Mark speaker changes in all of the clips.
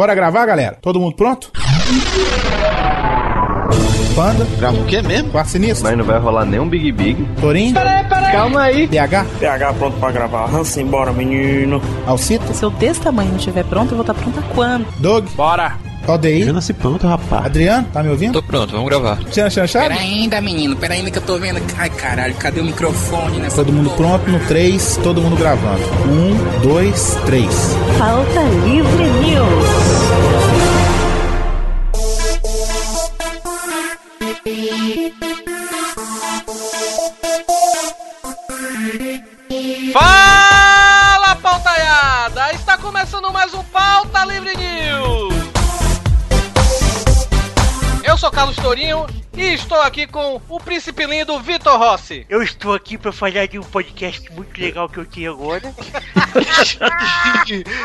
Speaker 1: Bora gravar, galera? Todo mundo pronto? Panda.
Speaker 2: Grava o quê mesmo?
Speaker 1: Quarto sinistro.
Speaker 3: Mas não vai rolar nenhum Big Big.
Speaker 1: Torinho.
Speaker 2: Peraí, peraí. Calma aí.
Speaker 1: BH.
Speaker 4: PH pronto pra gravar. Hansen, bora, menino.
Speaker 1: Alcita.
Speaker 5: Se eu desse tamanho não estiver pronto, eu vou estar pronta quando?
Speaker 1: Doug.
Speaker 2: Bora.
Speaker 1: Aldeir.
Speaker 4: Já nasci pronto, rapaz.
Speaker 1: Adriano, tá me ouvindo?
Speaker 6: Tô pronto, vamos gravar.
Speaker 1: Tchan, Chan, Chave?
Speaker 7: Pera ainda, menino, pera ainda que eu tô vendo. Ai, caralho, cadê o microfone nessa
Speaker 1: Todo mundo
Speaker 7: porra?
Speaker 1: pronto no 3, todo mundo gravando. 1, 2, 3.
Speaker 5: Falta Livre News.
Speaker 8: Fala, pautaiada! Está começando mais um Pauta Livre News! Eu sou Carlos Tourinho e estou aqui com o príncipe lindo Vitor Rossi.
Speaker 9: Eu estou aqui para falar de um podcast muito legal que eu tenho agora.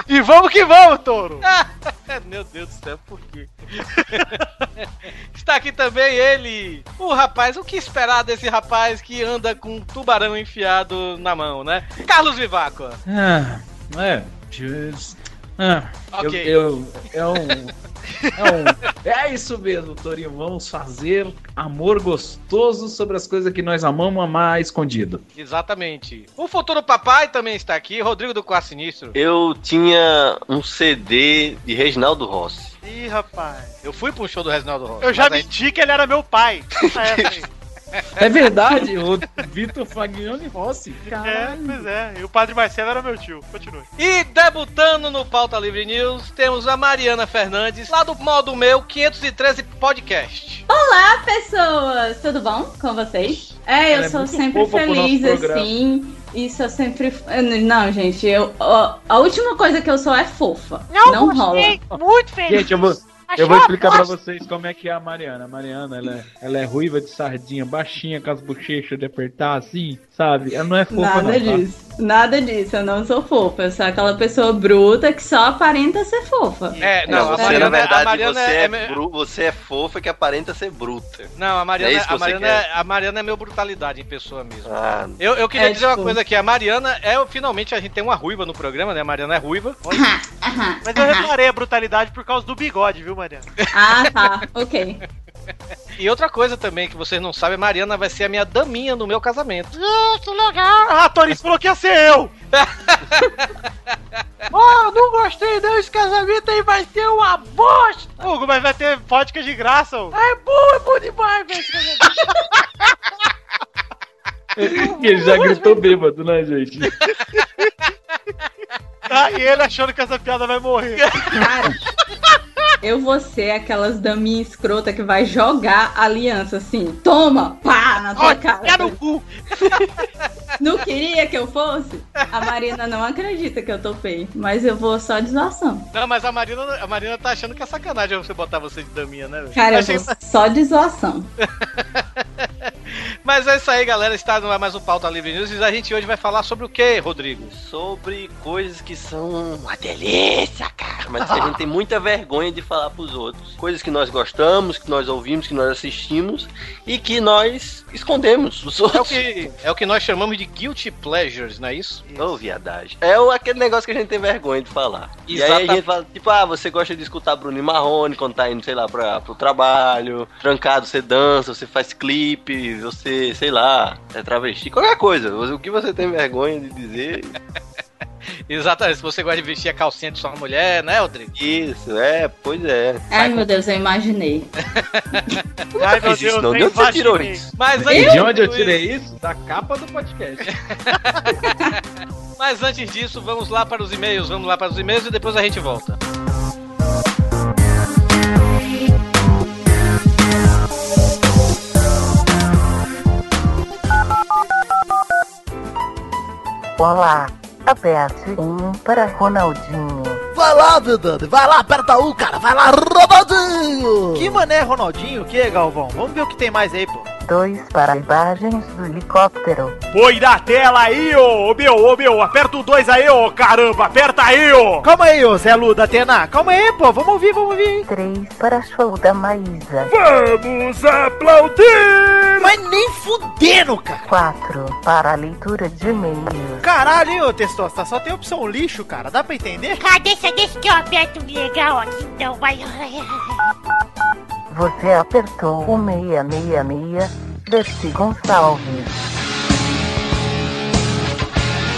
Speaker 8: E vamos que vamos, touro! Meu Deus do céu, por quê? Está aqui também ele, o rapaz, o que esperar desse rapaz que anda com um tubarão enfiado na mão, né? Carlos Vivaco.
Speaker 10: Ah, é. Ah,
Speaker 8: Ok.
Speaker 10: eu, eu- é um. É, um, é isso mesmo, Torinho. Vamos fazer amor gostoso sobre as coisas que nós amamos amar escondido.
Speaker 8: Exatamente. O futuro papai também está aqui, Rodrigo do Quarto Sinistro.
Speaker 3: Eu tinha um CD de Reginaldo Rossi.
Speaker 9: Ih, rapaz.
Speaker 8: Eu fui um show do Reginaldo Rossi.
Speaker 9: Eu já
Speaker 8: mas aí-
Speaker 9: menti que ele era meu pai. É.
Speaker 10: É verdade, o Vitor Fagnoni Rossi.
Speaker 9: é,
Speaker 10: Caralho.
Speaker 9: pois é. E o padre Marcelo era meu tio. Continue.
Speaker 8: E debutando no Pauta Livre News, temos a Mariana Fernandes, lá do modo meu 513 Podcast.
Speaker 11: Olá, pessoas! Tudo bom com vocês? É, eu
Speaker 10: Ela é
Speaker 11: sou
Speaker 10: muito
Speaker 11: sempre feliz assim. E sou sempre. Não, gente, eu. A última coisa que eu sou é fofa. Não, rola.
Speaker 9: Muito feliz.
Speaker 10: Gente, eu vou, eu vou explicar pra vocês como é que é a Mariana. A Mariana, ela é, ela é ruiva de sardinha, baixinha, com as bochechas de apertar assim, sabe? Ela não é fofa,
Speaker 11: Nada
Speaker 10: não, tá?
Speaker 11: disso. Nada disso, eu não sou fofa. Eu sou aquela pessoa bruta que só aparenta ser fofa.
Speaker 8: É,
Speaker 3: Não,
Speaker 8: não, a
Speaker 3: você,
Speaker 8: Mariana,
Speaker 3: na verdade,
Speaker 8: a Mariana
Speaker 3: você,
Speaker 8: é,
Speaker 3: é
Speaker 8: me-
Speaker 3: bru- você é fofa que aparenta ser bruta.
Speaker 8: Não, a Mariana,
Speaker 3: É
Speaker 8: a, Mariana é, a Mariana é meu brutalidade em pessoa mesmo.
Speaker 3: Ah,
Speaker 8: Eu, eu queria
Speaker 11: É,
Speaker 8: dizer uma
Speaker 11: tipo-
Speaker 8: coisa aqui, a Mariana é, finalmente a gente tem uma ruiva no programa, né? A Mariana é ruiva.
Speaker 9: Mas eu reparei a brutalidade por causa do bigode, viu, Mariana?
Speaker 11: Ah, tá. Ok.
Speaker 8: E outra coisa também que vocês não sabem, a Mariana vai ser a minha daminha no meu casamento.
Speaker 9: Ah, que legal. Ah, Toris falou que ia ser eu. Oh, não gostei não, esse casamento aí vai ser uma bosta! Hugo, mas vai ter vodka de graça, Hugo. É bom, é bom demais, velho, esse casamento.
Speaker 10: Ele já gritou bêbado, né, gente?
Speaker 9: Ah, e ele achando que essa piada vai morrer.
Speaker 11: Cara, eu vou ser aquelas daminhas escrota que vai jogar a aliança assim. Toma! Pá! Na tua cara.
Speaker 9: É no cu.
Speaker 11: Não queria que eu fosse? A Marina não acredita que eu topei. Mas eu vou só de zoação.
Speaker 8: Não, mas a Marina, a Marina tá achando que é sacanagem você botar você de daminha, né?
Speaker 11: Cara, eu vou só de zoação.
Speaker 8: Mas é isso aí, galera. Está no mais um Pauta Livre News. E a gente hoje vai falar sobre o que, Rodrigo?
Speaker 3: sobre coisas que são uma delícia, cara. Mas que a gente tem muita vergonha de falar pros outros. Coisas que nós gostamos, que nós ouvimos, que nós assistimos e que nós escondemos dos
Speaker 8: É o
Speaker 3: outros.
Speaker 8: que, é o que nós chamamos de guilty pleasures, não é isso?
Speaker 3: Ô, viadagem. É o, aquele negócio que a gente tem vergonha de falar. E aí a gente fala, tipo, ah, você gosta de escutar Bruno e Marrone quando tá indo, sei lá, pra, pro trabalho. Trancado, você dança, você faz clipe, você, sei lá, é travesti, qualquer coisa. O que você tem vergonha de dizer,
Speaker 8: Exatamente. Se você gosta de vestir a calcinha de sua mulher, né, Rodrigo?
Speaker 3: isso, é, pois é.
Speaker 11: Ai, meu Deus, eu imaginei.
Speaker 9: Ai, meu
Speaker 3: Fiz isso
Speaker 9: Deus,
Speaker 3: não. De onde você tirou isso?
Speaker 8: Mas
Speaker 10: E
Speaker 8: antes,
Speaker 10: de onde eu tirei isso? Da capa do podcast.
Speaker 8: mas antes disso, vamos lá para os e-mails. Vamos lá para os e-mails e depois a gente volta.
Speaker 5: Olá, aperte um para Ronaldinho.
Speaker 2: Vai lá, Vidani, vai lá, aperta um, cara, vai lá, Ronaldinho!
Speaker 12: Que mané, Ronaldinho? O que, Galvão? Vamos ver o que tem mais aí, pô.
Speaker 5: Dois para imagens do helicóptero.
Speaker 9: Põe na tela aí, ô, ô meu, ô meu, aperta o 2 aí, ô, caramba, aperta aí, ô.
Speaker 12: Calma aí, ô Zé Luda, Atena. Calma aí, pô. Vamos ouvir, vamos ouvir.
Speaker 5: Três para show da Maísa.
Speaker 9: Vamos aplaudir! Mas nem fudendo, cara.
Speaker 5: 4. Para a leitura de e-mails.
Speaker 9: Caralho, hein, ô Testosta, só tem opção lixo, cara. Dá pra entender?
Speaker 13: Ah, deixa, deixa que eu aperto legal aqui, então vai.
Speaker 5: Você apertou o 666 Dercy Gonçalves.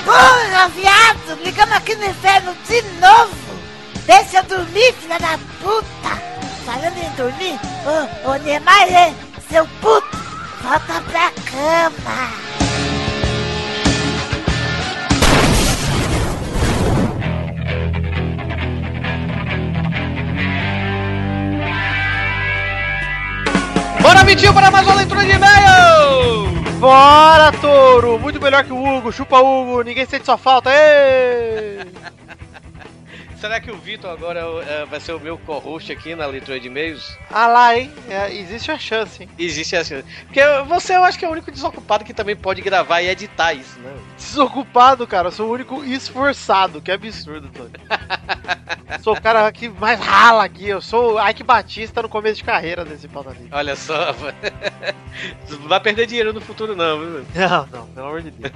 Speaker 13: Porra, viado, ligamos aqui no inferno de novo. Deixa eu dormir, filha da puta. Falando em dormir, ô, ô Neymar, seu puto, volta pra cama.
Speaker 8: Vitinho, para mais uma leitura de e-mail!
Speaker 9: Bora, touro! Muito melhor que o Hugo. Chupa, Hugo. Ninguém sente sua falta. Ê!
Speaker 8: Será que o Vitor agora é, vai ser o meu co-host aqui na leitura de e-mails?
Speaker 9: Ah lá, hein? É, existe a chance, hein?
Speaker 8: Existe a chance. Porque você eu acho que é o único desocupado que também pode gravar e editar isso, né?
Speaker 9: Desocupado, cara. Eu sou o único esforçado. Que absurdo, Tony. sou o cara que mais rala aqui. Eu sou o Ike Batista no começo de carreira desse pauta livre.
Speaker 8: Olha só, não vai perder dinheiro no futuro, não, viu?
Speaker 9: Não, não, pelo amor de Deus.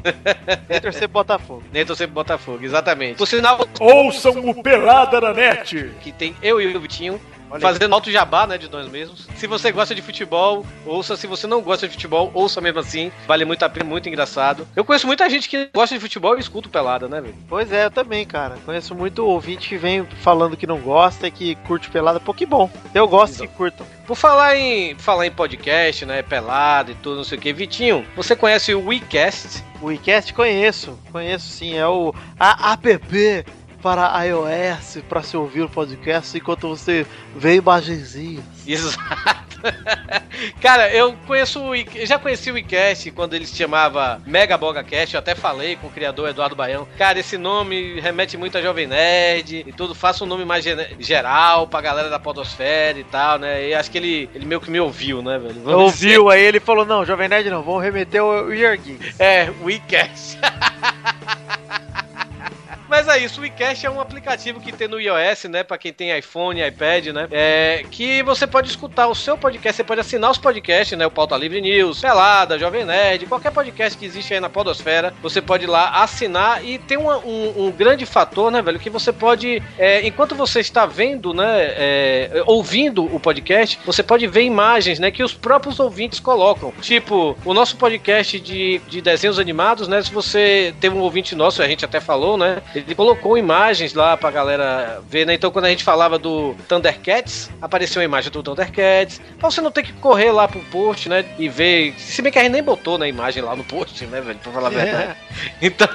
Speaker 9: Nem torcer pro Botafogo.
Speaker 8: Nem torcer pro Botafogo, exatamente. Por sinal,
Speaker 14: Ouçam o Pelada na Net.
Speaker 8: que tem eu e o Vitinho
Speaker 9: Olha
Speaker 8: fazendo alto jabá, né, de nós mesmos. Se você gosta de futebol, ouça. Se você não gosta de futebol, ouça mesmo assim. Vale muito a pena, muito engraçado. Eu conheço muita gente que gosta de futebol e escuta Pelada, né, velho?
Speaker 9: Pois é, eu também, cara. Conheço muito ouvinte que vem falando que não gosta e que curte pelada. Pô, que bom. Eu gosto e curtam.
Speaker 8: Por falar em falar em podcast, né, pelada e tudo, não sei o que. Vitinho, você conhece o WeCast?
Speaker 9: O WeCast conheço. Conheço sim. É o a app para iOS para se ouvir o podcast enquanto você vê imagenzinhas.
Speaker 8: Exato. Cara, eu conheço o eu já conheci o WeCast quando ele se chamava Mega Boga Cast, eu até falei com o criador Eduardo Baião. Cara, esse nome remete muito a Jovem Nerd e tudo, faça um nome mais geral pra galera da podosfera e tal, né? E acho que ele, ele meio que me ouviu, né, velho? Vamos
Speaker 9: Ouviu aí, ele falou: Não, Jovem Nerd não, vamos remeter o o Year Geeks.
Speaker 8: dizer- É, WeCast. Mas é isso, o WeCast é um aplicativo que tem no iOS, né? Pra quem tem iPhone, iPad, né? É, que você pode escutar o seu podcast, você pode assinar os podcasts, né? O Pauta Livre News, Pelada, Jovem Nerd, qualquer podcast que existe aí na Podosfera, você pode ir lá assinar e tem uma- um, um grande fator, né, velho? Que você pode, é, enquanto você está vendo, né? é, ouvindo o podcast, você pode ver imagens, né? Que os próprios ouvintes colocam. Tipo, o nosso podcast de, de desenhos animados, né? Se você tem um ouvinte nosso, a gente até falou, né? Ele colocou imagens lá pra galera ver, né? Então quando a gente falava do Thundercats, apareceu a imagem do Thundercats. Então você não tem que correr lá pro post, né? E ver. Se bem que a gente nem botou na imagem lá no post, né, velho? Pra falar a verdade. Então,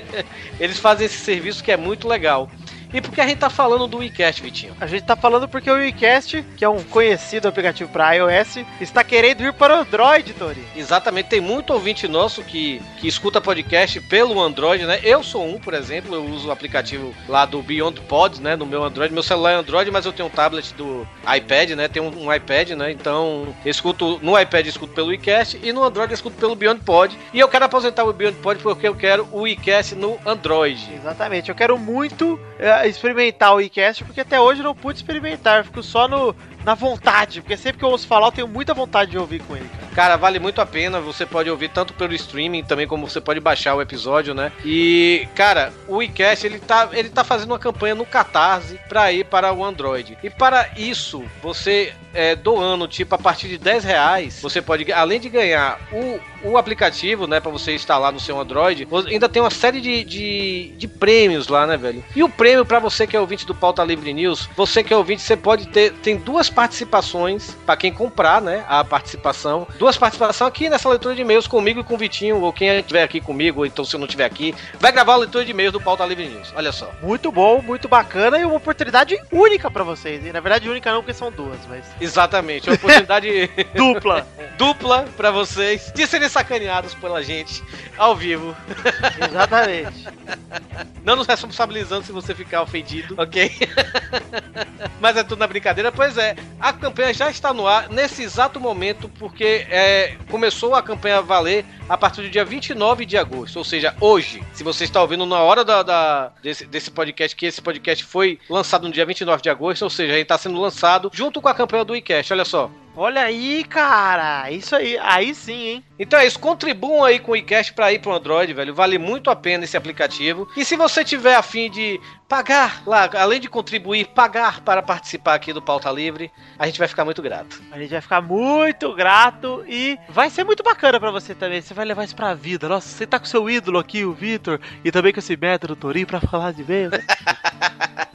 Speaker 8: eles fazem esse serviço que é muito legal. E por que a gente tá falando do WeCast, Vitinho?
Speaker 9: A gente tá falando porque o WeCast, que é um conhecido aplicativo para iOS, está querendo ir para o Android, Tori.
Speaker 8: Exatamente, tem muito ouvinte nosso que, que escuta podcast pelo Android, né? Eu sou um, por exemplo, eu uso o aplicativo lá do Beyond Pod, né? No meu Android. Meu celular é Android, mas eu tenho um tablet do iPad, né? Tenho um, um iPad, né? Então, eu escuto no iPad eu escuto pelo WeCast e no Android eu escuto pelo Beyond Pod. E eu quero aposentar o Beyond Pod porque eu quero o WeCast no Android.
Speaker 9: Exatamente, eu quero muito é, experimentar o WeCast, porque até hoje eu não pude experimentar, fico só no, na vontade, porque sempre que eu ouço falar eu tenho muita vontade de ouvir com ele, cara.
Speaker 8: Cara, vale muito a pena. Você pode ouvir tanto pelo streaming, também como você pode baixar o episódio, né? E, cara, o WeCast, ele tá, ele tá fazendo uma campanha no Catarse pra ir para o Android. E para isso, você é, doando, tipo, a partir de 10 reais, você pode, além de ganhar o, o aplicativo, né, pra você instalar no seu Android, ainda tem uma série de, de, de prêmios lá, né, velho? E o prêmio pra você que é ouvinte do Pauta Livre News, você que é ouvinte, você pode ter, tem duas participações pra quem comprar, né, a participação. Duas participações aqui nessa leitura de e-mails comigo e com o Vitinho, ou quem estiver aqui comigo, ou então se eu não estiver aqui, vai gravar a leitura de e-mails do Pauta Livre News. Olha só.
Speaker 9: Muito bom, muito bacana e uma oportunidade única pra vocês. E na verdade única não, porque são duas, mas
Speaker 8: Exatamente, uma oportunidade
Speaker 9: dupla.
Speaker 8: dupla pra vocês de serem sacaneados pela gente ao vivo.
Speaker 9: Exatamente.
Speaker 8: Não nos responsabilizando se você ficar ofendido, ok? Mas é tudo na brincadeira. Pois é, a campanha já está no ar nesse exato momento, porque é, começou a campanha a valer a partir do dia 29 de agosto, ou seja, hoje. Se você está ouvindo na hora da, da- desse, desse podcast, que esse podcast foi lançado no dia 29 de agosto, ou seja, ele está sendo lançado junto com a campanha do iCast, olha só.
Speaker 9: Olha aí, cara. Isso aí. Aí sim, hein?
Speaker 8: Então é isso, contribuam aí com o iCast para ir pro Android, velho. Vale muito a pena esse aplicativo. E se você tiver a fim de pagar lá, além de contribuir, pagar para participar aqui do Pauta Livre, a gente vai ficar muito grato.
Speaker 9: A gente vai ficar muito grato e vai ser muito bacana pra você também. Você vai levar isso pra vida. Nossa, você tá com seu ídolo aqui, o Vitor, e também com esse método Torinho pra falar de meio.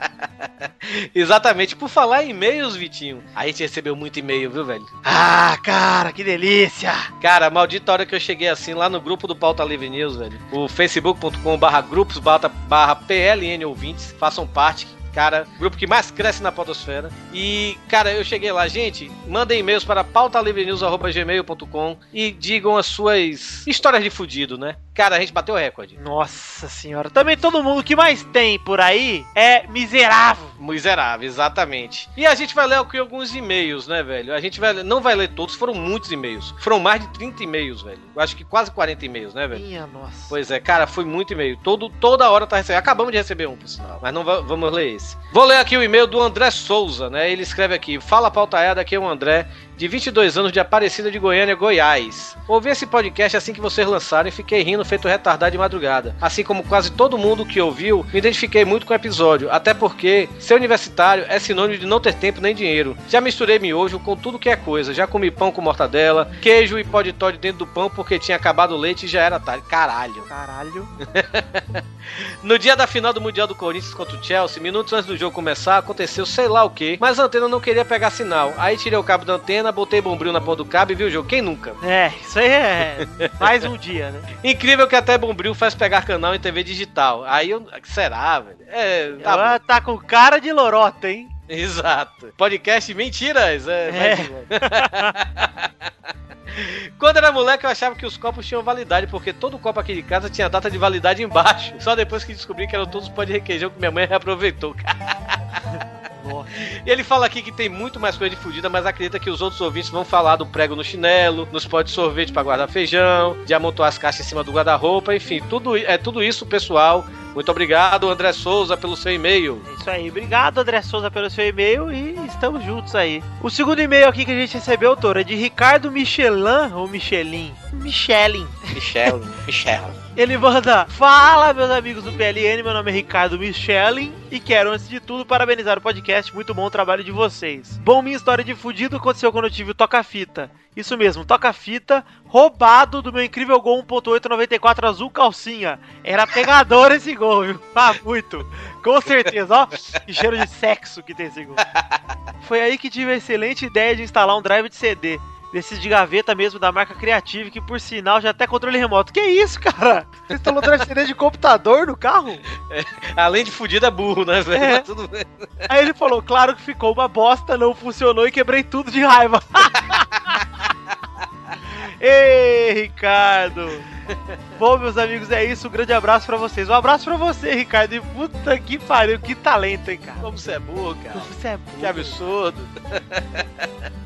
Speaker 8: Exatamente. Por falar em e-mails, Vitinho, a gente recebeu muito e-mail, viu, velho?
Speaker 9: Ah, cara, que delícia!
Speaker 8: Cara, maldita hora que eu cheguei assim lá no grupo do Pauta Livre News, velho. O facebook.com barra grupos barra PLN ouvintes. Façam parte. Cara, grupo que mais cresce na podosfera. E, cara, eu cheguei lá, gente, mandem e-mails para pautalivrenews.gmail.com e digam as suas histórias de fudido, né? Cara, a gente bateu o recorde.
Speaker 9: Nossa senhora. Também todo mundo que mais tem por aí é miserável.
Speaker 8: Miserável, exatamente. E a gente vai ler aqui alguns e-mails, né, velho? A gente vai, não vai ler todos, foram muitos e-mails. Foram mais de 30 e-mails, velho. Eu acho que quase 40 e-mails, né, velho?
Speaker 9: Minha nossa.
Speaker 8: Pois é, cara, foi muito e-mail. Todo, toda hora tá recebendo. Acabamos de receber um, por sinal. Mas não va- vamos ler esse. Vou ler aqui o e-mail do André Souza, né? Ele escreve aqui: Fala pautaiada, aqui é o André, de 22 anos de Aparecida de Goiânia, Goiás. Ouvi esse podcast assim que vocês lançaram e fiquei rindo feito retardado de madrugada. Assim como quase todo mundo que ouviu, me identifiquei muito com o episódio. Até porque ser universitário é sinônimo de não ter tempo nem dinheiro. Já misturei miojo com tudo que é coisa. Já comi pão com mortadela, queijo e pó de Todd dentro do pão porque tinha acabado o leite e já era tarde. Caralho.
Speaker 9: Caralho.
Speaker 8: No dia da final do Mundial do Corinthians contra o Chelsea, minutos antes do jogo começar, aconteceu sei lá o que, mas a antena não queria pegar sinal. Aí tirei o cabo da antena, botei bombril na ponta do cabo e vi o jogo. Quem nunca?
Speaker 9: É, isso aí é mais um dia, né?
Speaker 8: Incrível que até bombril faz pegar canal em TV digital. Aí eu. Será, velho? É. Tá
Speaker 9: Ela
Speaker 8: bom.
Speaker 9: tá com cara de lorota, hein?
Speaker 8: Exato. Podcast Mentiras. É.
Speaker 9: É.
Speaker 8: Quando era moleque, eu achava que os copos tinham validade, porque todo copo aqui de casa tinha data de validade embaixo. Só depois que descobri que eram todos pó de requeijão que minha mãe reaproveitou. E ele fala aqui que tem muito mais coisa de fudida, mas acredita que os outros ouvintes vão falar do prego no chinelo, nos pó de sorvete pra guardar feijão, de amontoar as caixas em cima do guarda-roupa, enfim, tudo, é tudo isso, pessoal. Muito obrigado, André Souza, pelo seu e-mail.
Speaker 9: É Isso aí, obrigado André Souza pelo seu e-mail e estamos juntos aí. O segundo e-mail aqui que a gente recebeu, Toro, é de Ricardo Michelin ou Michelin? Michelin.
Speaker 8: Michel, Michel.
Speaker 9: Ele manda: Fala, meus amigos do PLN, meu nome é Ricardo Michelin e quero, antes de tudo, parabenizar o podcast. Muito bom o trabalho de vocês. Bom, minha história de fudido aconteceu quando eu tive o toca-fita. Isso mesmo, toca-fita roubado do meu incrível Gol 1.894 azul calcinha. Era pegador esse gol, viu? Ah, muito. Com certeza, ó. Que cheiro de sexo que tem esse gol. Foi aí que tive a excelente ideia de instalar um drive de CD. Desses de gaveta mesmo da marca Creative, que por sinal já até controle remoto. Que isso, cara? Você instalou drive de CD de computador no carro?
Speaker 8: Além de fudido, é burro, né, velho?
Speaker 9: É.
Speaker 8: Tudo.
Speaker 9: Aí ele falou, claro que ficou uma bosta, não funcionou e quebrei tudo de raiva. Ei, Ricardo! Bom, meus amigos, é isso. Um grande abraço pra vocês. Um abraço pra você, Ricardo. E puta que pariu, que talento, hein, cara?
Speaker 8: Como você é burro, cara.
Speaker 9: Como você é burro.
Speaker 8: Que absurdo.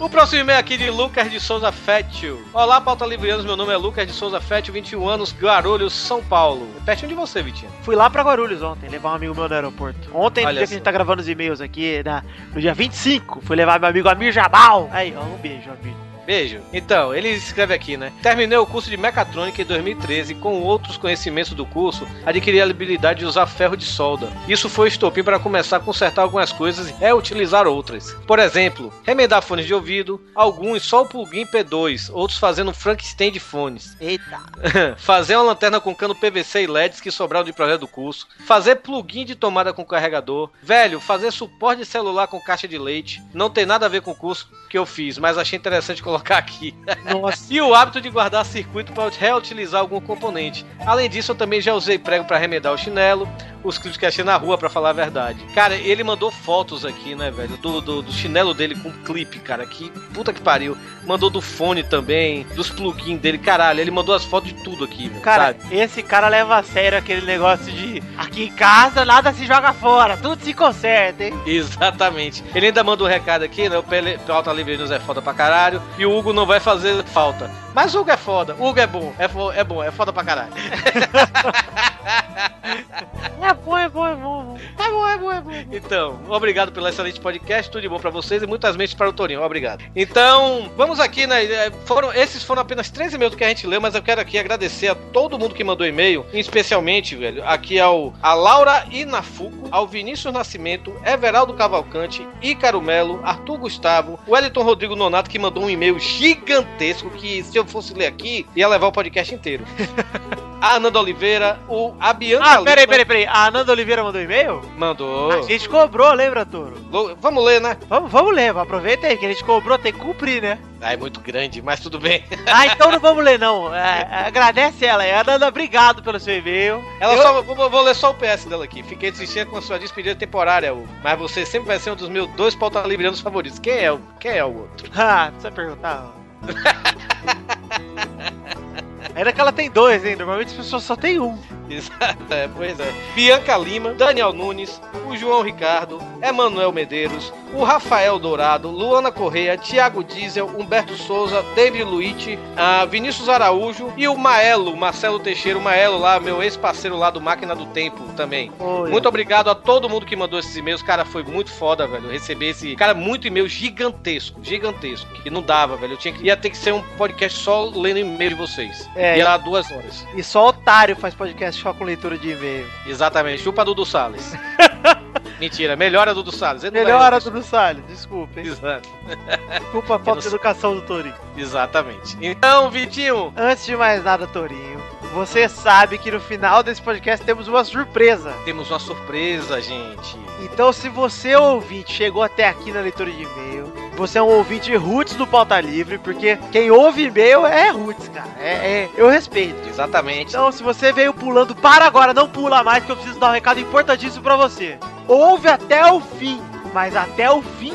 Speaker 8: O próximo e-mail aqui de Lucas de Souza Fétil. Olá, pauta livrianos. Meu nome é Lucas de Souza Fétil, 21 anos, Guarulhos, São Paulo. Pertinho de você, Vitinho.
Speaker 9: Fui lá pra Guarulhos ontem, levar um amigo meu no aeroporto. Ontem, no
Speaker 8: Olha
Speaker 9: dia
Speaker 8: só.
Speaker 9: que a gente tá gravando os e-mails aqui, na- no dia 25, fui levar meu amigo Amir Jabal. Aí, ó, um beijo, Amir.
Speaker 8: Beijo. Então, ele escreve aqui, né? Terminei o curso de mecatrônica em 2013 e com outros conhecimentos do curso, adquiri a habilidade de usar ferro de solda. Isso foi estopim para começar a consertar algumas coisas e reutilizar outras. Por exemplo, remendar fones de ouvido, alguns só o plugin P2, outros fazendo Frankenstein de fones.
Speaker 9: Eita.
Speaker 8: fazer uma lanterna com cano PVC e LEDs que sobraram de projeto do curso, fazer plugin de tomada com carregador, velho, fazer suporte de celular com caixa de leite, não tem nada a ver com o curso que eu fiz, mas achei interessante colocar aqui.
Speaker 9: Nossa.
Speaker 8: e o hábito de guardar circuito para reutilizar algum componente. Além disso, eu também já usei prego para remendar o chinelo, os clipes que achei na rua, pra falar a verdade. Cara, ele mandou fotos aqui, né, velho, do, do, do chinelo dele com clipe, cara, que puta que pariu. Mandou do fone também, dos plugins dele, caralho, ele mandou as fotos de tudo aqui, velho,
Speaker 9: Cara,
Speaker 8: sabe?
Speaker 9: esse cara leva a sério aquele negócio de aqui em casa nada se joga fora, tudo se conserta, hein?
Speaker 8: Exatamente. Ele ainda manda um recado aqui, né? O Pauta Livre News é foda pra caralho. E o Hugo não vai fazer falta. Mas o Hugo é foda, o Hugo é bom, é, fo- é bom, é foda pra caralho.
Speaker 15: É bom, é bom, é bom. É bom, é bom, é bom.
Speaker 8: Então, obrigado pelo excelente podcast, tudo de bom pra vocês e muitas mentes para o Torinho, obrigado. Então, vamos aqui, né? eh, Foram, esses foram apenas três e-mails que a gente leu, mas eu quero aqui agradecer a todo mundo que mandou e-mail, especialmente, velho, aqui ao a Laura Inafuco, ao Vinícius Nascimento, Everaldo Cavalcante, Ícaro Melo, Arthur Gustavo, o Wellington Rodrigo Nonato, que mandou um e-mail gigantesco que, se eu fosse ler aqui, ia levar o podcast inteiro. a Ananda Oliveira, o, a Bianca
Speaker 9: Ah, peraí, peraí, peraí. A Ananda Oliveira mandou e-mail?
Speaker 8: Mandou.
Speaker 9: A gente cobrou, lembra, Toro?
Speaker 8: Lo- Vamos ler, né?
Speaker 9: Vamos, vamos ler, aproveita aí que a gente cobrou, tem que cumprir, né?
Speaker 8: Ah, é muito grande, mas tudo bem.
Speaker 9: Ah, então não vamos ler, não. É, agradece ela. Ananda, obrigado pelo seu e-mail.
Speaker 8: Ela
Speaker 9: Eu-
Speaker 8: só, vou, vou ler só o PS dela aqui. Fiquei triste com a sua despedida temporária, Hugo. Mas você sempre vai ser um dos meus dois pauta livrianos favoritos. Quem é o, quem é o outro?
Speaker 9: Ah, precisa perguntar. Ainda que ela tem dois, hein? Normalmente as pessoas só tem um.
Speaker 8: Exato, é, pois é. Bianca Lima, Daniel Nunes, o João Ricardo, Emanuel Medeiros, o Rafael Dourado, Luana Correia, Thiago Diesel, Humberto Souza, David Luiz, a Vinícius Araújo e o Maelo, Marcelo Teixeira, o Maelo lá, meu ex-parceiro lá do Máquina do Tempo também.
Speaker 9: Oi.
Speaker 8: Muito obrigado a todo mundo que mandou esses e-mails. Cara, foi muito foda, velho. Receber esse. Cara, muito e-mail gigantesco. Gigantesco. Que não dava, velho. Eu tinha que... Ia ter que ser um podcast só lendo e-mail de vocês.
Speaker 9: É,
Speaker 8: Ia dar duas horas.
Speaker 9: E só otário faz podcast só com leitura de e-mail.
Speaker 8: Exatamente. Chupa Dudu Salles. Mentira, melhora Dudu Salles. Ele não
Speaker 9: Melhor
Speaker 8: é-
Speaker 9: a Dudu Salles, desculpa, hein?
Speaker 8: Exato.
Speaker 9: Desculpa a falta de educação do Torinho.
Speaker 8: Exatamente. Então, Vitinho.
Speaker 9: Antes de mais nada, Torinho, você sabe que no final desse podcast temos uma surpresa.
Speaker 8: Temos uma surpresa, gente.
Speaker 9: Então, se você, ouvinte, chegou até aqui na leitura de e-mail, você é um ouvinte roots do Pauta Livre, porque quem ouve e-mail é roots, cara. É, é- eu respeito.
Speaker 8: Exatamente.
Speaker 9: Então, se você veio pulando, para agora, não pula mais, que eu preciso dar um recado importantíssimo pra você. Ouve até o fim, mas até o fim,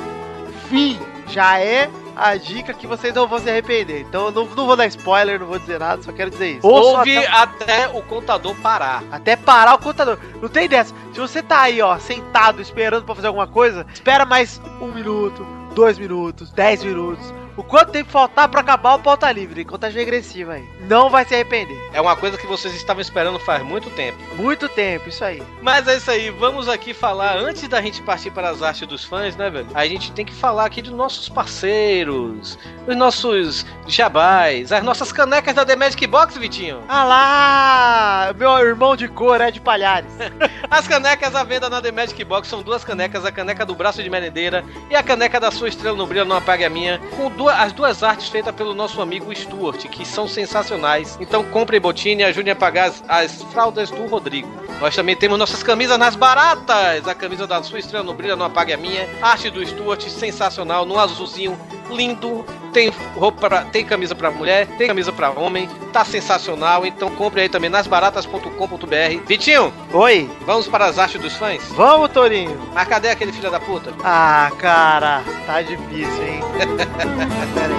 Speaker 9: fim, já é a dica que vocês não vão se arrepender. Então, eu não, não vou dar spoiler, não vou dizer nada, só quero dizer isso.
Speaker 8: Ouve
Speaker 9: até-
Speaker 8: até o contador parar.
Speaker 9: até parar o contador. Não tem dessa. Se você tá aí, ó, sentado, esperando pra fazer alguma coisa, espera mais um minuto, dois minutos, dez minutos. O quanto tempo faltar pra acabar o pauta livre, contagem regressiva aí. Não vai se arrepender.
Speaker 8: É uma coisa que vocês estavam esperando faz muito tempo.
Speaker 9: Muito tempo, isso aí.
Speaker 8: Mas é isso aí, vamos aqui falar, antes da gente partir para as artes dos fãs, né, velho? A gente tem que falar aqui dos nossos parceiros, dos nossos jabás, as nossas canecas da The Magic Box, Vitinho.
Speaker 9: Ah lá! Meu irmão de cor é de Palhares.
Speaker 8: As canecas à venda na The Magic Box são duas canecas, a caneca do braço de merendeira e a caneca da sua estrela no brilho não apague a minha, com duas, as duas artes feitas pelo nosso amigo Stuart, que são sensacionais. Então compre Botine e ajude a pagar as, as fraldas do Rodrigo. Nós também temos nossas camisas nas baratas, a camisa da sua estrela no brilho não apague a minha, arte do Stuart sensacional, no azulzinho lindo. Tem roupa, pra, tem camisa pra mulher, tem camisa pra homem, tá sensacional. Então compre aí também nas baratas.com.br. Vitinho,
Speaker 9: Oi,
Speaker 8: vamos para as artes dos fãs?
Speaker 9: vamos, Torinho.
Speaker 8: Mas cadê aquele filho da puta?
Speaker 9: Ah, cara, tá difícil, hein? Pera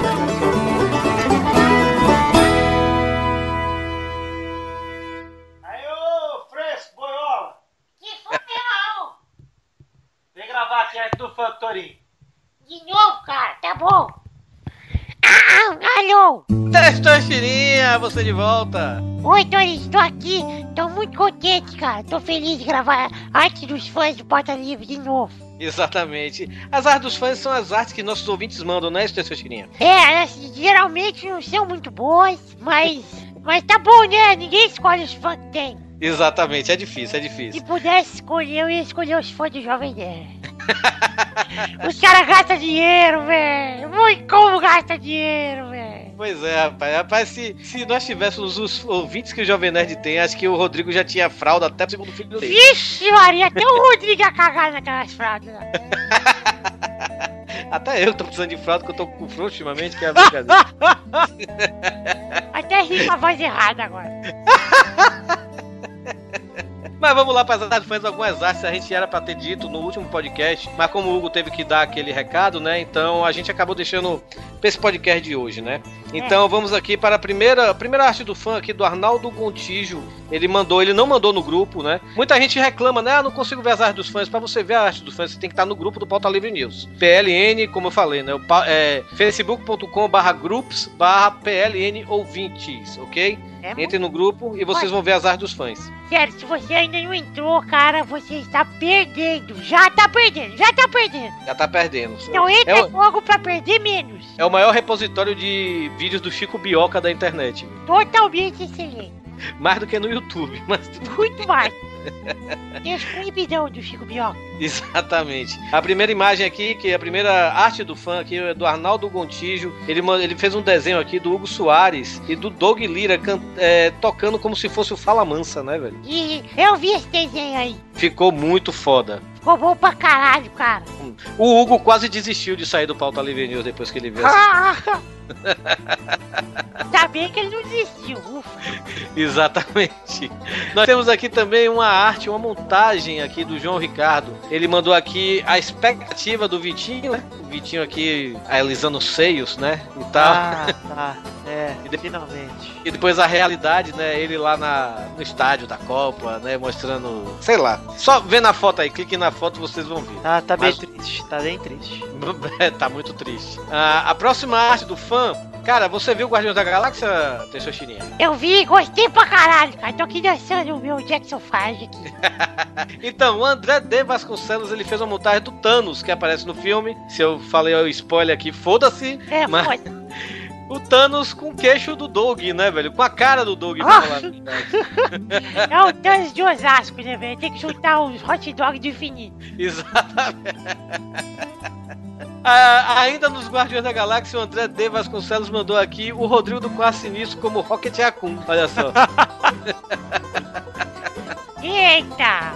Speaker 9: aí,
Speaker 15: fresco, boiola.
Speaker 13: Que foi, não?
Speaker 15: Vem gravar aqui antes do fã Torinho.
Speaker 13: De novo, cara, tá bom. Ah, alô!
Speaker 8: Testosterinha, você de volta.
Speaker 13: Oi, Tori, estou aqui. Tô muito contente, cara. Tô feliz de gravar arte dos fãs do Porta Livre de novo.
Speaker 8: Exatamente. As artes dos fãs são as artes que nossos ouvintes mandam, né, Testosterinha?
Speaker 13: É, elas geralmente não são muito boas, mas. Mas tá bom, né? Ninguém escolhe os fãs que tem.
Speaker 8: Exatamente, é difícil, é
Speaker 13: Se
Speaker 8: difícil.
Speaker 13: pudesse escolher, eu ia escolher os fãs do Jovem Nerd. os caras gastam dinheiro, velho. Como gasta dinheiro, velho.
Speaker 8: Pois é, rapaz. Rapaz, se, se nós tivéssemos os ouvintes que o Jovem Nerd tem, acho que o Rodrigo já tinha fralda até o segundo filho dele.
Speaker 13: Vixe, Maria, até o Rodrigo ia cagar naquelas fraldas.
Speaker 8: Até eu tô precisando de fralda, que eu tô com frouxo ultimamente, que é a brincadeira.
Speaker 13: Até ri com a voz errada agora.
Speaker 8: Mas vamos lá para as artes fãs, algumas artes a gente era para ter dito no último podcast, mas como o Hugo teve que dar aquele recado, né? Então a gente acabou deixando para esse podcast de hoje, né? Então vamos aqui para a primeira, a primeira arte do fã aqui do Arnaldo Gontijo. Ele mandou, ele não mandou no grupo, né? Muita gente reclama, né? Ah, não consigo ver as artes dos fãs. Para você ver a arte dos fãs, você tem que estar no grupo do Pauta Livre News. PLN, como eu falei, né? É, facebook.com/barra groups barra PLN ouvintes, ok?
Speaker 13: É
Speaker 8: Entre no grupo e vocês vão ver as artes dos fãs.
Speaker 13: Sério, se você ainda não entrou, cara, você está perdendo. Já tá perdendo, já tá perdendo.
Speaker 8: Já tá perdendo.
Speaker 13: Então entra
Speaker 8: É o-
Speaker 13: logo pra perder menos.
Speaker 8: É o maior repositório de vídeos do Chico Bioca da internet.
Speaker 13: Totalmente excelente.
Speaker 8: Mais do que no YouTube, mas tudo
Speaker 13: Muito mais. Tem os proibidão do Chico Bioca.
Speaker 8: Exatamente. A primeira imagem aqui, que é a primeira arte do fã aqui, é do Arnaldo Gontijo. Ele, ele fez um desenho aqui do Hugo Soares e do Doug Lira can- é, tocando como se fosse o Fala Mansa, né, velho?
Speaker 13: E eu vi esse desenho aí.
Speaker 8: Ficou muito foda.
Speaker 13: Ficou bom pra caralho, cara.
Speaker 8: O Hugo quase desistiu de sair do Pauta Livre News depois que ele viu essa.
Speaker 13: Tá bem que ele não desistiu. Ufa.
Speaker 8: Exatamente. Nós temos aqui também uma arte, uma montagem aqui do João Ricardo. Ele mandou aqui a expectativa do Vitinho, né? O Vitinho aqui alisando os seios, né? E tal.
Speaker 9: Ah, tá. É, finalmente.
Speaker 8: E depois a realidade, né? Ele lá na, no estádio da Copa, né? Mostrando. Sei lá. Só vê na foto aí, clique na foto vocês vão ver.
Speaker 9: Ah, tá bem
Speaker 8: Mas-
Speaker 9: triste, tá bem triste.
Speaker 8: É, tá muito triste. Ah, a próxima arte do fã. Cara, você viu Guardiões da Galáxia, Teixeirinha?
Speaker 13: Eu vi, gostei pra caralho, cara. Tô aqui dançando o meu Jackson 5 aqui.
Speaker 8: Então, o André D. Vasconcelos ele fez uma montagem do Thanos que aparece no filme. Se eu falei o spoiler aqui, foda-se.
Speaker 13: É,
Speaker 8: mas
Speaker 13: foda.
Speaker 8: o Thanos com o queixo do Doug, né, velho? Com a cara do Doug. a verdade.
Speaker 13: É o Thanos de Osasco, né, velho? Tem que juntar os hot dogs do infinito.
Speaker 8: Exatamente. Ah, ainda nos Guardiões da Galáxia, o André D. Vasconcelos mandou aqui o Rodrigo do Quarto Sinistro como Rocket Raccoon. Olha só.
Speaker 13: Eita!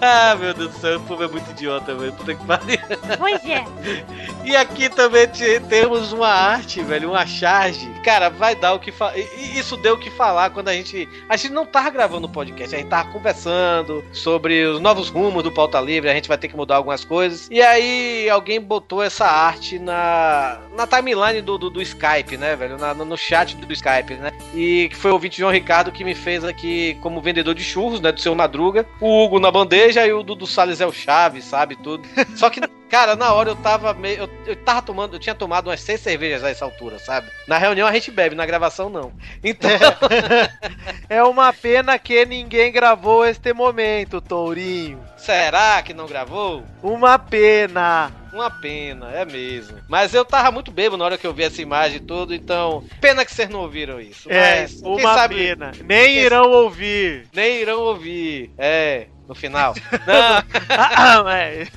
Speaker 8: ah, meu Deus do céu, o povo é muito idiota, velho. Puta que pariu.
Speaker 13: Pois é.
Speaker 8: E aqui também te- temos uma arte, velho, uma charge. Cara, vai dar o que falar. Isso deu o que falar quando a gente. A gente não tava gravando o podcast, a gente tava conversando sobre os novos rumos do Pauta Livre, a gente vai ter que mudar algumas coisas. E aí alguém botou essa arte na, na timeline do, do, do Skype, né, velho? Na- no chat do Skype, né? E que foi o ouvinte João Ricardo que me fez aqui como vendedor de churros, né? Do seu Madruga. O Hugo na bandeja e o Dudu Salles é o Chaves, sabe? Tudo. Só que, cara, na hora eu tava meio. Eu, eu tava tomando, eu tinha tomado umas seis cervejas a essa altura, sabe? Na reunião a gente bebe, na gravação não. Então.
Speaker 9: É uma pena que ninguém gravou este momento, Tourinho.
Speaker 8: Será que não gravou?
Speaker 9: Uma pena.
Speaker 8: Uma pena, é mesmo. Mas eu tava muito bêbado na hora que eu vi essa imagem e tudo, então. Pena que vocês não ouviram isso.
Speaker 9: É,
Speaker 8: Mas, quem
Speaker 9: uma
Speaker 8: sabe-
Speaker 9: pena. Nem irão ouvir.
Speaker 8: Nem irão ouvir. É, no final. Não.
Speaker 9: É.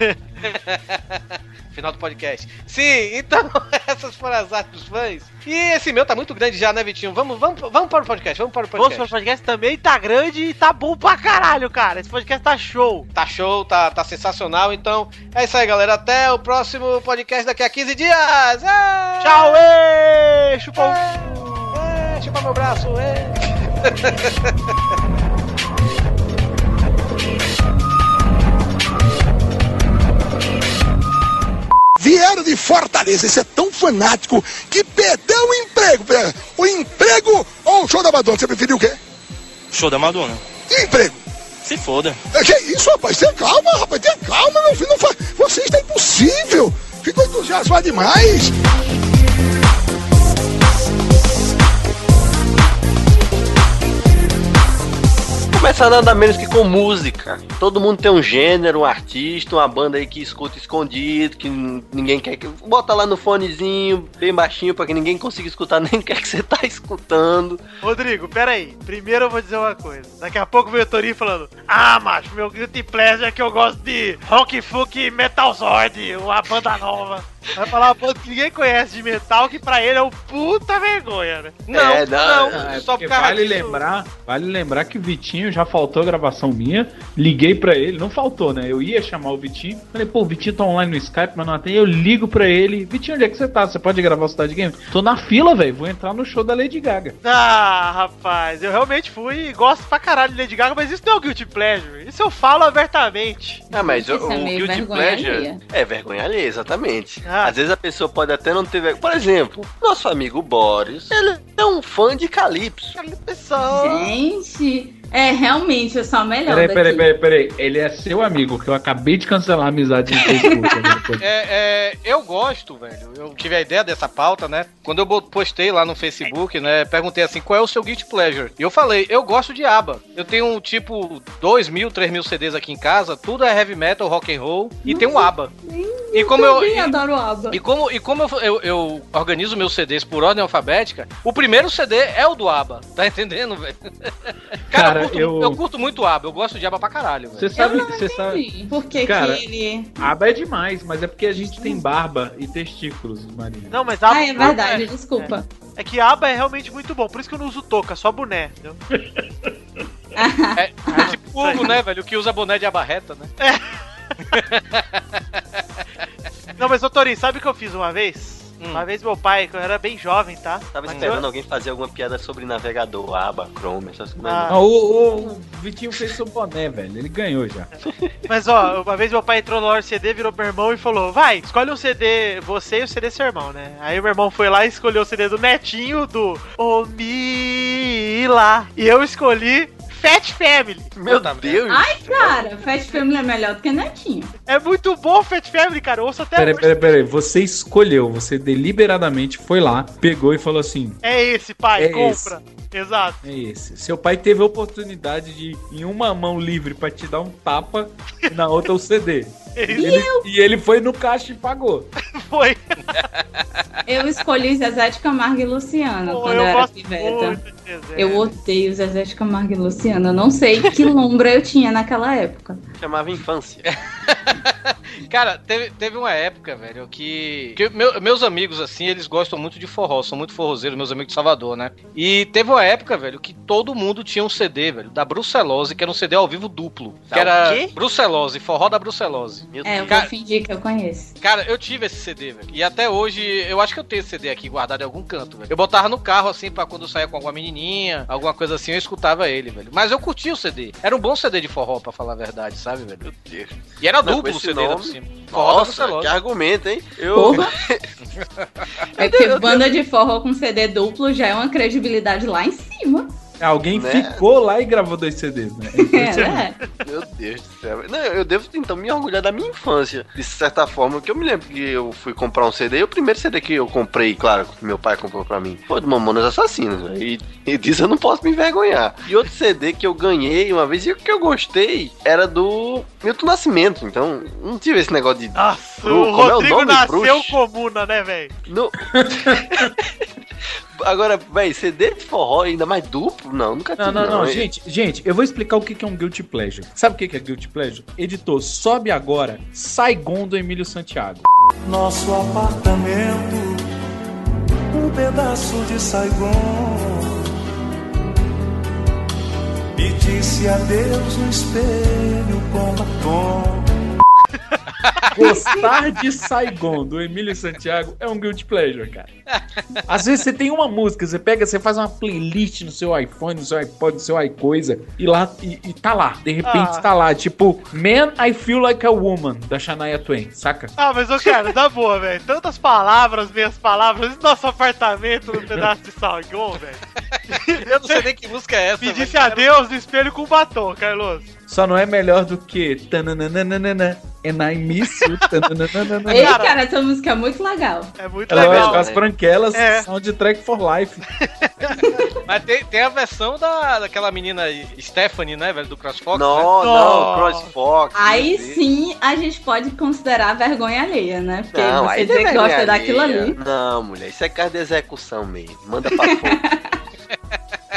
Speaker 8: Final do podcast. Sim, então essas foram as artes dos fãs. E esse meu tá muito grande já, né, Vitinho? Vamos, vamos, vamos para o podcast, vamos para o
Speaker 9: Vamos
Speaker 8: podcast.
Speaker 9: para o podcast também tá grande e tá bom pra caralho, cara. Esse podcast tá show.
Speaker 8: Tá show, tá, tá sensacional. Então é isso aí, galera. Até o próximo podcast daqui a 15 dias. É!
Speaker 9: Tchau, ê! Chupa o...
Speaker 8: É, chupa meu braço, é.
Speaker 16: Vieram de Fortaleza, esse é tão fanático que perdeu o emprego. É, O emprego ou o show da Madonna? Você preferiu o quê?
Speaker 4: Show da Madonna.
Speaker 16: E emprego?
Speaker 4: Se foda.
Speaker 16: É, Que isso, rapaz? Tenha calma, rapaz. Tenha calma, meu filho. Não fa... Você está impossível. Ficou entusiasmado demais.
Speaker 3: Começa nada menos que com música. Todo mundo tem um gênero, um artista, uma banda aí que escuta escondido, que ninguém quer que. Bota lá no fonezinho, bem baixinho, pra que ninguém consiga escutar nem o que você tá escutando.
Speaker 9: Rodrigo, pera aí. Primeiro eu vou dizer uma coisa. Daqui a pouco veio o Torinho falando: Ah, macho, meu guilty pleasure é que eu gosto de rock, funk e metal zord, uma banda nova. Vai falar uma banda que ninguém conhece de metal, que pra ele é um puta vergonha, né?
Speaker 8: Não,
Speaker 3: É, não,
Speaker 8: não,
Speaker 10: É,
Speaker 8: só por causa
Speaker 10: vale
Speaker 8: disso-
Speaker 10: lembrar, vale lembrar que o Vitinho já faltou gravação minha. Liguei pra ele, não faltou, né? Eu ia chamar o Vitinho. Falei, pô, o Vitinho tá online no Skype, mas não atende. Eu ligo pra ele. Vitinho, onde é que você tá? Você pode gravar o Cidade Game? Tô na fila, velho. Vou entrar no show da Lady Gaga.
Speaker 9: Ah, rapaz, eu realmente fui e gosto pra caralho de Lady Gaga, mas isso não é o Guilty Pleasure. Isso eu falo abertamente.
Speaker 3: Ah, mas o,
Speaker 11: é
Speaker 3: o
Speaker 11: meio
Speaker 3: Guilty Pleasure
Speaker 11: alheia.
Speaker 3: é vergonha alheia, exatamente.
Speaker 9: Ah.
Speaker 3: Às vezes a pessoa pode até não ter vergonha. Por exemplo, nosso amigo Boris, ele é um fã de Calypso.
Speaker 11: Gente, é realmente eu sou a melhor
Speaker 10: Peraí,
Speaker 11: daqui.
Speaker 10: peraí, peraí, peraí. Ele é seu amigo, que eu acabei de cancelar a amizade no Facebook. né?
Speaker 8: É, é, eu gosto, velho. Eu tive a ideia dessa pauta, né? Quando eu postei lá no Facebook, né? Perguntei assim, qual é o seu Guilty Pleasure? E eu falei, eu gosto de ABBA. Eu tenho, tipo, 2 mil, 3 mil CDs aqui em casa. Tudo é heavy metal, rock and roll. E tem um ABBA. E como eu...
Speaker 11: também
Speaker 8: e-
Speaker 11: adoro ABBA.
Speaker 8: E como, e como eu, eu, eu organizo meus CDs por ordem alfabética, o primeiro CD é o do ABBA. Tá entendendo, velho? Cara, curto,
Speaker 10: eu-
Speaker 8: eu curto muito ABBA. Eu gosto de ABBA pra caralho, velho.
Speaker 10: Você sabe, você sabe.
Speaker 11: Por que,
Speaker 10: Cara,
Speaker 11: que ele.
Speaker 10: Aba é demais, mas é porque a gente tem barba e testículos, Marina.
Speaker 9: Não, mas ABBA
Speaker 11: Ah, é verdade, desculpa.
Speaker 9: É, é que ABBA é realmente muito bom, por isso que eu não uso touca, só boné, entendeu?
Speaker 8: É, é tipo o Hugo, né, velho? O que usa boné de abarreta, né?
Speaker 9: Não, mas ô Torinho, sabe o que eu fiz uma vez?
Speaker 8: Hum.
Speaker 9: Uma vez meu pai, quando eu era bem jovem, tá?
Speaker 3: Tava
Speaker 9: Mas
Speaker 3: esperando
Speaker 9: eu-
Speaker 3: alguém fazer alguma piada sobre navegador, aba, Chrome, essas coisas.
Speaker 9: Ah.
Speaker 10: Ah, o, o- o Vitinho fez seu boné, velho. Ele ganhou já.
Speaker 9: Mas ó, uma vez meu pai entrou loja de CD, virou meu irmão e falou: Vai, escolhe um CD, você e o CD seu irmão, né? Aí meu irmão foi lá e escolheu o CD do Netinho do O Mila. E eu escolhi Fat Family.
Speaker 3: Meu Deus!
Speaker 11: Ai, cara, Fat Family é melhor do que Netinho.
Speaker 9: É muito bom Fat Family, cara. Eu ouço até
Speaker 10: Peraí, peraí, peraí. Você escolheu, você deliberadamente foi lá, pegou e falou assim:
Speaker 9: É esse, pai,
Speaker 10: É
Speaker 9: compra. Exato.
Speaker 10: É esse. Seu pai teve a oportunidade de, em uma mão livre, pra te dar um tapa e na outra o CD.
Speaker 9: E
Speaker 10: ele, e ele foi no caixa e pagou.
Speaker 9: Foi.
Speaker 11: Eu escolhi Zezé de Camargo e Luciano
Speaker 9: Pô,
Speaker 11: quando
Speaker 9: eu
Speaker 11: eu, era piveta. Eu odeio Zezé de Camargo e Luciano. Eu não sei que lombra eu tinha naquela época.
Speaker 3: Chamava infância.
Speaker 8: Cara, teve, teve uma época, velho, que, que meu- meus amigos, assim, eles gostam muito de forró, são muito forrozeiros, meus amigos de Salvador, né? E teve uma época, velho, que todo mundo tinha um CD, velho, da Brucelose, que era um CD ao vivo duplo. Que
Speaker 3: Da
Speaker 8: era
Speaker 3: o quê?
Speaker 8: Brucelose, forró da Brucelose.
Speaker 3: Meu
Speaker 11: É, eu
Speaker 8: Cara-
Speaker 11: vou fingir que eu conheço.
Speaker 8: Cara, eu tive esse CD, velho. E até hoje, eu acho que eu tenho esse CD aqui guardado em algum canto, velho. Eu botava no carro, assim, pra quando eu saía com alguma menininha, alguma coisa assim, eu escutava ele, velho. Mas eu curtia o CD. Era um bom CD de forró, pra falar a verdade, sabe, velho?
Speaker 3: Meu Deus.
Speaker 8: E era
Speaker 3: Não,
Speaker 8: duplo o CD
Speaker 3: nome?
Speaker 8: por cima.
Speaker 3: Nossa,
Speaker 8: Brucelose.
Speaker 3: que argumento, hein? Eu.
Speaker 11: É que banda de forró com CD duplo já é uma credibilidade lá em cima.
Speaker 10: Alguém
Speaker 3: Né?
Speaker 10: ficou lá e gravou dois CDs, né?
Speaker 11: É, né?
Speaker 3: Meu Deus do céu. Não, eu devo então me orgulhar da minha infância, de certa forma, que eu me lembro que eu fui comprar um CD, e o primeiro CD que eu comprei, claro, que meu pai comprou pra mim, foi do Mamonas Assassinas, velho. E, e disso eu não posso me envergonhar. E outro CD que eu ganhei uma vez e que eu gostei era do Milton Nascimento, então não tive esse negócio de. Bru-
Speaker 9: o
Speaker 3: como é o
Speaker 9: Rodrigo
Speaker 3: nome,
Speaker 9: nasceu
Speaker 3: bruxo?
Speaker 9: comuna, né, velho?
Speaker 3: No... Agora, velho, CD de forró, ainda mais duplo? Não, nunca tive.
Speaker 10: Não, não, não,
Speaker 3: hein?
Speaker 10: gente, gente, eu vou explicar o que é um Guilty Pleasure. Sabe o que que é Guilty Pleasure? Editor, sobe agora Saigon do Emílio Santiago.
Speaker 17: Nosso apartamento, um pedaço de Saigon. E disse adeus no espelho com batom.
Speaker 10: Gostar de Saigon do Emílio Santiago é um Guilty Pleasure, cara. Às vezes você tem uma música, você pega, você faz uma playlist no seu iPhone, no seu iPod, no seu iCoisa, e lá e, e tá lá. De repente
Speaker 9: Ah.
Speaker 10: tá lá, tipo, Man, I Feel Like a Woman, da Shania Twain, saca?
Speaker 9: Ah, mas eu quero, na boa, velho. Tantas palavras, minhas palavras, e nosso apartamento no pedaço de Saigon, velho.
Speaker 8: Eu não sei nem que música é essa.
Speaker 9: Me disse adeus no espelho com batom, Carlos.
Speaker 10: Só não é melhor do que tananana, and I miss you.
Speaker 11: Ei, cara, essa música é muito legal.
Speaker 9: É muito
Speaker 10: É lógico,
Speaker 9: legal.
Speaker 10: as branquelas,
Speaker 9: É.
Speaker 10: soundtrack for life.
Speaker 8: Mas tem, tem a versão da, daquela menina Stephanie, né, velho, do CrossFox.
Speaker 3: Não,
Speaker 8: né?
Speaker 3: não, CrossFox.
Speaker 11: Aí sim a gente pode considerar vergonha alheia, né? Porque
Speaker 3: Não,
Speaker 11: você dizer que gosta
Speaker 3: vergonha
Speaker 11: daquilo
Speaker 3: alheia.
Speaker 11: ali.
Speaker 3: Não, mulher, isso é carro de execução mesmo. Manda pra fora.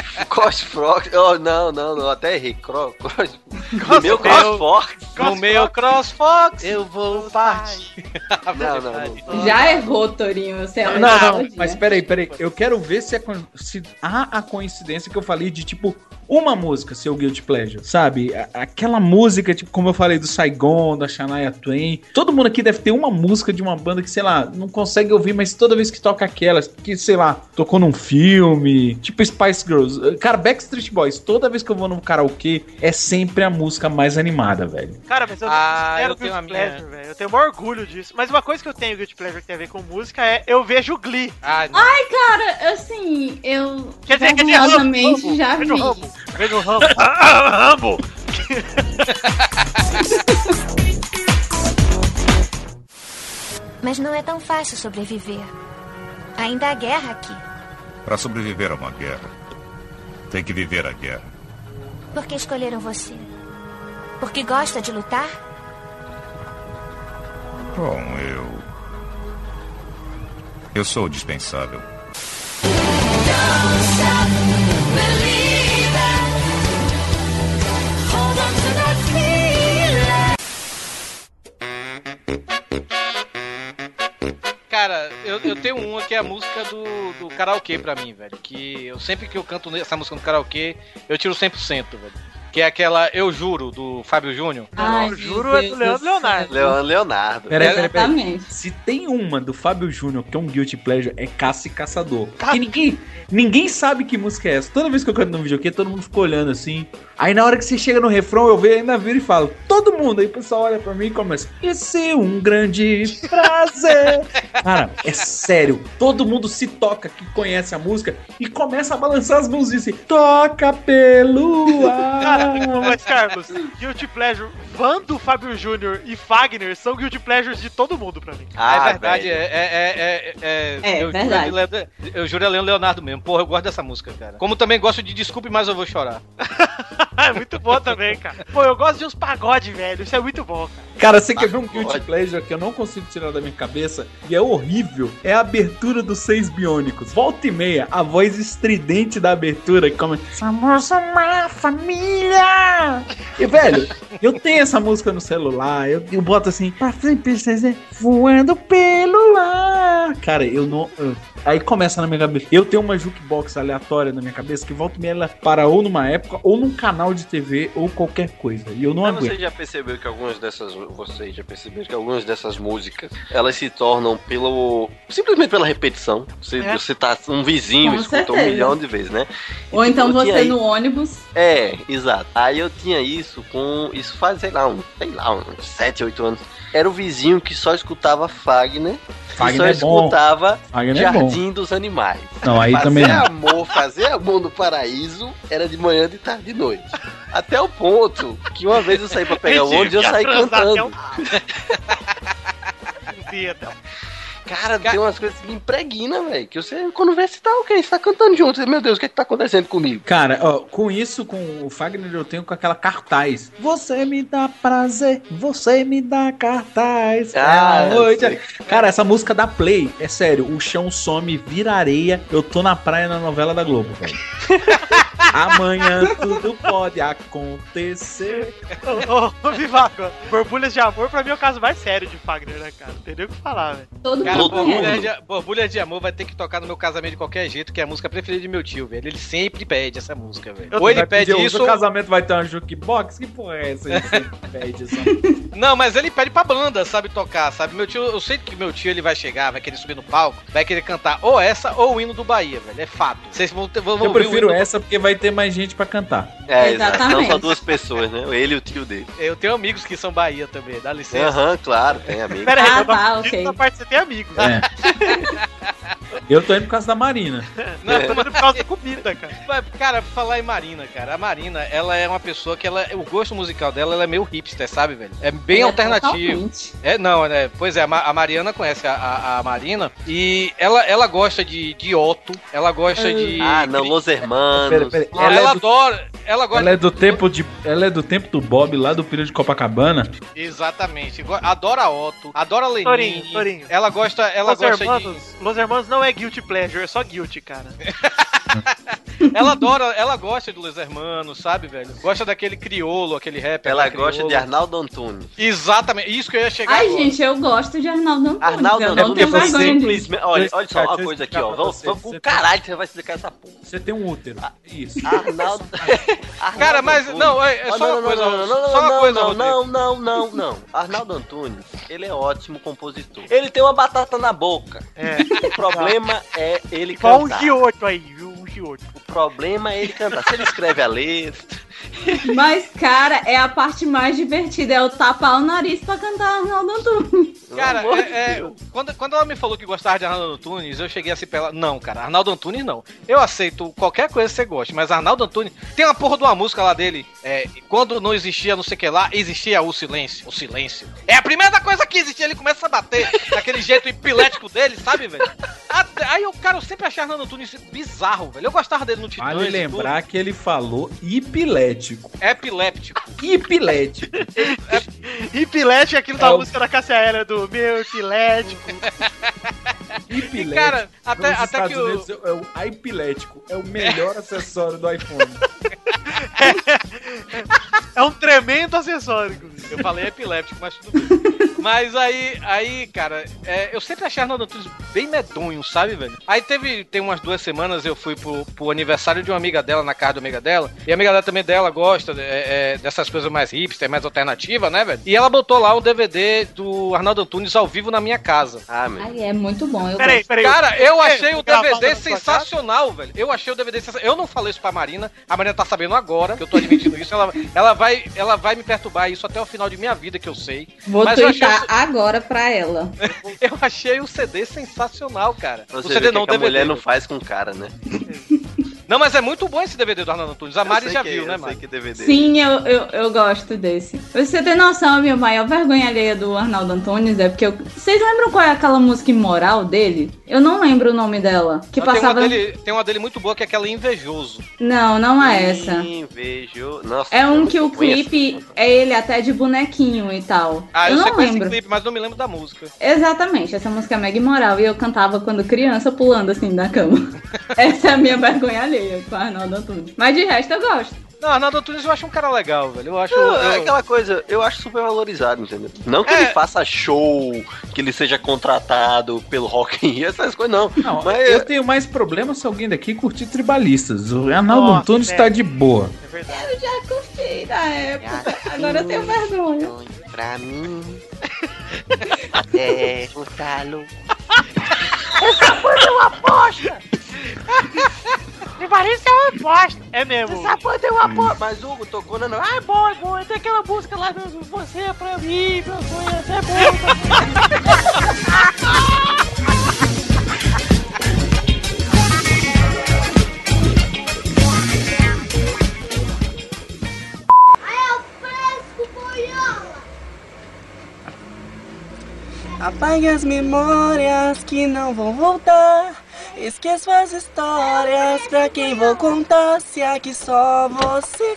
Speaker 3: CrossFox. Oh, não, não, não, até errei. Cro, cross, No meu CrossFox.
Speaker 8: No meu CrossFox eu vou partir.
Speaker 3: Não, não, não.
Speaker 11: Já errou, Torinho. Você é
Speaker 10: Não, não, mas peraí, peraí. Eu quero ver se, é se há a coincidência que eu falei de, tipo, uma música ser o Guilty Pleasure, sabe? Aquela música, tipo, como eu falei do Saigon, da Shania Twain. Todo mundo aqui deve ter uma música de uma banda que, sei lá, não consegue ouvir, mas toda vez que toca aquelas, que, sei lá, tocou num filme, tipo Spice Girls. Cara, Backstreet Boys, toda vez que eu vou no karaokê, é sempre a música mais animada, velho.
Speaker 9: Cara, mas eu
Speaker 8: Ah, eu tenho
Speaker 9: Guilty
Speaker 8: minha.
Speaker 9: Pleasure, velho. Eu tenho o maior orgulho disso. Mas uma coisa que eu tenho Guilty Pleasure que tem a ver com música é eu vejo Glee.
Speaker 8: Ai,
Speaker 11: Ai, cara, assim, eu
Speaker 9: Quer dizer, quer dizer,
Speaker 11: vergonhosamente
Speaker 9: Rambo,
Speaker 11: já vi.
Speaker 9: Rambo. Vejo Rambo. Ah, Rambo!
Speaker 18: Mas não é tão fácil sobreviver. Ainda há guerra aqui.
Speaker 19: Para sobreviver a uma guerra, tem que viver a guerra.
Speaker 18: Por que escolheram você? Porque gosta de lutar?
Speaker 19: Bom, eu. Eu sou dispensável.
Speaker 8: Cara, eu, eu tenho uma que é a música do, do karaokê pra mim, velho. Que eu sempre que eu canto essa música no karaokê, eu tiro 100%, velho. Que é aquela Eu Juro, do Fábio Júnior.
Speaker 11: Ai,
Speaker 9: Eu juro é do Leandro Leonardo.
Speaker 3: Leon, Leonardo.
Speaker 10: Peraí, peraí, peraí.
Speaker 11: Exatamente.
Speaker 10: Se tem uma do Fábio Júnior que é um Guilty Pleasure, é Caça e Caçador. Que ninguém, ninguém sabe que música é essa. Toda vez que eu canto no videokê, todo mundo fica olhando assim. Aí na hora que você chega no refrão, eu vejo, ainda viro e falo, todo mundo. Aí o pessoal olha pra mim e começa, esse é um grande prazer. Cara, é sério. Todo mundo se toca que conhece a música e começa a balançar as mãos e assim, toca pelo ar.
Speaker 9: mas Carlos, Guilty Pleasure, Vando, Fábio Júnior e Fagner são Guilty Pleasures de todo mundo pra mim.
Speaker 8: é verdade, é, é, é, é,
Speaker 11: É,
Speaker 8: eu,
Speaker 11: verdade.
Speaker 8: Juro, é eu juro é Leandro Leonardo mesmo. Porra, eu gosto dessa música, cara. Como também gosto de Desculpe, mas eu vou chorar.
Speaker 9: é muito bom também, cara. Pô, eu gosto de uns pagode, velho. Isso é muito bom, cara.
Speaker 10: Cara, você quer ver um Guilty Pleasure que eu não consigo tirar da minha cabeça e é horrível? É a abertura dos Seis Biônicos. Volta e meia, a voz estridente da abertura que começa. Somos uma família! E, velho, eu tenho essa música no celular, eu, eu boto assim, pra frente, voando pelo ar. Cara, eu não. eu- aí começa na minha cabeça. Eu tenho uma jukebox aleatória na minha cabeça que volta e meia ela para ou numa época, ou num canal de TV, ou qualquer coisa. E eu não
Speaker 3: Mas
Speaker 10: aguento.
Speaker 3: você já percebeu que algumas dessas. Vocês já perceberam que algumas dessas músicas elas se tornam pelo. simplesmente pela repetição. Você,
Speaker 11: É.
Speaker 3: você tá. Um vizinho
Speaker 11: Com
Speaker 3: escutou um
Speaker 11: certeza.
Speaker 3: milhão de vezes, né?
Speaker 11: Ou então
Speaker 3: eu tinha
Speaker 11: você
Speaker 3: aí-
Speaker 11: no ônibus.
Speaker 3: É, exato. Aí eu tinha isso com. Isso faz, sei lá, um, sei lá, uns 7, 8 anos. Era o vizinho que só escutava Fagner.
Speaker 10: Fagner
Speaker 3: e
Speaker 10: é
Speaker 3: só
Speaker 10: bom.
Speaker 3: escutava
Speaker 10: Fagner é bom.
Speaker 3: Jardim dos Animais.
Speaker 10: Não, aí
Speaker 3: fazer
Speaker 10: também não.
Speaker 3: amor, fazer amor no paraíso era de manhã, de tarde, de noite. Até o ponto que uma vez eu saí pra pegar o ônibus e eu saí cantando. Cara, tem umas coisas que me impregna, velho. Que você, quando vê, você tá o quê? Você tá cantando junto. Você, Meu Deus, o que é que tá acontecendo comigo?
Speaker 10: Cara, ó, com isso, com o Fagner, eu tenho com aquela cartaz. Você me dá prazer, você me dá cartaz.
Speaker 3: Ah,
Speaker 10: é a noite. Cara, essa música da Play, é sério, o chão some, vira areia. Eu tô na praia na novela da Globo, velho. Amanhã tudo pode acontecer.
Speaker 9: Ô, ô, ô, Vivaco, borbulhas de amor pra mim é o caso mais sério de Fagner, né, cara? Não tem nem o que falar, velho.
Speaker 11: Todo
Speaker 8: Cara,
Speaker 11: mundo
Speaker 8: borbulha de, borbulha de amor vai ter que tocar no meu casamento de qualquer jeito, que é a música preferida de meu tio, velho. Ele sempre pede essa música, velho. Ou ele pede isso.
Speaker 10: O casamento vai ter uma jukebox? Que porra é essa? Ele sempre pede essa.
Speaker 8: Não, mas ele pede pra banda, sabe, tocar, sabe? Meu tio, eu sei que meu tio ele vai chegar, vai querer subir no palco, vai querer cantar ou essa ou o hino do Bahia, velho. É fato. Vocês vão, ter, vão
Speaker 10: Eu
Speaker 8: ouvir o
Speaker 10: prefiro essa porque vai ter mais gente pra cantar.
Speaker 3: É, exato. Não
Speaker 8: Exatamente.
Speaker 3: só duas pessoas, né? Ele e o tio dele.
Speaker 8: Eu tenho amigos que são Bahia também, dá licença.
Speaker 3: Aham, claro, tem amigo.
Speaker 9: Pera aí,
Speaker 11: Ah, tá, ok.
Speaker 9: na parte você tem amigos.
Speaker 10: É. Eu tô indo por causa da Marina.
Speaker 9: Não, eu tô indo por causa da comida, cara.
Speaker 8: Mas, Cara, pra falar em Marina, cara, a Marina, ela é uma pessoa que ela, o gosto musical dela ela é meio hipster, sabe, velho? É bem
Speaker 11: Ela é
Speaker 8: alternativo.
Speaker 11: totalmente.
Speaker 8: É, não, né? Pois é, a, Ma- a Mariana conhece a, a, a Marina e ela, ela gosta de, de Otto, ela gosta de.
Speaker 3: Ah, não, Los Hermanos.
Speaker 10: Pera, pera,
Speaker 8: Ela,
Speaker 10: ela é do-
Speaker 8: adora. Ela gosta
Speaker 10: Ela é do tempo de, ela é do tempo do Bob lá do período de Copacabana.
Speaker 8: Exatamente. Adora Otto, adora Lenin.
Speaker 9: Torinho, Torinho.
Speaker 8: Ela gosta, ela
Speaker 9: Los
Speaker 8: gosta
Speaker 9: Hermanos, Los Hermanos não é guilty pleasure, é só guilty, cara.
Speaker 8: de. Ela adora, ela gosta do Les Hermanos, sabe, velho? Gosta daquele criolo, aquele rap.
Speaker 3: Ela gosta
Speaker 8: criolo.
Speaker 3: de Arnaldo Antunes.
Speaker 8: Exatamente, isso que eu ia chegar
Speaker 11: Ai,
Speaker 8: agora.
Speaker 11: gente, eu gosto de Arnaldo Antunes.
Speaker 3: Arnaldo Antunes
Speaker 11: tenho vergonha disso.
Speaker 3: simplesmente. Olha, olha só uma coisa aqui, ó. Vamos,
Speaker 10: você.
Speaker 3: vamos com
Speaker 10: Você
Speaker 3: o caralho que você vai explicar essa porra.
Speaker 10: Você tem um útero. Isso.
Speaker 3: Arnaldo.
Speaker 8: Cara, mas não, é, é
Speaker 3: Ah,
Speaker 8: só
Speaker 3: não,
Speaker 8: uma
Speaker 3: não,
Speaker 8: coisa,
Speaker 3: não, não, não,
Speaker 8: só uma
Speaker 3: não,
Speaker 8: coisa,
Speaker 3: não, não, não, não. Arnaldo Antunes, ele é ótimo compositor. Ele tem uma batata na boca.
Speaker 9: É.
Speaker 3: O problema é ele
Speaker 9: Só um
Speaker 3: cantar.
Speaker 9: gioto aí, viu?
Speaker 3: O problema é ele cantar. Se ele escreve a letra.
Speaker 11: Mas, cara, é a parte mais divertida, é o tapar o nariz pra cantar Arnaldo Antunes.
Speaker 8: Cara, é- é, quando, quando ela me falou que gostava de Arnaldo Antunes, eu cheguei assim pra ela. Não, cara, Arnaldo Antunes não. Eu aceito qualquer coisa que você goste, mas Arnaldo Antunes. Tem uma porra de uma música lá dele. é, quando não existia não sei o que lá, existia o silêncio. O silêncio. É a primeira coisa que existia. Ele começa a bater daquele jeito epilético dele, sabe, velho? Até- aí o cara, eu sempre achei Arnaldo Antunes bizarro, velho. Eu gostava dele no Titãs.
Speaker 10: Vale
Speaker 8: e
Speaker 10: lembrar que ele falou epilético.
Speaker 8: Tudo. Epiléptico.
Speaker 10: Epilético.
Speaker 9: Hipilete é aquilo da
Speaker 10: É o-
Speaker 9: música da Cássia Aérea do meu epilético.
Speaker 10: Epilético.
Speaker 8: cara, até-
Speaker 10: Nos
Speaker 8: até
Speaker 10: Estados
Speaker 8: que o-
Speaker 10: Unidos é o epilético. É o melhor acessório do iPhone.
Speaker 9: É um tremendo acessório, inclusive.
Speaker 8: Eu falei epiléptico, mas tudo bem. Mas aí, aí, cara, é, eu sempre achei Arnaldo Antunes bem medonho, sabe, velho? Aí teve, tem umas duas semanas eu fui pro, pro aniversário de uma amiga dela, na casa da amiga dela, e a amiga dela também dela gosta é, é, dessas coisas mais hipster, mais alternativa, né, velho? E ela botou lá o DVD do Arnaldo Antunes ao vivo na minha casa.
Speaker 3: Ah, meu.
Speaker 11: Ai, é muito bom. Eu
Speaker 9: Peraí, peraí.
Speaker 8: Cara, eu achei o DVD sensacional, velho. Eu achei o DVD sensacional. Eu não falei isso pra Marina. A Marina tá sabendo agora que eu tô admitindo isso. Ela, ela, vai, ela vai me perturbar isso até o final de minha vida, que eu sei.
Speaker 11: Vou
Speaker 8: Mas eu achei,
Speaker 11: agora pra ela.
Speaker 8: eu achei o CD sensacional, cara.
Speaker 3: Pra
Speaker 8: o
Speaker 3: Você
Speaker 8: CD
Speaker 3: vê
Speaker 8: não,
Speaker 3: que a
Speaker 8: DVD.
Speaker 3: mulher não faz com cara, né?
Speaker 8: Não, mas é muito bom esse DVD do Arnaldo Antunes. A Mari
Speaker 3: Eu sei
Speaker 8: já
Speaker 3: que-
Speaker 8: viu,
Speaker 3: eu
Speaker 8: né,
Speaker 3: sei
Speaker 8: Mari?
Speaker 3: que DVD.
Speaker 11: Sim, eu, eu, eu gosto desse. Pra Você tem noção, a minha maior vergonha alheia do Arnaldo Antunes é porque eu... Vocês lembram qual é aquela música imoral dele? Eu não lembro o nome dela. Que
Speaker 8: Não,
Speaker 11: passava.
Speaker 8: tem, uma dele, tem uma dele muito boa que é aquela Invejoso.
Speaker 11: Não, não é essa.
Speaker 3: Invejo. Nossa,
Speaker 11: É um
Speaker 3: eu
Speaker 11: que o
Speaker 3: conheço.
Speaker 11: clipe é ele até de bonequinho e tal.
Speaker 8: Ah,
Speaker 11: eu
Speaker 8: eu, sei
Speaker 11: não
Speaker 8: esse
Speaker 11: lembro.
Speaker 8: clipe, mas não me lembro da música.
Speaker 11: Exatamente, essa música é mega imoral e eu cantava quando criança pulando assim da cama. essa é a minha vergonha alheia com o Arnaldo Antunes. Mas de resto eu gosto.
Speaker 8: Não, Arnaldo Antunes eu acho um cara legal, velho. Eu acho.
Speaker 3: Não,
Speaker 8: eu-
Speaker 3: É aquela coisa, eu acho super valorizado, entendeu? Não que
Speaker 8: É.
Speaker 3: ele faça show, que ele seja contratado pelo Rock in Rio, essas coisas não.
Speaker 10: Não,
Speaker 3: Mas
Speaker 10: eu tenho mais problema se alguém daqui curtir tribalistas. O Arnaldo
Speaker 9: Nossa,
Speaker 10: Antunes
Speaker 9: é.
Speaker 10: tá de boa.
Speaker 9: É verdade.
Speaker 11: Eu já curti na época, agora eu tenho vergonha.
Speaker 3: pra mim, até escutá-lo.
Speaker 13: Essa banda é uma bosta!
Speaker 9: Tribalista é uma bosta. É mesmo.
Speaker 13: Essa banda é uma bosta!
Speaker 3: Mas Hugo tocou na.
Speaker 15: Ah, é bom, é bom. Tem aquela música lá do Você é pra mim, meu sonho é bom.
Speaker 2: Apague as memórias que não vão voltar. Esqueço as histórias pra quem vou contar. Se aqui só você.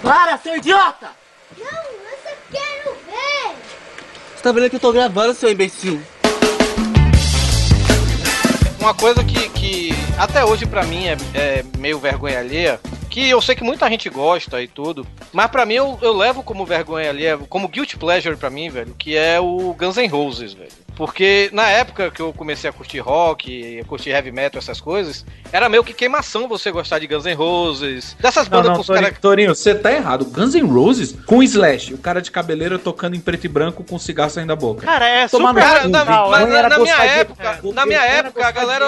Speaker 13: Para, seu idiota!
Speaker 2: Não, eu só quero ver. Você tá vendo que eu tô gravando, seu imbecil?
Speaker 8: Uma coisa que, que até hoje pra mim é, é meio vergonha alheia, que eu sei que muita gente gosta e tudo, mas pra mim eu, eu levo como vergonha alheia, como guilty pleasure pra mim, velho, que é o Guns N' Roses, velho. Porque na época que eu comecei a curtir rock, a curtir heavy metal, essas coisas, era meio que queimação você gostar de Guns N' Roses, dessas
Speaker 10: Não,
Speaker 8: bandas
Speaker 10: não,
Speaker 8: com os
Speaker 10: Torinho,
Speaker 8: caras...
Speaker 10: Torinho, você tá errado. Guns N' Roses com Slash, o cara de cabeleira tocando em preto e branco com cigarro saindo da boca.
Speaker 9: Cara, é
Speaker 10: Tomar
Speaker 9: super
Speaker 8: Cara, na,
Speaker 10: velho.
Speaker 8: mas
Speaker 10: Não
Speaker 8: na,
Speaker 10: era
Speaker 8: na minha
Speaker 10: de-
Speaker 8: época,
Speaker 10: é,
Speaker 8: na minha
Speaker 10: era
Speaker 8: época a
Speaker 10: de
Speaker 8: galera...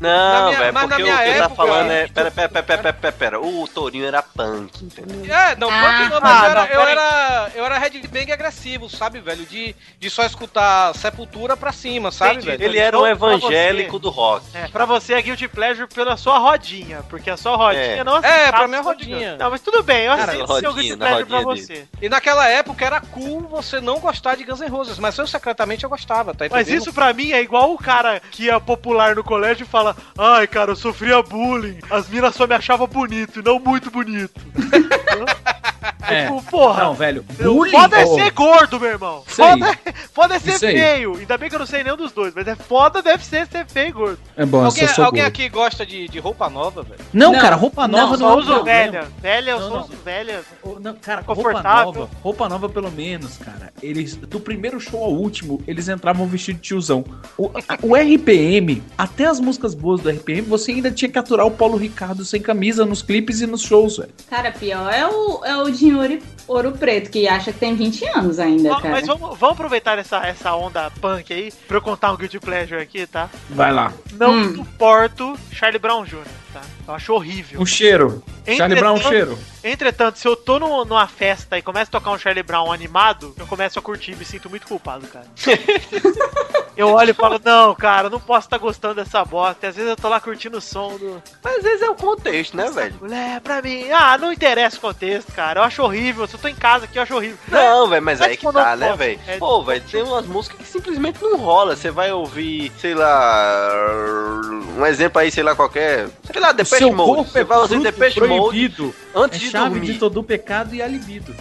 Speaker 3: Não, velho, porque o que ele tá falando é. Pera, pera, pera, pera, pera, pera. O Tourinho era punk, entendeu?
Speaker 8: É, não,
Speaker 11: Ah,
Speaker 8: punk não, mas
Speaker 9: ah,
Speaker 8: era-
Speaker 9: não,
Speaker 8: eu,
Speaker 9: peraí.
Speaker 8: era, eu era headbang agressivo, sabe, velho? De, de só escutar Sepultura pra cima, sabe,
Speaker 9: Entendi.
Speaker 8: velho?
Speaker 3: Ele era um
Speaker 9: Então,
Speaker 3: evangélico
Speaker 9: você-
Speaker 3: do rock.
Speaker 9: É, pra você é guilty pleasure pela sua rodinha, porque a sua rodinha
Speaker 3: É.
Speaker 9: não
Speaker 8: É, pra minha rodinha.
Speaker 9: Não, mas tudo bem, eu aceito seu
Speaker 3: rodinha,
Speaker 9: guilty pleasure pra você.
Speaker 8: E naquela época era cool você não gostar de Guns N' Roses, mas eu secretamente eu gostava, tá
Speaker 9: Mas
Speaker 8: entendendo?
Speaker 9: isso pra mim é igual o cara que é popular no colégio e fala Ai, cara, eu sofria bullying, as minas só me achavam bonito e não muito bonito. É, tipo, porra.
Speaker 10: Não, velho.
Speaker 9: O
Speaker 10: Bullying.
Speaker 9: foda é
Speaker 10: ô,
Speaker 9: ser gordo, meu irmão.
Speaker 10: Isso aí.
Speaker 9: Foda, foda é ser
Speaker 10: Isso aí.
Speaker 9: feio. Ainda bem que eu não sei nenhum dos dois, mas é foda deve ser ser feio e gordo.
Speaker 10: É bom,
Speaker 8: alguém
Speaker 10: sou
Speaker 8: alguém
Speaker 10: gordo.
Speaker 8: aqui gosta de, de roupa nova, velho?
Speaker 10: Não, cara, roupa nova
Speaker 9: eu
Speaker 10: não,
Speaker 9: só
Speaker 10: é
Speaker 9: uso
Speaker 10: problema.
Speaker 9: velha. Velha, eu
Speaker 10: Não,
Speaker 9: só
Speaker 10: não.
Speaker 9: uso velha.
Speaker 10: Não, cara, roupa
Speaker 9: confortável.
Speaker 10: nova, roupa nova pelo menos, cara. Eles do primeiro show ao último, eles entravam vestido de tiozão. O, o RPM, até as músicas boas do RPM, você ainda tinha que aturar o Paulo Ricardo sem camisa nos clipes e nos shows, velho.
Speaker 11: Cara, pior é o, é o de ouro, preto, que acha que tem 20 anos ainda,
Speaker 9: Ó,
Speaker 11: cara.
Speaker 9: Mas vamos, vamos aproveitar essa, essa onda punk aí pra eu contar um Guilty Pleasure aqui, tá?
Speaker 10: Vai lá.
Speaker 9: Não
Speaker 11: Hum.
Speaker 9: suporto Charlie Brown Jr., tá? Eu acho horrível.
Speaker 10: Um cheiro. Charlie Brown, um cheiro.
Speaker 9: Entretanto, se eu tô no- numa festa e começa a tocar um Charlie Brown animado, eu começo a curtir e me sinto muito culpado, cara. eu olho e falo, não, cara, eu não posso estar gostando dessa bosta. E às vezes eu tô lá curtindo o som do.
Speaker 3: Mas às vezes é o contexto, né, velho?
Speaker 9: Mulher, pra mim, ah, não interessa o contexto, cara. Eu acho horrível. Eu tô em casa aqui, eu acho horrível.
Speaker 3: Não, velho, mas
Speaker 9: Mas
Speaker 3: aí que tá, né, velho?
Speaker 9: é-
Speaker 3: Pô, velho, tem umas músicas que simplesmente não rola. Você vai ouvir, sei lá, um exemplo aí, sei lá, qualquer. Sei lá, Depeche
Speaker 10: Seu
Speaker 3: Mode.
Speaker 10: corpo
Speaker 3: Você
Speaker 10: é
Speaker 3: vai ouvir Depeche. Mode antes
Speaker 10: é
Speaker 3: de
Speaker 10: chave
Speaker 3: dormir.
Speaker 10: de todo o pecado e a libido.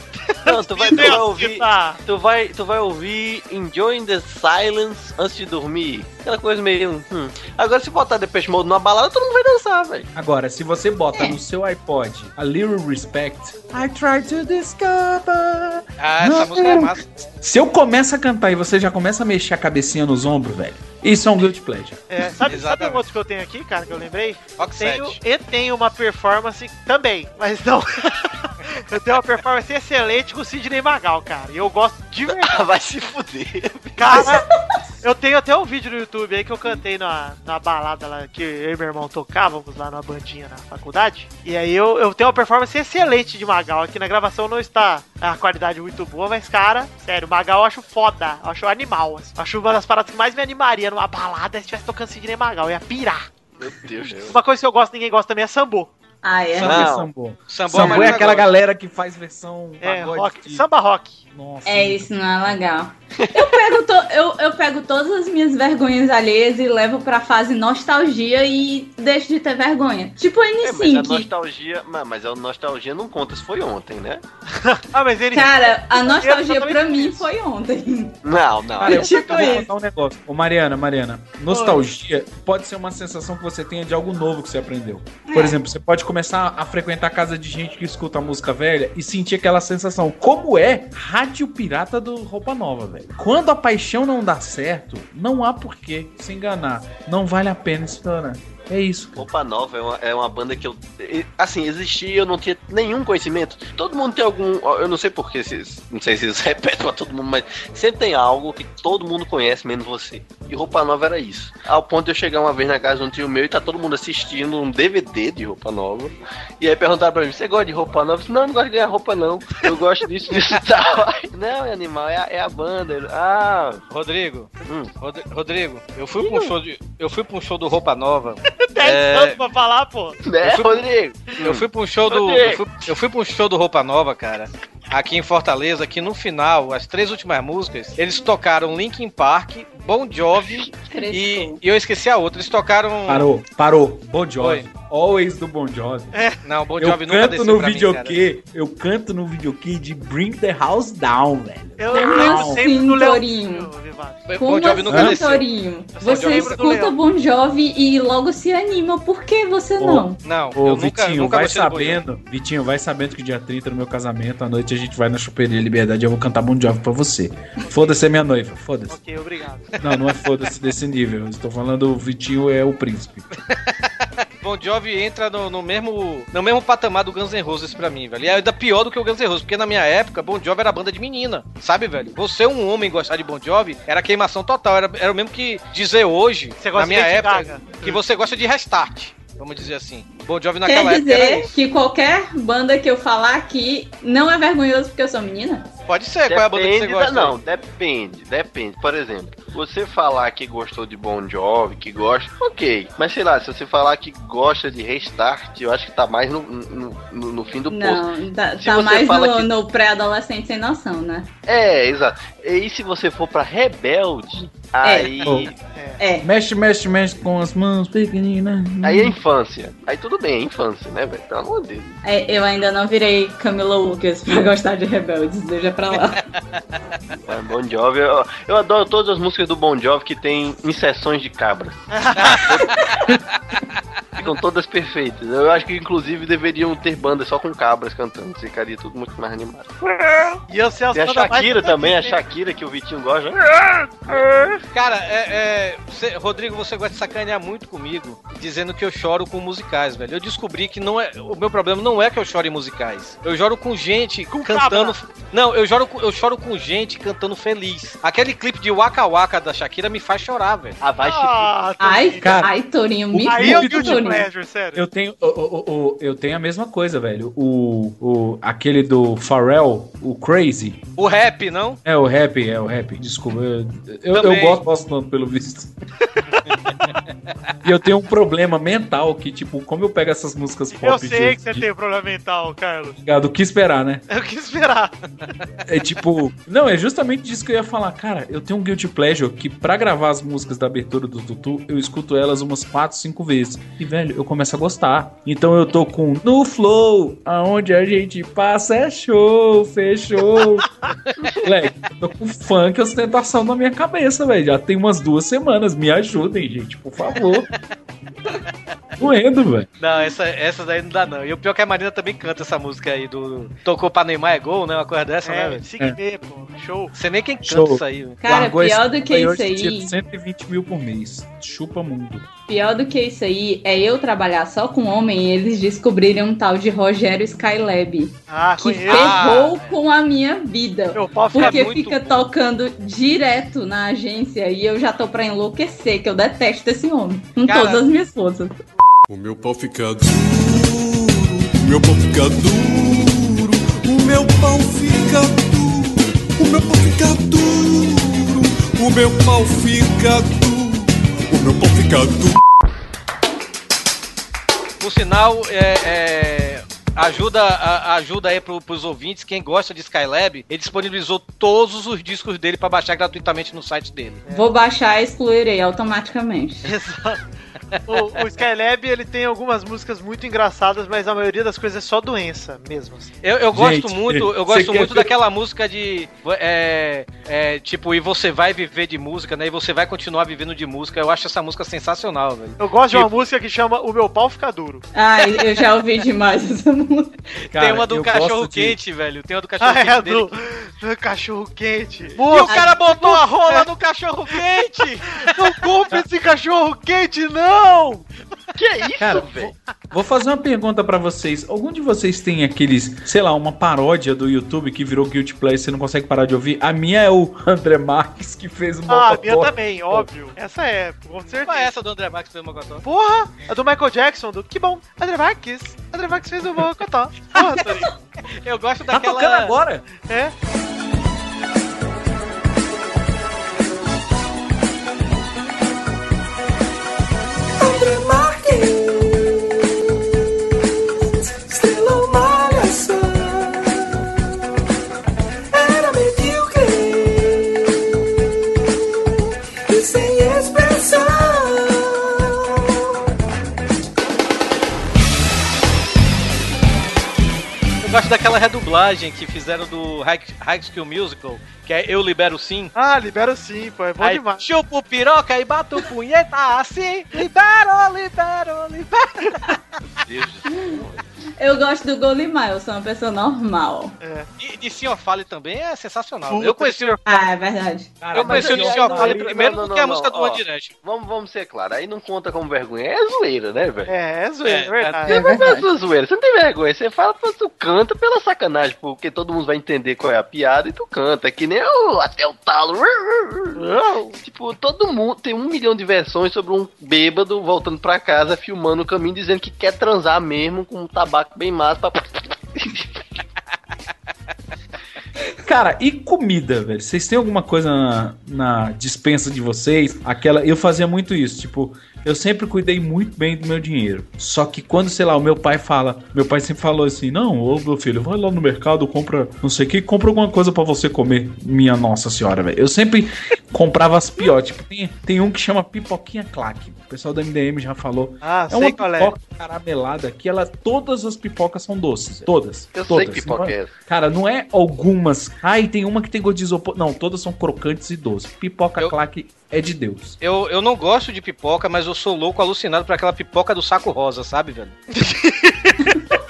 Speaker 3: Não, tu vai, tu vai ouvir.
Speaker 9: tá.
Speaker 3: Tu vai, tu vai ouvir Enjoying the Silence antes de dormir. Aquela coisa meio. hum. Agora, se botar Depeche Mode numa balada, todo mundo vai dançar, velho.
Speaker 10: Agora, se você bota
Speaker 11: É.
Speaker 10: no seu iPod a Little Respect, I try to discover.
Speaker 8: Ah, essa música é massa.
Speaker 10: Se eu começo a cantar e você já começa a mexer a cabecinha nos ombros, velho, isso é um guilty pleasure.
Speaker 9: É, sabe, sabe um outro que eu tenho aqui, cara, que eu lembrei?
Speaker 8: Rock
Speaker 9: Tenho, e tenho uma performance também, mas não. eu tenho uma performance excelente com o Sidney Magal, cara. E eu gosto de verdade.
Speaker 3: vai se fuder.
Speaker 9: Cara, eu tenho até um vídeo no YouTube aí que eu cantei na, na balada lá que eu e meu irmão tocávamos lá numa bandinha na faculdade. E aí eu, eu tenho uma performance excelente de Magal. Aqui na gravação não está a qualidade muito boa, mas, cara, sério, Magal eu acho foda. Eu acho animal. assim. Eu acho uma das paradas que mais me animaria numa balada é se estivesse tocando Sidney Magal. Eu ia pirar.
Speaker 3: Meu Deus.
Speaker 9: Uma coisa que eu gosto, ninguém gosta também é sambo.
Speaker 11: Ah, é?
Speaker 10: Samba e
Speaker 3: Não.
Speaker 10: sambô.
Speaker 8: Sambô,
Speaker 10: é
Speaker 8: não
Speaker 10: aquela galera que faz versão
Speaker 9: É, rock,
Speaker 10: de-
Speaker 9: samba rock.
Speaker 10: Nossa.
Speaker 11: É, isso não é legal. Eu pego, to- eu, eu pego todas as minhas vergonhas alheias e levo pra fase nostalgia e deixo de ter vergonha. Tipo o
Speaker 3: É, mas a
Speaker 11: N5.
Speaker 3: nostalgia. Mas, mas a nostalgia não conta se foi ontem, né?
Speaker 9: Ah, mas ele.
Speaker 11: Cara, a nostalgia
Speaker 9: exatamente
Speaker 11: pra mim
Speaker 9: isso.
Speaker 11: foi ontem.
Speaker 3: Não, não.
Speaker 10: Cara, eu,
Speaker 11: Tipo
Speaker 10: eu vou
Speaker 11: isso.
Speaker 10: contar um negócio. Ô, Mariana, Mariana, nostalgia pode ser uma sensação que você tenha de algo novo que você aprendeu. Por
Speaker 11: É.
Speaker 10: exemplo, você pode começar a frequentar a casa de gente que escuta música velha e sentir aquela sensação. Como é rádio pirata do Roupa Nova, velho? Quando a paixão não dá certo, não há por que se enganar. Não vale a pena explorar. É isso. cara.
Speaker 3: Roupa Nova é uma, é uma banda que eu. Assim, existia e eu não tinha nenhum conhecimento. Todo mundo tem algum. Eu não sei porquê, não sei se isso repete pra todo mundo, mas sempre tem algo que todo mundo conhece, menos você. E Roupa Nova era isso. Ao ponto de eu chegar uma vez na casa de um tio meu e tá todo mundo assistindo um DVD de Roupa Nova. E aí perguntaram pra mim: Você gosta de roupa nova? Eu disse, não, eu não gosto de ganhar roupa, não. Eu gosto disso, disso e tal. Não, é animal, é a, é a banda. Ah,
Speaker 8: Rodrigo,
Speaker 3: Hum.
Speaker 8: Rod- Rodrigo, eu fui pra um show de, eu fui pra um show do Roupa Nova.
Speaker 9: 10
Speaker 8: É.
Speaker 9: anos pra falar, pô.
Speaker 3: né,
Speaker 8: Eu fui-
Speaker 3: Rodrigo?
Speaker 8: Eu fui pra um show do, eu fui, eu fui pra um show do Roupa Nova, cara. Aqui em Fortaleza, que no final, as três últimas músicas, eles tocaram Linkin Park, Bon Jovi e, e eu esqueci a outra. Eles tocaram
Speaker 10: Parou, parou. Bon Jovi.
Speaker 8: Oi.
Speaker 10: Always do Bon Jovi.
Speaker 8: Não, Bon
Speaker 10: eu
Speaker 8: Jovi nunca
Speaker 10: canto no
Speaker 8: mim,
Speaker 10: videokê, eu canto no videokê de Bring the House Down, velho.
Speaker 9: Eu
Speaker 11: Como
Speaker 9: lembro
Speaker 11: assim,
Speaker 9: sempre do? Leozinho.
Speaker 8: Bon Jovi nunca
Speaker 11: assim,
Speaker 8: desceu.
Speaker 11: Torinho? Você escuta. Bon Jovi e logo se anima. Por que você
Speaker 10: Ô,
Speaker 11: não?
Speaker 8: Não,
Speaker 10: Ô,
Speaker 8: eu nunca,
Speaker 10: Vitinho,
Speaker 8: nunca
Speaker 10: vai
Speaker 8: gostei do Bon
Speaker 10: sabendo, Vitinho, vai sabendo que dia 30 no meu casamento, à noite a gente vai na Choperia Liberdade e eu vou cantar Bon Jovi pra você. Foda-se, é minha noiva, foda-se.
Speaker 9: Ok, obrigado.
Speaker 10: Não, não é foda-se desse nível. Estou falando o Vitinho é o príncipe.
Speaker 8: Bon Jovi entra no, no mesmo no mesmo patamar do Guns N' Roses pra mim, velho. E é ainda pior do que o Guns N' Roses, porque na minha época, Bon Jovi era banda de menina, sabe, velho? Você, um homem, gostar de Bon Jovi, era queimação total. Era, era o mesmo que dizer hoje,
Speaker 9: Você gosta
Speaker 8: na minha época, que você gosta de restart. Vamos dizer assim. Bon Jovi naquela
Speaker 11: Quer
Speaker 8: época era
Speaker 11: dizer
Speaker 8: isso.
Speaker 11: que qualquer banda que eu falar aqui não é vergonhoso porque eu sou menina?
Speaker 8: Pode ser, qual é a banda que você
Speaker 3: Depende
Speaker 8: gosta?
Speaker 3: da- não, depende, depende. Por exemplo, você falar que gostou de Bon Jovi, que gosta, ok. Mas sei lá, se você falar que gosta de Restart, eu acho que tá mais no, no, no- no fim do poço.
Speaker 11: Não, tá,
Speaker 3: Se
Speaker 11: tá
Speaker 3: você
Speaker 11: mais
Speaker 3: fala
Speaker 11: no,
Speaker 3: que-
Speaker 11: no pré-adolescente sem noção, né?
Speaker 3: É, exato. E se você for pra Rebelde, Aí.
Speaker 11: É.
Speaker 10: Mexe, mexe, mexe com as mãos pequeninas.
Speaker 3: Aí é infância. Aí tudo bem, é infância, né, velho? Pelo amor de Deus.
Speaker 11: É, eu ainda não virei Camila Lucas pra gostar de rebeldes, deixa pra lá.
Speaker 3: É, Bon Jovi, eu, eu adoro todas as músicas do Bon Jovi que tem inserções de cabras. Ficam todas perfeitas. Eu acho que inclusive deveriam ter bandas só com cabras cantando. Ficaria tudo muito mais animado.
Speaker 9: E eu sei as
Speaker 3: Tem a Shakira também, a? Shakira que o Vitinho gosta.
Speaker 8: Cara, é, é, você- Rodrigo, você gosta de sacanear muito comigo, dizendo que eu choro com musicais, velho. Eu descobri que não é, o meu problema não é que eu choro em musicais. Eu choro com gente cantando. Não, eu choro, com- eu choro com gente cantando feliz. Aquele clipe de Waka Waka da Shakira me faz chorar, velho.
Speaker 3: Ah, vai
Speaker 9: Ah,
Speaker 11: Ai,
Speaker 10: Cara,
Speaker 11: ai, Torinho, me
Speaker 9: Aí o
Speaker 11: conta,
Speaker 9: Guilty
Speaker 11: Torinho.
Speaker 9: Pleasure, sério.
Speaker 10: Eu tenho, o, o- o- eu tenho a mesma coisa, velho. O, o, aquele do Pharrell, o Crazy.
Speaker 8: O rap, não?
Speaker 10: É o rap, é o rap. Desculpa. Eu, eu, eu gosto, gosto tanto, pelo visto. e eu tenho um problema mental que, tipo, como eu pego essas músicas pop
Speaker 9: Eu sei
Speaker 10: de-
Speaker 9: que você
Speaker 10: de-
Speaker 9: tem um problema mental, Carlos.
Speaker 10: Ligado, o que esperar, né?
Speaker 9: Eu quis esperar.
Speaker 10: É tipo. Não, é justamente disso que eu ia falar. Cara, eu tenho um Guilty Pleasure que, pra gravar as músicas da abertura do Tutu, eu escuto elas umas 4, 5 vezes. E, velho, eu começo a gostar. Então eu tô com No Flow, aonde a gente passa é show, fechou. Moleque, tô com funk ostentação na minha cabeça, velho. Já tem umas duas semanas. Me ajudem, gente, por favor. Doendo, velho.
Speaker 8: Não, essa, essa daí não dá, não. E o pior é que a Marina também canta essa música aí do. Tocou pra Neymar é gol, né? Uma coisa dessa, né,
Speaker 9: É,
Speaker 8: velho?
Speaker 9: Sigme, pô. Show.
Speaker 8: Você nem quem canta
Speaker 10: Show.
Speaker 8: isso aí, velho.
Speaker 11: Cara,
Speaker 10: Largou
Speaker 11: pior do que isso aí-
Speaker 10: tira 120 mil por mês. Chupa mundo.
Speaker 11: Pior do que isso aí é eu trabalhar só com homem e eles descobrirem um tal de Rogério Skylab.
Speaker 9: Ah,
Speaker 11: que
Speaker 9: conheço.
Speaker 11: ferrou com a minha vida.
Speaker 9: Meu pau fica
Speaker 11: Porque fica tocando direto na agência e eu já tô pra enlouquecer, que eu detesto esse homem. Com
Speaker 8: Cara-
Speaker 11: todas as minhas forças.
Speaker 17: O meu pau fica duro, o meu pau fica duro, o meu pau fica duro, o meu pau fica duro, o meu pau fica duro, o meu pau fica duro.
Speaker 8: Por sinal, é, é, ajuda, a- ajuda aí pro, pros ouvintes, quem gosta de Skylab, ele disponibilizou todos os discos dele pra baixar gratuitamente no site dele.
Speaker 11: Vou baixar e excluirei automaticamente.
Speaker 9: O, o Skylab, ele tem algumas músicas muito engraçadas, mas a maioria das coisas é só doença mesmo. assim.
Speaker 8: Eu, eu gosto
Speaker 10: Gente,
Speaker 8: muito, eu gosto
Speaker 10: quer
Speaker 8: muito
Speaker 10: ver-
Speaker 8: daquela música de. É, é, tipo, e você vai viver de música, né? E você vai continuar vivendo de música. Eu acho essa música sensacional, velho.
Speaker 9: Eu gosto de uma
Speaker 8: Tipo-
Speaker 9: música que chama O Meu Pau Fica Duro.
Speaker 11: Ai, eu já ouvi demais essa música.
Speaker 8: Tem uma do cachorro
Speaker 10: gosto de-
Speaker 8: quente, velho. Tem uma do cachorro
Speaker 9: Ah,
Speaker 8: quente
Speaker 9: é,
Speaker 8: dele.
Speaker 9: do, do cachorro quente.
Speaker 8: E o cara botou a rola no cachorro quente!
Speaker 9: Não compre esse cachorro quente, não!
Speaker 3: Que é isso,
Speaker 10: Cara,
Speaker 3: velho?
Speaker 10: Vou fazer uma pergunta pra vocês. Algum de vocês tem aqueles, sei lá, uma paródia do YouTube que virou Guilty Pleasure e você não consegue parar de ouvir? A minha é o André Marques que fez o
Speaker 9: Ah, a minha também, óbvio. Essa é, com certeza.
Speaker 8: Qual é essa do André Max que fez o Mocotó?
Speaker 9: Porra! A do Michael Jackson, do Que bom, André Marques. André Marques fez o Mocotó. Porra, Torinho.
Speaker 8: Eu gosto
Speaker 10: Tá
Speaker 8: daquela.
Speaker 10: tocando agora?
Speaker 9: É?
Speaker 17: André Marques,
Speaker 8: gosto daquela redublagem que fizeram do High, High School Musical, que é Eu Libero Sim.
Speaker 9: Ah, libero sim, pô, é bom
Speaker 8: Aí
Speaker 9: demais.
Speaker 8: chupa o piroca e bate o punheta assim. Libero, libero, libero.
Speaker 3: Deus do céu.
Speaker 11: Eu gosto do Golimar, eu sou uma pessoa normal.
Speaker 9: É.
Speaker 8: E de Senhor Fale também é sensacional.
Speaker 9: Puta,
Speaker 8: eu conheci, o-
Speaker 11: Ah, é verdade.
Speaker 8: eu conheci o de Senhor
Speaker 3: não,
Speaker 8: Fale
Speaker 3: não,
Speaker 8: primeiro
Speaker 3: não, não,
Speaker 8: porque é a
Speaker 3: não,
Speaker 8: música do. One Direction.
Speaker 3: Vamos, vamos ser claros, aí não conta como vergonha. É zoeira, né, velho?
Speaker 9: É, é zoeira, é,
Speaker 8: É,
Speaker 9: verdade.
Speaker 3: Você vai fazer sua zoeira, você não tem vergonha. Você fala, tu canta pela sacanagem, porque todo mundo vai entender qual é a piada e tu canta. É que nem o até o talo. Tipo, todo mundo tem um milhão de versões sobre um bêbado voltando pra casa, filmando o caminho, dizendo que quer transar mesmo com um tabaco bem massa.
Speaker 10: Cara, e comida, velho? Vocês têm alguma coisa na, na dispensa de vocês? Aquela. Eu fazia muito isso, tipo, eu sempre cuidei muito bem do meu dinheiro. Só que quando, sei lá, o meu pai fala, meu pai sempre falou assim: "Não, ô meu filho, vai lá no mercado, compra, não sei o que, compra alguma coisa pra você comer". Minha nossa senhora, velho. Eu sempre comprava as piores. Tipo, tem, tem um que chama pipoquinha claque. O pessoal da MDM já falou.
Speaker 9: Ah,
Speaker 10: é
Speaker 9: sei
Speaker 10: uma
Speaker 9: qual é.
Speaker 10: pipoca caramelada que ela todas as pipocas são doces, todas.
Speaker 3: Eu sei
Speaker 10: todas.
Speaker 3: que pipoca é.
Speaker 10: Cara, não é algumas. Ai, tem uma que tem gosto de isopor. Não, todas são crocantes e doces. Pipoca claque é de Deus.
Speaker 8: Eu, eu não gosto de pipoca, mas eu sou louco, alucinado por aquela pipoca do saco rosa, sabe, velho?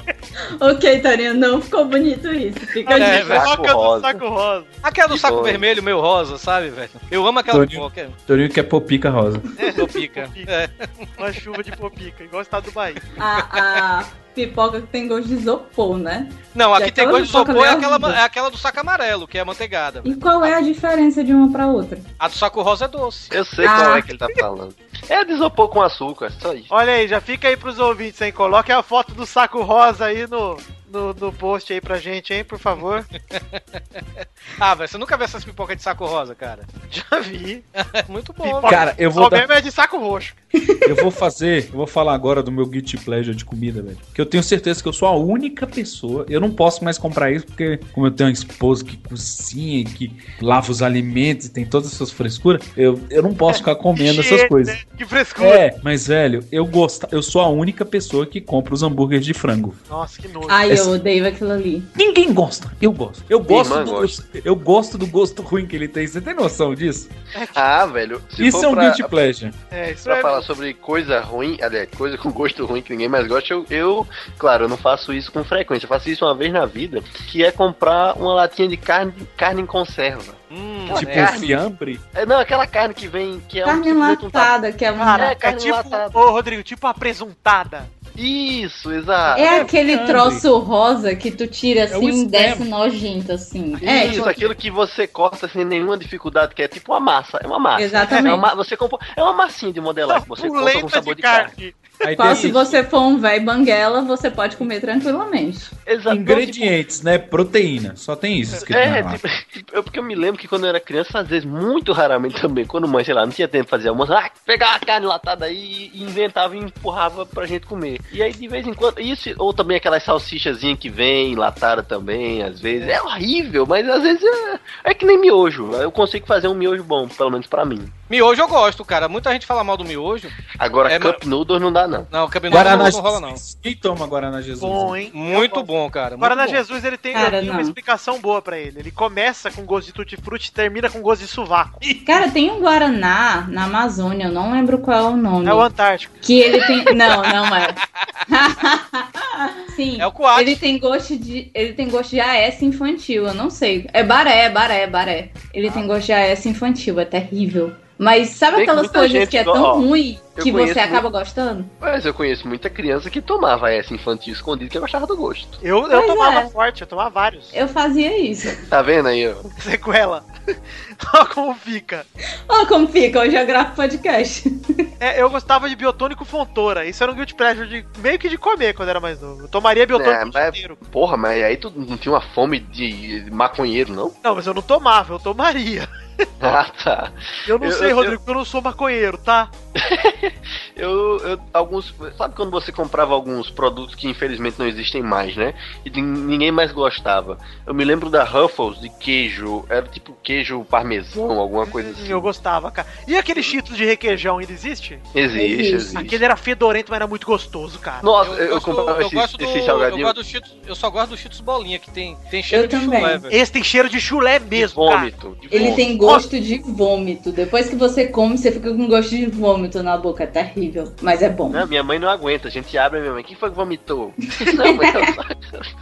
Speaker 11: Ok, Tarinha, não ficou bonito isso. Fica
Speaker 8: É,
Speaker 11: de
Speaker 8: velho.
Speaker 9: Pipoca do saco rosa.
Speaker 8: Aquela do
Speaker 3: Que
Speaker 8: saco
Speaker 3: bom.
Speaker 8: vermelho, meu rosa, sabe, velho? Eu amo aquela
Speaker 10: Toninho.
Speaker 8: pipoca.
Speaker 10: Torinho que é popica rosa.
Speaker 8: Eu pica. É.
Speaker 9: Uma chuva de popica, igual o estado do Bahia.
Speaker 11: A, a pipoca que tem gosto de isopor, né?
Speaker 8: Não, aqui tem gosto de isopor, é aquela, é aquela do saco amarelo, que é amanteigada.
Speaker 11: E qual é a diferença de uma pra outra?
Speaker 8: A do saco rosa é doce.
Speaker 3: Eu sei
Speaker 11: Ah.
Speaker 3: qual é que ele tá falando. É de isopor com açúcar, só isso.
Speaker 9: Olha aí, já fica aí pros ouvintes, hein? Coloque a foto do saco rosa aí no, no, no post aí pra gente, hein, por favor.
Speaker 8: Ah, velho, você nunca viu essas pipocas de saco rosa, cara?
Speaker 9: Já vi.
Speaker 8: Muito bom.
Speaker 9: Pipoca-
Speaker 10: Cara, eu vou
Speaker 9: Só
Speaker 10: dar-
Speaker 9: mesmo é de saco roxo.
Speaker 10: Eu vou fazer, eu vou falar agora do meu guilty pleasure de comida, velho. Que eu tenho certeza que eu sou a única pessoa. Eu não posso mais comprar isso porque, como eu tenho uma esposa que cozinha e que lava os alimentos e tem todas essas frescuras, eu, eu não posso ficar comendo essas coisas.
Speaker 9: né? Que frescura.
Speaker 10: É, mas velho, eu gosto, eu sou a única pessoa que compra os hambúrgueres de frango.
Speaker 9: Nossa, que nojo.
Speaker 11: Ai,
Speaker 10: Essa-
Speaker 11: eu odeio aquilo ali.
Speaker 10: Ninguém gosta. Eu gosto. Eu gosto do
Speaker 3: gosta.
Speaker 10: eu gosto do gosto ruim que ele tem. Você tem noção disso?
Speaker 3: Ah, velho.
Speaker 10: Isso é um
Speaker 3: pra-
Speaker 10: guilty pleasure.
Speaker 9: É, isso
Speaker 3: Pra
Speaker 9: é.
Speaker 3: falar sobre coisa ruim, aliás, coisa com gosto ruim que ninguém mais gosta, eu, eu, claro, eu não faço isso com frequência, eu faço isso uma vez na vida, que é comprar uma latinha de carne, carne em conserva.
Speaker 8: Hum,
Speaker 10: Tipo
Speaker 8: é.
Speaker 10: um fiambre.
Speaker 3: É, não, aquela carne que vem, que é
Speaker 11: Carne
Speaker 3: um, simplesmente um
Speaker 11: enlatada, que é uma.
Speaker 9: Cara,
Speaker 3: É,
Speaker 9: é,
Speaker 3: carne
Speaker 9: tipo,
Speaker 3: enlatada.
Speaker 9: ô Rodrigo, tipo a presuntada.
Speaker 3: Isso, exato.
Speaker 11: É aquele
Speaker 10: fiambre.
Speaker 11: troço rosa que tu tira
Speaker 10: É
Speaker 11: assim e
Speaker 10: spam.
Speaker 11: desce nojento, assim. É,
Speaker 3: Isso,
Speaker 11: tipo,
Speaker 3: aquilo que você corta sem nenhuma dificuldade, que é tipo uma massa. É uma massa.
Speaker 11: Exatamente.
Speaker 3: É uma, você compra, é uma massinha de modelar que você compra com sabor
Speaker 9: de
Speaker 3: de carne.
Speaker 9: carne.
Speaker 10: Aí
Speaker 11: qual se você for um velho banguela, você pode comer tranquilamente.
Speaker 3: Exato.
Speaker 10: ingredientes, né? Proteína. Só tem isso escrito
Speaker 3: É,
Speaker 10: na
Speaker 3: tipo, tipo, eu, porque eu me lembro que quando eu era criança, às vezes, muito raramente também, quando mãe, sei lá, não tinha tempo de fazer almoço, ah, pegava a carne latada aí e inventava e empurrava pra gente comer. E aí, de vez em quando, isso, ou também aquelas salsichazinhas que vem latada também, às vezes, é horrível, mas às vezes é, é que nem miojo. Eu consigo fazer um miojo bom, pelo menos pra mim.
Speaker 8: Miojo eu gosto, cara. Muita gente fala mal do miojo.
Speaker 3: Agora,
Speaker 8: É,
Speaker 3: Cup Noodles não dá, não.
Speaker 8: Não, cabinet
Speaker 10: Guaraná
Speaker 8: não, não rola, não.
Speaker 10: Quem toma Guaraná Jesus?
Speaker 9: Bom, hein?
Speaker 8: Muito bom, cara. muito
Speaker 9: Guaraná
Speaker 8: bom.
Speaker 9: Jesus, ele tem,
Speaker 11: Cara,
Speaker 9: tenho uma explicação boa pra ele. Ele começa com gosto de tutti-frutti e termina com gosto de sovaco.
Speaker 11: Cara, tem um Guaraná na Amazônia, eu não lembro qual é o nome.
Speaker 9: É o Antártico.
Speaker 11: Que ele tem. Não, não é. Sim.
Speaker 8: É o Coate.
Speaker 11: Ele tem gosto de. Ele tem gosto de AS infantil, eu não sei. É baré, baré, baré. Ele tem gosto de AS infantil, é terrível. Mas sabe
Speaker 3: que
Speaker 11: aquelas coisas
Speaker 3: gente
Speaker 11: que é tão
Speaker 3: ó,
Speaker 11: ruim que você acaba
Speaker 3: muito-
Speaker 11: gostando?
Speaker 3: Mas eu conheço muita criança que tomava essa infantil escondido que gostava do gosto.
Speaker 9: Eu, eu
Speaker 11: Pois
Speaker 9: tomava
Speaker 11: é.
Speaker 9: forte, eu tomava vários.
Speaker 11: Eu fazia isso.
Speaker 3: Tá vendo aí, ó?
Speaker 9: Sequela. Olha como fica.
Speaker 11: Ó, como fica, hoje eu gravo podcast.
Speaker 9: É, eu gostava de biotônico fontora. Isso era um guilty pleasure de meio que de comer quando era mais novo. Eu tomaria biotônico
Speaker 3: É, mas-
Speaker 9: inteiro.
Speaker 3: Porra, mas aí tu não tinha uma fome de maconheiro, não?
Speaker 9: Não, mas eu não tomava, eu tomaria.
Speaker 3: Ah, tá.
Speaker 9: Eu não
Speaker 3: Eu-
Speaker 9: sei,
Speaker 3: eu-
Speaker 9: Rodrigo, porque eu não sou maconheiro, tá?
Speaker 3: Eu, eu, alguns. Sabe quando você comprava alguns produtos que infelizmente não existem mais, né? E de- ninguém mais gostava. Eu me lembro da Ruffles de queijo. Era tipo queijo parmesão, alguma coisa assim.
Speaker 9: Eu gostava, cara. E aquele cheetos de requeijão, ainda existe?
Speaker 3: Existe, existe.
Speaker 9: Aquele era fedorento, mas era muito gostoso, cara.
Speaker 3: Nossa, eu,
Speaker 8: gosto-
Speaker 3: comprava
Speaker 8: eu
Speaker 3: esse,
Speaker 8: gosto do,
Speaker 3: esse
Speaker 8: eu,
Speaker 3: salgadinho.
Speaker 8: gosto do Cheetos, eu só gosto do Cheetos bolinha, que tem, tem cheiro
Speaker 11: Eu
Speaker 8: de
Speaker 11: também.
Speaker 8: chulé, velho.
Speaker 9: Esse tem cheiro de chulé mesmo, cara.
Speaker 3: Vômito. de
Speaker 11: Ele
Speaker 3: vômito.
Speaker 11: tem gosto de vômito. Depois que você come, você fica com gosto de vômito na boca. É terrível. Mas é bom.
Speaker 3: Não, minha mãe não aguenta. A gente abre a minha mãe. Quem foi que vomitou? não.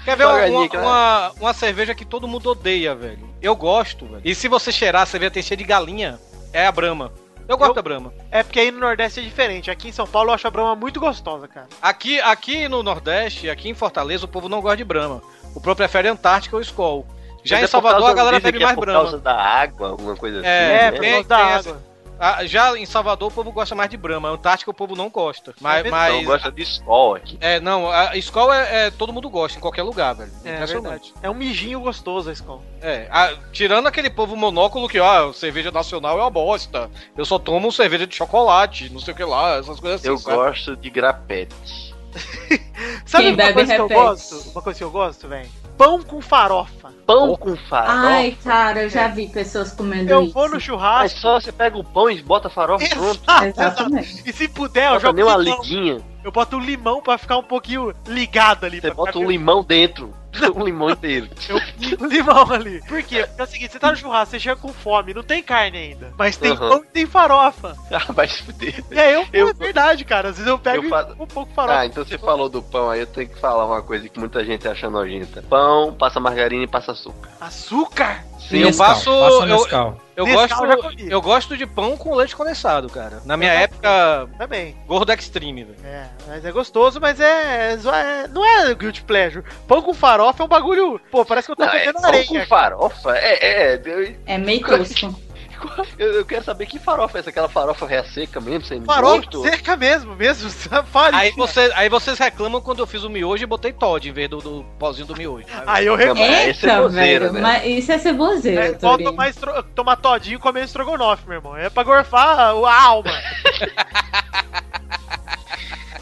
Speaker 8: Quer ver uma, uma, uma, uma cerveja que todo mundo odeia, velho? Eu gosto, velho. E se você cheirar, você vê tem cheiro de galinha. É a Brahma. Eu gosto
Speaker 9: Eu-
Speaker 8: da Brahma.
Speaker 9: É porque aí no Nordeste é diferente. Aqui em São Paulo eu acho a Brahma muito gostosa, cara.
Speaker 8: Aqui, aqui no Nordeste, aqui em Fortaleza, o povo não gosta de Brahma. O povo prefere Antártica ou Skol. Já
Speaker 3: Mas
Speaker 8: em
Speaker 3: é
Speaker 8: Salvador, a galera bebe
Speaker 3: que
Speaker 8: mais
Speaker 3: é por
Speaker 8: Brahma.
Speaker 3: causa da água, alguma coisa assim.
Speaker 8: É,
Speaker 3: né?
Speaker 9: por
Speaker 8: tem,
Speaker 9: causa da
Speaker 8: tem
Speaker 9: água.
Speaker 8: essa, Ah, já em Salvador o povo gosta mais de Brahma. Antártica o povo não gosta. Mas. mas...
Speaker 3: Então gosta de Skol aqui.
Speaker 8: É, não, a escola é, é- todo mundo gosta, em qualquer lugar, velho.
Speaker 9: É,
Speaker 8: Impressionante.
Speaker 9: verdade. É um mijinho gostoso a escola.
Speaker 8: É, a- tirando aquele povo monóculo que, ó, cerveja nacional é uma bosta. Eu só tomo cerveja de chocolate, não sei o que lá, essas coisas assim.
Speaker 3: Eu
Speaker 8: sabe?
Speaker 3: gosto de grapete.
Speaker 9: Sabe
Speaker 11: Quem
Speaker 9: uma coisa que eu
Speaker 11: repete.
Speaker 9: gosto? Uma coisa que eu gosto, velho? Pão com farofa.
Speaker 3: Pão com farofa.
Speaker 11: Ai, cara, eu já vi pessoas comendo
Speaker 9: Eu
Speaker 11: isso.
Speaker 9: vou no
Speaker 3: Mas
Speaker 9: churrasco.
Speaker 3: só você pega o pão e bota farofa pronto.
Speaker 11: Exatamente.
Speaker 9: E se puder, eu jogo
Speaker 3: nem uma liguinha.
Speaker 9: Eu boto um limão pra ficar um pouquinho ligado ali.
Speaker 3: Você bota
Speaker 9: ficar
Speaker 3: um limão dentro. Um limão inteiro.
Speaker 9: Eu pingo limão ali. Por quê? Porque é o seguinte, você tá no churrasco, você chega com fome, não tem carne ainda. Mas tem
Speaker 3: Aham.
Speaker 9: pão e tem farofa.
Speaker 3: Ah, vai se fuder.
Speaker 9: E aí eu,
Speaker 3: Eu-
Speaker 9: é verdade, cara. Às vezes eu pego
Speaker 3: Eu
Speaker 9: um pouco farofa.
Speaker 3: Ah, então você falou do pão, aí eu tenho que falar uma coisa que muita gente acha nojenta. Pão, passa margarina e passa açúcar.
Speaker 9: Açúcar?
Speaker 8: Sim, eu
Speaker 10: Nescau,
Speaker 8: passo.
Speaker 10: passa
Speaker 8: eu,
Speaker 10: Nescau.
Speaker 8: eu
Speaker 9: Nescau
Speaker 8: gosto. Eu gosto de pão com leite condensado, cara. Na minha
Speaker 9: Eu
Speaker 8: época,
Speaker 9: Também.
Speaker 8: gordo extreme, velho.
Speaker 9: É, mas é gostoso, mas é, é- Não é guilty pleasure. Pão com farofa é um bagulho. Pô, parece que eu tô
Speaker 3: Não, é
Speaker 9: comendo
Speaker 3: pão
Speaker 9: areia.
Speaker 3: com farofa? É, é.
Speaker 11: É meio tosco.
Speaker 3: Eu, eu quero saber que farofa é essa? Aquela farofa reia seca mesmo, sem
Speaker 9: Farofa
Speaker 3: gosto?
Speaker 9: seca mesmo, mesmo. Fale.
Speaker 8: Aí, você, aí vocês reclamam quando eu fiz o miojo e botei Todd em vez do, do pozinho do miojo.
Speaker 9: Aí eu reclamo.
Speaker 3: é
Speaker 11: Eita,
Speaker 3: ceboseira,
Speaker 11: velho,
Speaker 3: né?
Speaker 11: mas isso é ceboseiro,
Speaker 9: É,
Speaker 11: Torinho.
Speaker 9: tomar, estro... tomar todinho e comer estrogonofe, meu irmão. É pra gorfar a alma.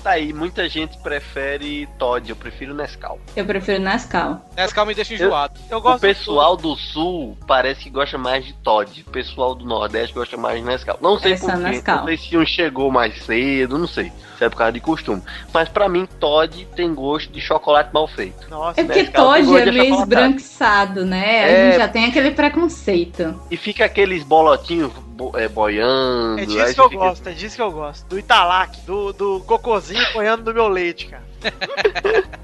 Speaker 3: Tá aí, muita gente prefere Todd, eu prefiro Nescau.
Speaker 11: Eu prefiro Nescau.
Speaker 8: Nescau me deixa enjoado.
Speaker 9: Eu
Speaker 3: O
Speaker 9: gosto
Speaker 3: pessoal do sul parece que gosta mais de Todd. O pessoal do Nordeste gosta mais de Nescau. Não sei
Speaker 11: É
Speaker 3: porquê.
Speaker 11: Nescau.
Speaker 3: Não sei se um chegou mais cedo, não sei. Se é por causa de costume. Mas pra mim, Todd tem gosto de chocolate mal feito.
Speaker 9: Nossa,
Speaker 11: É porque
Speaker 3: Nescau
Speaker 11: Todd é meio esbranquiçado, né? A
Speaker 3: É.
Speaker 11: gente já tem aquele preconceito.
Speaker 3: E fica aqueles bolotinhos bo- é, boiando.
Speaker 9: É disso que eu
Speaker 3: fica-
Speaker 9: gosto, é disso que eu gosto. Do Italac, do, do cocôzinho boiando no meu leite, cara.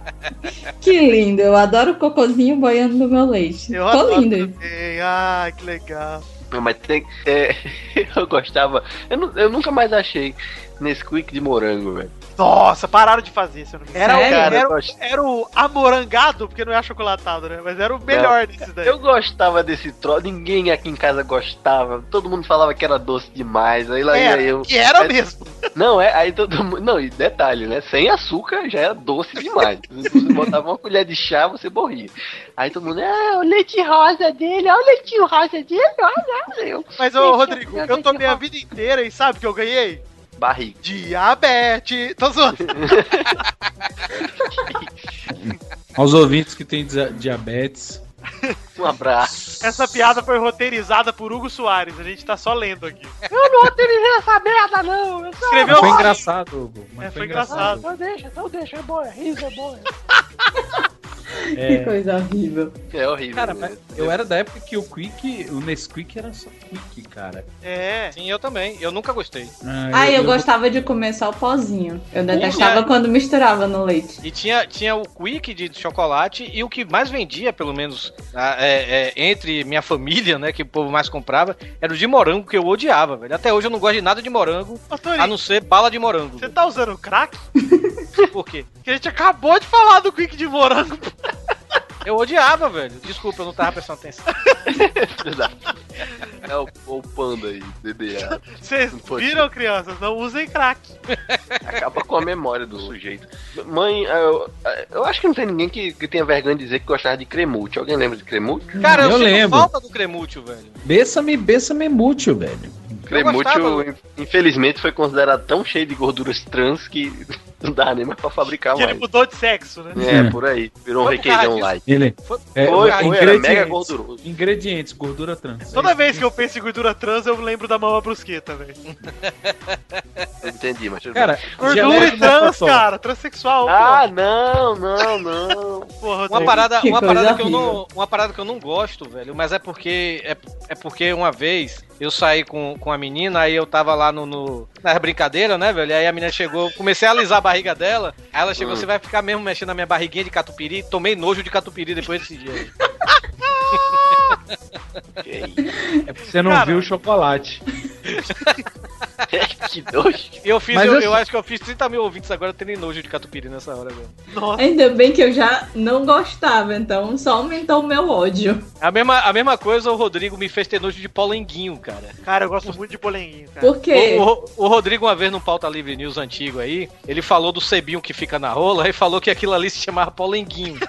Speaker 11: Que lindo, eu adoro o cocôzinho boiando no meu leite.
Speaker 9: Eu
Speaker 11: Ficou
Speaker 9: adoro
Speaker 11: lindo.
Speaker 9: também. Ai, que legal.
Speaker 3: Mas tem. é, eu gostava. Eu, eu nunca mais achei Nesquik de morango, velho.
Speaker 9: Nossa, pararam de fazer, se eu não me engano. Era,
Speaker 11: Sério?
Speaker 9: Era,
Speaker 3: gosto-
Speaker 9: era o amorangado, porque não é achocolatado, né? Mas era o melhor desses daí.
Speaker 3: Eu gostava desse troço, ninguém aqui em casa gostava. Todo mundo falava que era doce demais. Aí lá ia
Speaker 9: Era,
Speaker 3: eu.
Speaker 9: que era
Speaker 3: É,
Speaker 9: mesmo.
Speaker 3: Não, é, aí todo mundo. Não, e detalhe, né? Sem açúcar já era doce demais. Você botava uma colher de chá, você morria. Aí todo mundo, ah, o leite rosa dele, olha o leitinho rosa dele, olha, eu.
Speaker 9: Mas, ô, Rodrigo, eu tomei a vida inteira e sabe o que eu ganhei?
Speaker 3: Barriga.
Speaker 9: Diabetes. Tô zoando.
Speaker 10: Aos ouvintes que têm dia- diabetes.
Speaker 3: Um abraço.
Speaker 9: Essa piada foi roteirizada por Hugo Soares. A gente tá só lendo aqui.
Speaker 15: Eu não roteirizei essa merda, não. Eu só...
Speaker 9: Escreveu
Speaker 10: Foi engraçado, Hugo. Mas
Speaker 9: É,
Speaker 10: foi
Speaker 9: foi
Speaker 10: engraçado.
Speaker 15: Então deixa, então deixa, é boa, riso é boa.
Speaker 10: É.
Speaker 11: Que coisa horrível.
Speaker 3: É horrível.
Speaker 10: Cara,
Speaker 3: né?
Speaker 10: mas eu era da época que o Quick, o Nesquik era só Quick, cara.
Speaker 9: É.
Speaker 8: Sim, eu também. Eu nunca gostei.
Speaker 11: Ah, eu, gostava de comer só o pozinho. Eu detestava quando misturava no leite.
Speaker 8: E tinha, tinha o Quick de chocolate e o que mais vendia, pelo menos ah, é, é, entre minha família, né, que o povo mais comprava, era o de morango, que eu odiava, velho. Até hoje eu não gosto de nada de morango,
Speaker 9: Torinho,
Speaker 8: a não ser bala de morango.
Speaker 9: você tá usando crack?
Speaker 8: Por quê?
Speaker 9: Que a gente acabou de falar do Quick de morango.
Speaker 8: Eu odiava, velho. Desculpa, eu não tava prestando atenção.
Speaker 3: É o, o panda aí, DDA.
Speaker 9: Vocês viram, crianças? Não usem crack.
Speaker 3: Acaba com a memória do sujeito. Mãe, eu, eu acho que não tem ninguém que, que tenha vergonha de dizer que gostava de cremute. Alguém lembra de cremute?
Speaker 8: Cara, eu,
Speaker 10: Eu lembro.
Speaker 8: falta do cremútil, velho.
Speaker 10: Bessa-me, bessa-me mútil, velho.
Speaker 8: Gostava.
Speaker 3: infelizmente, foi considerado tão cheio de gorduras trans que não dá nem mais pra fabricar
Speaker 9: Que ele
Speaker 3: mais.
Speaker 9: mudou de sexo, né?
Speaker 3: É,
Speaker 10: É.
Speaker 3: por aí. Virou um requeijão light.
Speaker 10: Ele.
Speaker 8: Foi-
Speaker 10: É,
Speaker 3: Foi, foi, era mega gorduroso.
Speaker 10: Ingredientes, gordura trans.
Speaker 9: Toda vez que eu penso em gordura trans, eu lembro da mama brusqueta, velho.
Speaker 3: Eu entendi, mas
Speaker 10: Cara,
Speaker 9: Gordura
Speaker 10: geleia
Speaker 9: e trans, cara. Transexual,
Speaker 3: bem. Ah, não, não, não.
Speaker 9: porra.
Speaker 8: Uma parada,
Speaker 11: Que
Speaker 8: uma parada que eu
Speaker 11: horrível.
Speaker 8: não, uma parada que eu não gosto, velho, mas é porque é, é porque uma vez eu saí com, com a menina, aí eu tava lá no, no na brincadeira, né, velho? Aí a menina chegou, comecei a alisar a barriga dela. Aí ela chegou,
Speaker 3: Hum.
Speaker 8: você vai ficar mesmo mexendo na minha barriguinha de catupiry? Tomei nojo de catupiry depois desse dia.
Speaker 10: É porque você não
Speaker 9: Cara.
Speaker 10: viu o chocolate.
Speaker 3: que nojo.
Speaker 8: Eu fiz,
Speaker 10: Mas
Speaker 8: eu,
Speaker 10: assim-
Speaker 8: eu acho que eu fiz 30 mil ouvintes agora terem nojo de catupiry nessa hora, velho.
Speaker 11: Ainda bem que eu já não gostava, então só aumentou o meu ódio.
Speaker 8: A mesma, a mesma coisa o Rodrigo me fez ter nojo de polenguinho, cara.
Speaker 9: Cara, eu gosto muito de polenguinho, cara.
Speaker 11: Por quê?
Speaker 8: O, o- o Rodrigo, uma vez no Pauta Livre News antigo aí, ele falou do cebinho que fica na rola e falou que aquilo ali se chamava polenguinho.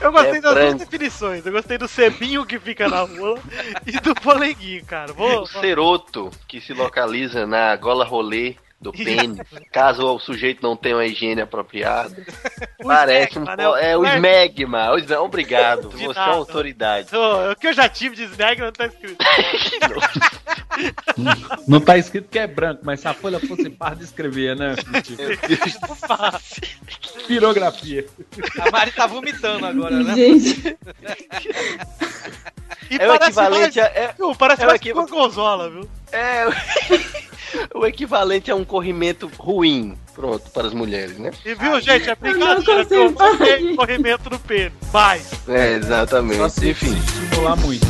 Speaker 9: Eu gostei
Speaker 8: É
Speaker 9: das duas Eu gostei do cebinho que fica na rua e do polenguinho, cara. Vou,
Speaker 3: O ceroto que se localiza na gola rolê do pênis, caso o sujeito não tenha uma higiene apropriada. Parece um.
Speaker 9: esmegma, né?
Speaker 3: po- É o esmegma. o esme- Obrigado. Você é autoridade.
Speaker 9: O que eu já tive de snag não tá escrito.
Speaker 10: Não tá escrito que é branco, mas se a folha fosse parda, escrevia, né? Pirografia.
Speaker 8: A Mari tá vomitando agora, né?
Speaker 11: Gente.
Speaker 9: E
Speaker 3: É o equivalente
Speaker 9: mais,
Speaker 3: a- é-
Speaker 9: Viu, parece
Speaker 3: é o
Speaker 9: mais
Speaker 3: equi-
Speaker 9: que uma gonzola, viu?
Speaker 3: É o equivalente a um corrimento ruim. Pronto, para as mulheres, né?
Speaker 9: E viu, gente, é
Speaker 11: não
Speaker 9: brincadeira? Não
Speaker 11: parar
Speaker 9: tem corrimento no pênis. Vai!
Speaker 3: É, exatamente.
Speaker 10: Só se
Speaker 3: Enfim.
Speaker 10: estimular muito.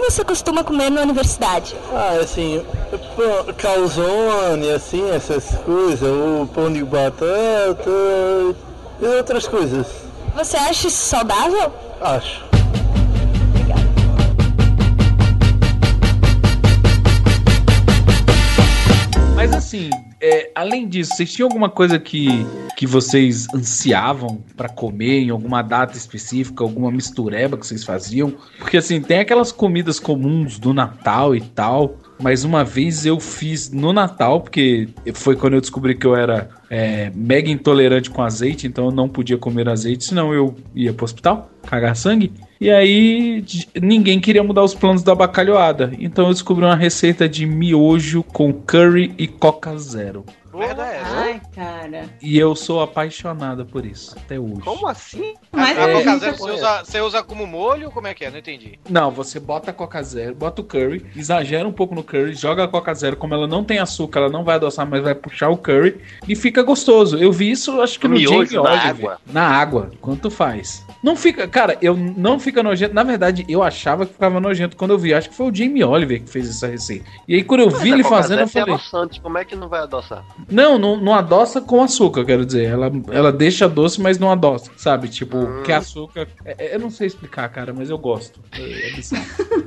Speaker 20: Que você costuma comer na universidade?
Speaker 21: Ah, assim, calzone, assim, essas coisas, o pão de batata e outras coisas.
Speaker 20: Você acha isso saudável?
Speaker 21: Acho.
Speaker 10: Mas assim, é, além disso, vocês tinham alguma coisa que, que vocês ansiavam pra comer em alguma data específica, alguma mistureba que vocês faziam? Porque assim, tem aquelas comidas comuns do Natal e tal. Mas uma vez eu fiz no Natal, porque foi quando eu descobri que eu era é, mega intolerante com azeite, então eu não podia comer azeite, senão eu ia pro hospital, cagar sangue. E aí ninguém queria mudar os planos da bacalhoada. Então eu descobri uma receita de miojo com curry e coca zero.
Speaker 11: Ai, cara.
Speaker 10: E eu sou apaixonada por isso, até hoje.
Speaker 3: Como assim?
Speaker 11: Mas
Speaker 8: a
Speaker 10: É.
Speaker 8: Coca Zero você usa, você usa como molho? Como é que é? Não entendi.
Speaker 10: Não, você bota a Coca Zero, bota o curry, exagera um pouco no curry, joga a Coca Zero, como ela não tem açúcar, ela não vai adoçar, mas vai puxar o curry e fica gostoso. Eu vi isso, acho que
Speaker 3: No
Speaker 10: no,
Speaker 3: miojo,
Speaker 10: Jamie
Speaker 3: na
Speaker 10: Oliver.
Speaker 3: água?
Speaker 10: Na água, quanto faz? Não fica, cara, eu não fica nojento. Na verdade, eu achava que ficava nojento quando eu vi. Acho que foi o Jamie Oliver que fez essa receita. E aí, quando eu vi
Speaker 3: Mas a
Speaker 10: ele
Speaker 3: Coca
Speaker 10: fazendo, eu
Speaker 3: Zero tem
Speaker 10: falei:
Speaker 3: adoçante, Como é que não vai adoçar?
Speaker 10: Não, não, não adoça com açúcar, quero dizer. Ela, ela deixa doce, mas não adoça, sabe? Tipo,
Speaker 3: Hum.
Speaker 10: que açúcar. é- é- eu não sei explicar, cara, mas eu gosto. É, é bizarro.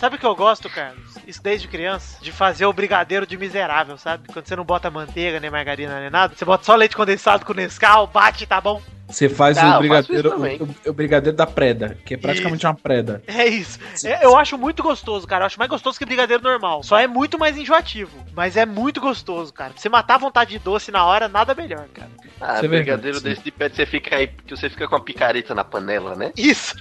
Speaker 9: Sabe o que eu gosto, Carlos? Isso desde criança? De fazer o brigadeiro de miserável, sabe? Quando você não bota manteiga, nem margarina, nem nada. Você bota só leite condensado com Nescau, bate, tá bom?
Speaker 10: Você faz
Speaker 3: Tá,
Speaker 10: o brigadeiro,
Speaker 3: isso
Speaker 10: o, o brigadeiro da preda, que é praticamente uma preda.
Speaker 9: É isso. É, eu acho muito gostoso, cara. Eu acho mais gostoso que brigadeiro normal. Só é muito mais enjoativo. Mas é muito gostoso, cara. Pra você matar a vontade de doce na hora, nada melhor, cara.
Speaker 3: Ah,
Speaker 10: Isso é
Speaker 3: brigadeiro
Speaker 10: verdade,
Speaker 3: desse de pé você fica aí, que você fica com a picareta na panela, né?
Speaker 9: Isso.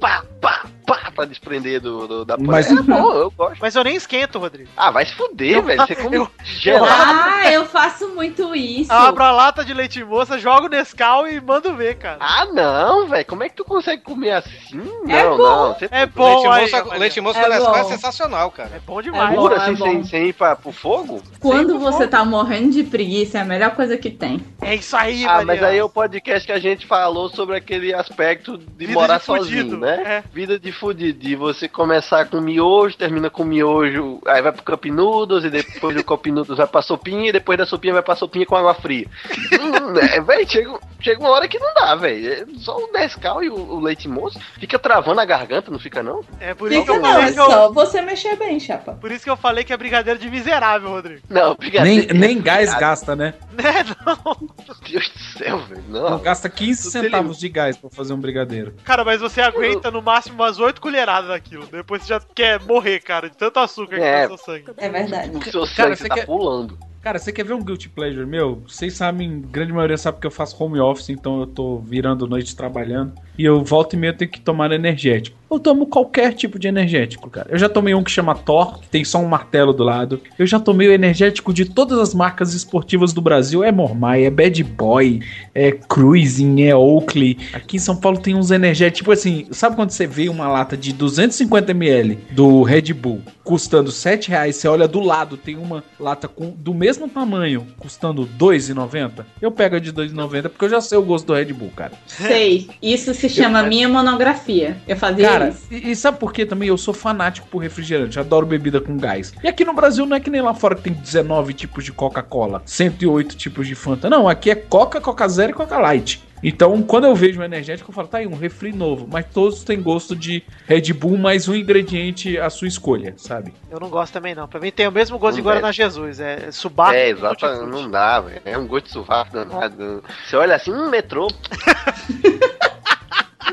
Speaker 3: Pá, pá, pá, pra desprender do, do- da.
Speaker 10: Mas-
Speaker 3: É bom, eu gosto.
Speaker 9: Mas eu nem esquento, Rodrigo.
Speaker 3: Ah, vai se fuder,
Speaker 9: Eu-
Speaker 3: velho. Você come
Speaker 9: eu-
Speaker 3: gelado.
Speaker 11: Ah, eu faço muito isso.
Speaker 9: Eu abro a lata de leite moça, jogo Nescau e mando ver, cara.
Speaker 3: Ah, não, velho. Como é que tu consegue comer assim? Não,
Speaker 11: É bom.
Speaker 3: não. Você
Speaker 9: É bom,
Speaker 8: leite
Speaker 9: aí,
Speaker 8: moça,
Speaker 9: Rafael.
Speaker 8: leite moça
Speaker 11: É
Speaker 8: com Nescau é sensacional, cara.
Speaker 9: É bom demais.
Speaker 11: bom.
Speaker 3: pura
Speaker 11: é
Speaker 3: assim, sem, sem ir pra, pro fogo?
Speaker 11: Quando você tá morrendo de preguiça, é a melhor coisa que tem.
Speaker 9: É isso aí,
Speaker 3: Ah, mas aí é o podcast que a gente falou sobre aquele aspecto de
Speaker 9: Vida
Speaker 3: morar
Speaker 9: de
Speaker 3: sozinho,
Speaker 9: fudido,
Speaker 3: né?
Speaker 9: é.
Speaker 3: Vida de fudido. De você começar com miojo, termina com miojo, aí vai pro Cup Noodles, e depois do Cup Noodles vai pra sopinha, e depois da sopinha vai pra sopinha com água fria. hum, é, véi, chega, chega uma hora que não dá, velho. É Só o Nescau e o, o leite moço fica travando a garganta, não fica não?
Speaker 9: É por isso que
Speaker 11: Fica
Speaker 9: eu
Speaker 11: não, é
Speaker 9: eu...
Speaker 11: só você mexer bem, chapa.
Speaker 9: Por isso que eu falei que é brigadeiro de miserável, Rodrigo.
Speaker 3: Não,
Speaker 10: Nem,
Speaker 3: brigadeiro.
Speaker 10: nem gás gasta, né?
Speaker 9: Né, não.
Speaker 3: Meu Deus do céu, velho.
Speaker 10: Não
Speaker 3: Não.
Speaker 10: gasta 15
Speaker 3: Tudo
Speaker 10: centavos de gás pra fazer um brigadeiro.
Speaker 9: Cara, mas você aguenta no máximo umas 8 colheradas daquilo. Depois você já quer morrer, cara, de tanto açúcar que
Speaker 3: É.
Speaker 9: tá no seu sangue.
Speaker 11: É verdade.
Speaker 3: O seu sangue
Speaker 10: Cara,
Speaker 3: você
Speaker 10: você
Speaker 3: tá
Speaker 10: quer-
Speaker 3: pulando.
Speaker 10: Cara, você quer ver um guilty pleasure meu? Vocês sabem, grande maioria sabe que eu faço home office, então eu tô virando noite trabalhando. E eu volto e meio tenho que tomar energético. Eu tomo qualquer tipo de energético, cara. Eu já tomei um que chama Thor, que tem só um martelo do lado. Eu já tomei o energético de todas as marcas esportivas do Brasil. É Mormai, é Bad Boy, é Cruising, é Oakley. Aqui em São Paulo tem uns energéticos, tipo assim, sabe quando você vê uma lata de 250ml do Red Bull custando 7 reais, você olha do lado, tem uma lata com, do mesmo tamanho, custando 2,90? Eu pego a de 2,90 porque eu já sei o gosto do Red Bull, cara.
Speaker 11: Sei. Isso se chama minha monografia. Eu fazia
Speaker 10: Cara, Cara, e, e sabe por que também? Eu sou fanático por refrigerante, adoro bebida com gás. E aqui no Brasil não é que nem lá fora que tem 19 tipos de Coca-Cola, 108 tipos de Fanta. Não, aqui é Coca, Coca Zero e Coca Light. Então, quando eu vejo um energético, eu falo, tá aí, um refri novo. Mas todos têm gosto de Red Bull, mais um ingrediente à sua escolha, sabe?
Speaker 9: Eu não gosto também, não. Pra mim tem o mesmo gosto
Speaker 3: Não
Speaker 9: de Guaraná
Speaker 3: deve.
Speaker 9: Jesus. É subaco.
Speaker 3: É, exato, não dá, velho. É um gosto de sovaco danado. Você olha assim, um metrô.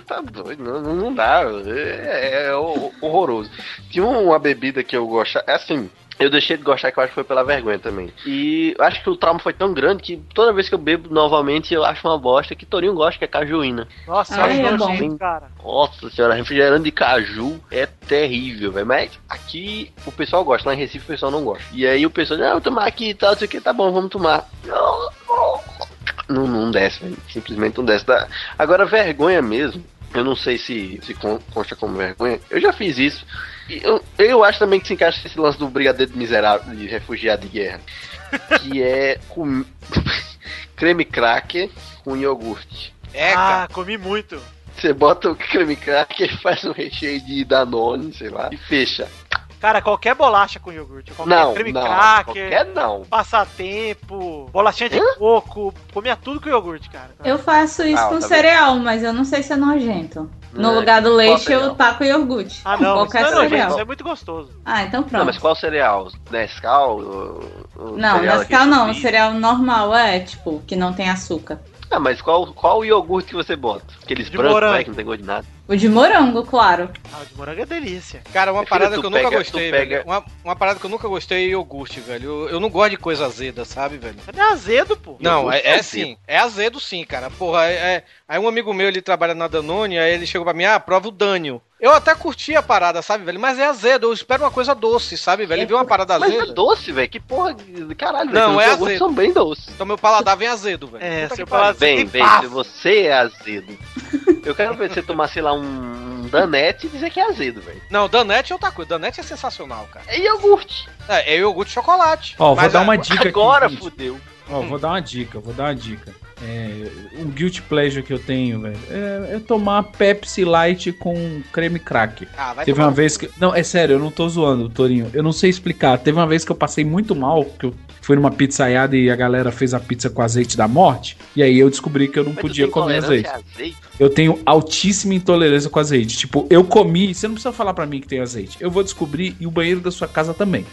Speaker 3: tá doido, não, não- dá. É, é hor- horroroso. Tinha uma bebida que eu gostava. É assim. Eu deixei de gostar que eu acho que foi pela vergonha também. E eu acho que o trauma foi tão grande que toda vez que eu bebo novamente eu acho uma bosta que Torinho gosta, que é cajuína.
Speaker 9: Nossa,
Speaker 11: Ai, é bom.
Speaker 9: nojento, cara.
Speaker 3: Nossa senhora, refrigerante de caju é terrível, velho. Mas aqui o pessoal gosta, lá em Recife o pessoal não gosta. E aí o pessoal, não, vou tomar aqui e tal, não sei o que, tá bom, vamos tomar. Não, não desce, velho. Simplesmente não desce. Dá- Agora, vergonha mesmo. Eu não sei se, se con- consta como vergonha. Eu já fiz isso. Eu, eu acho também que se encaixa esse lance do brigadeiro de miserável, de refugiado de guerra. Que é com creme cracker com iogurte.
Speaker 8: É,
Speaker 9: ah, comi muito.
Speaker 3: Você bota o creme cracker, faz um recheio de Danone, sei lá, e fecha.
Speaker 9: Cara, qualquer bolacha com iogurte. Qualquer
Speaker 3: Não,
Speaker 9: creme
Speaker 3: não,
Speaker 9: cracker.
Speaker 3: qualquer não.
Speaker 9: Passatempo. Bolachinha de coco. Comia tudo com iogurte, cara.
Speaker 11: Eu faço isso
Speaker 9: Ah,
Speaker 11: com
Speaker 9: tá
Speaker 11: cereal, mas eu não sei se é nojento. No
Speaker 3: É,
Speaker 11: lugar do leite
Speaker 3: cereal?
Speaker 11: eu taco iogurte.
Speaker 9: Ah, não.
Speaker 11: Qualquer
Speaker 9: isso não é nojento,
Speaker 11: cereal.
Speaker 9: isso é muito gostoso.
Speaker 11: Ah, então
Speaker 3: Não,
Speaker 11: pronto.
Speaker 3: mas qual cereal? Nescau? O- o
Speaker 11: Não,
Speaker 3: cereal
Speaker 11: Nescau não. Cereal normal é, tipo, que não tem açúcar.
Speaker 3: Ah, mas qual, qual o iogurte que você bota? Aqueles
Speaker 9: De
Speaker 3: brancos, né, que não tem gosto de nada.
Speaker 11: O de morango, claro.
Speaker 9: Ah, o de morango é delícia.
Speaker 8: Cara, uma parada que eu nunca
Speaker 3: pega-
Speaker 8: gostei, velho. Uma, uma parada que eu nunca gostei é iogurte, velho. Eu, eu não gosto de coisa azeda, sabe, velho?
Speaker 9: É azedo, pô.
Speaker 8: Não, é, é
Speaker 3: é
Speaker 8: sim. É azedo sim, cara. Porra, é, é- Aí um amigo meu, ele trabalha na Danone, aí ele chegou pra mim, ah, prova o Dânio. Eu até curti a parada, sabe, velho? Mas é azedo, eu espero uma coisa doce, sabe, velho? Ele viu uma parada
Speaker 3: Mas
Speaker 8: azeda.
Speaker 3: é doce, velho. Que porra de caralho, velho.
Speaker 8: Não,
Speaker 3: Os
Speaker 8: é
Speaker 3: iogurtes
Speaker 8: azedo.
Speaker 3: são bem doces.
Speaker 8: Então meu paladar vem azedo, velho.
Speaker 9: É,
Speaker 8: Puta
Speaker 9: seu paladar-
Speaker 3: Vem, vem, se você é azedo. Eu quero ver você tomar, sei lá, um danete e dizer que é azedo, velho.
Speaker 8: Não, Danete é outra coisa. Danete é sensacional, cara.
Speaker 3: É iogurte.
Speaker 8: É, é iogurte de chocolate.
Speaker 10: Ó, vou
Speaker 8: Mas
Speaker 10: dar uma dica
Speaker 3: Agora
Speaker 10: aqui. gente.
Speaker 3: fudeu.
Speaker 10: Ó, vou dar uma dica, vou dar uma dica. É, um guilty pleasure que eu tenho, velho, é, é tomar Pepsi Light com creme cracker.
Speaker 8: Ah, vai
Speaker 10: Teve uma vez que. Não, é sério, eu não tô zoando, Torinho. Eu não sei explicar. Teve uma vez que eu passei muito mal, que eu fui numa pizzaiada e a galera fez a pizza com azeite da morte. E aí eu descobri que eu não
Speaker 3: Mas
Speaker 10: podia comer azeite.
Speaker 3: azeite?
Speaker 10: Eu tenho altíssima intolerância com azeite. Tipo, eu comi, você não precisa falar pra mim que tem azeite. Eu vou descobrir e o banheiro da sua casa também.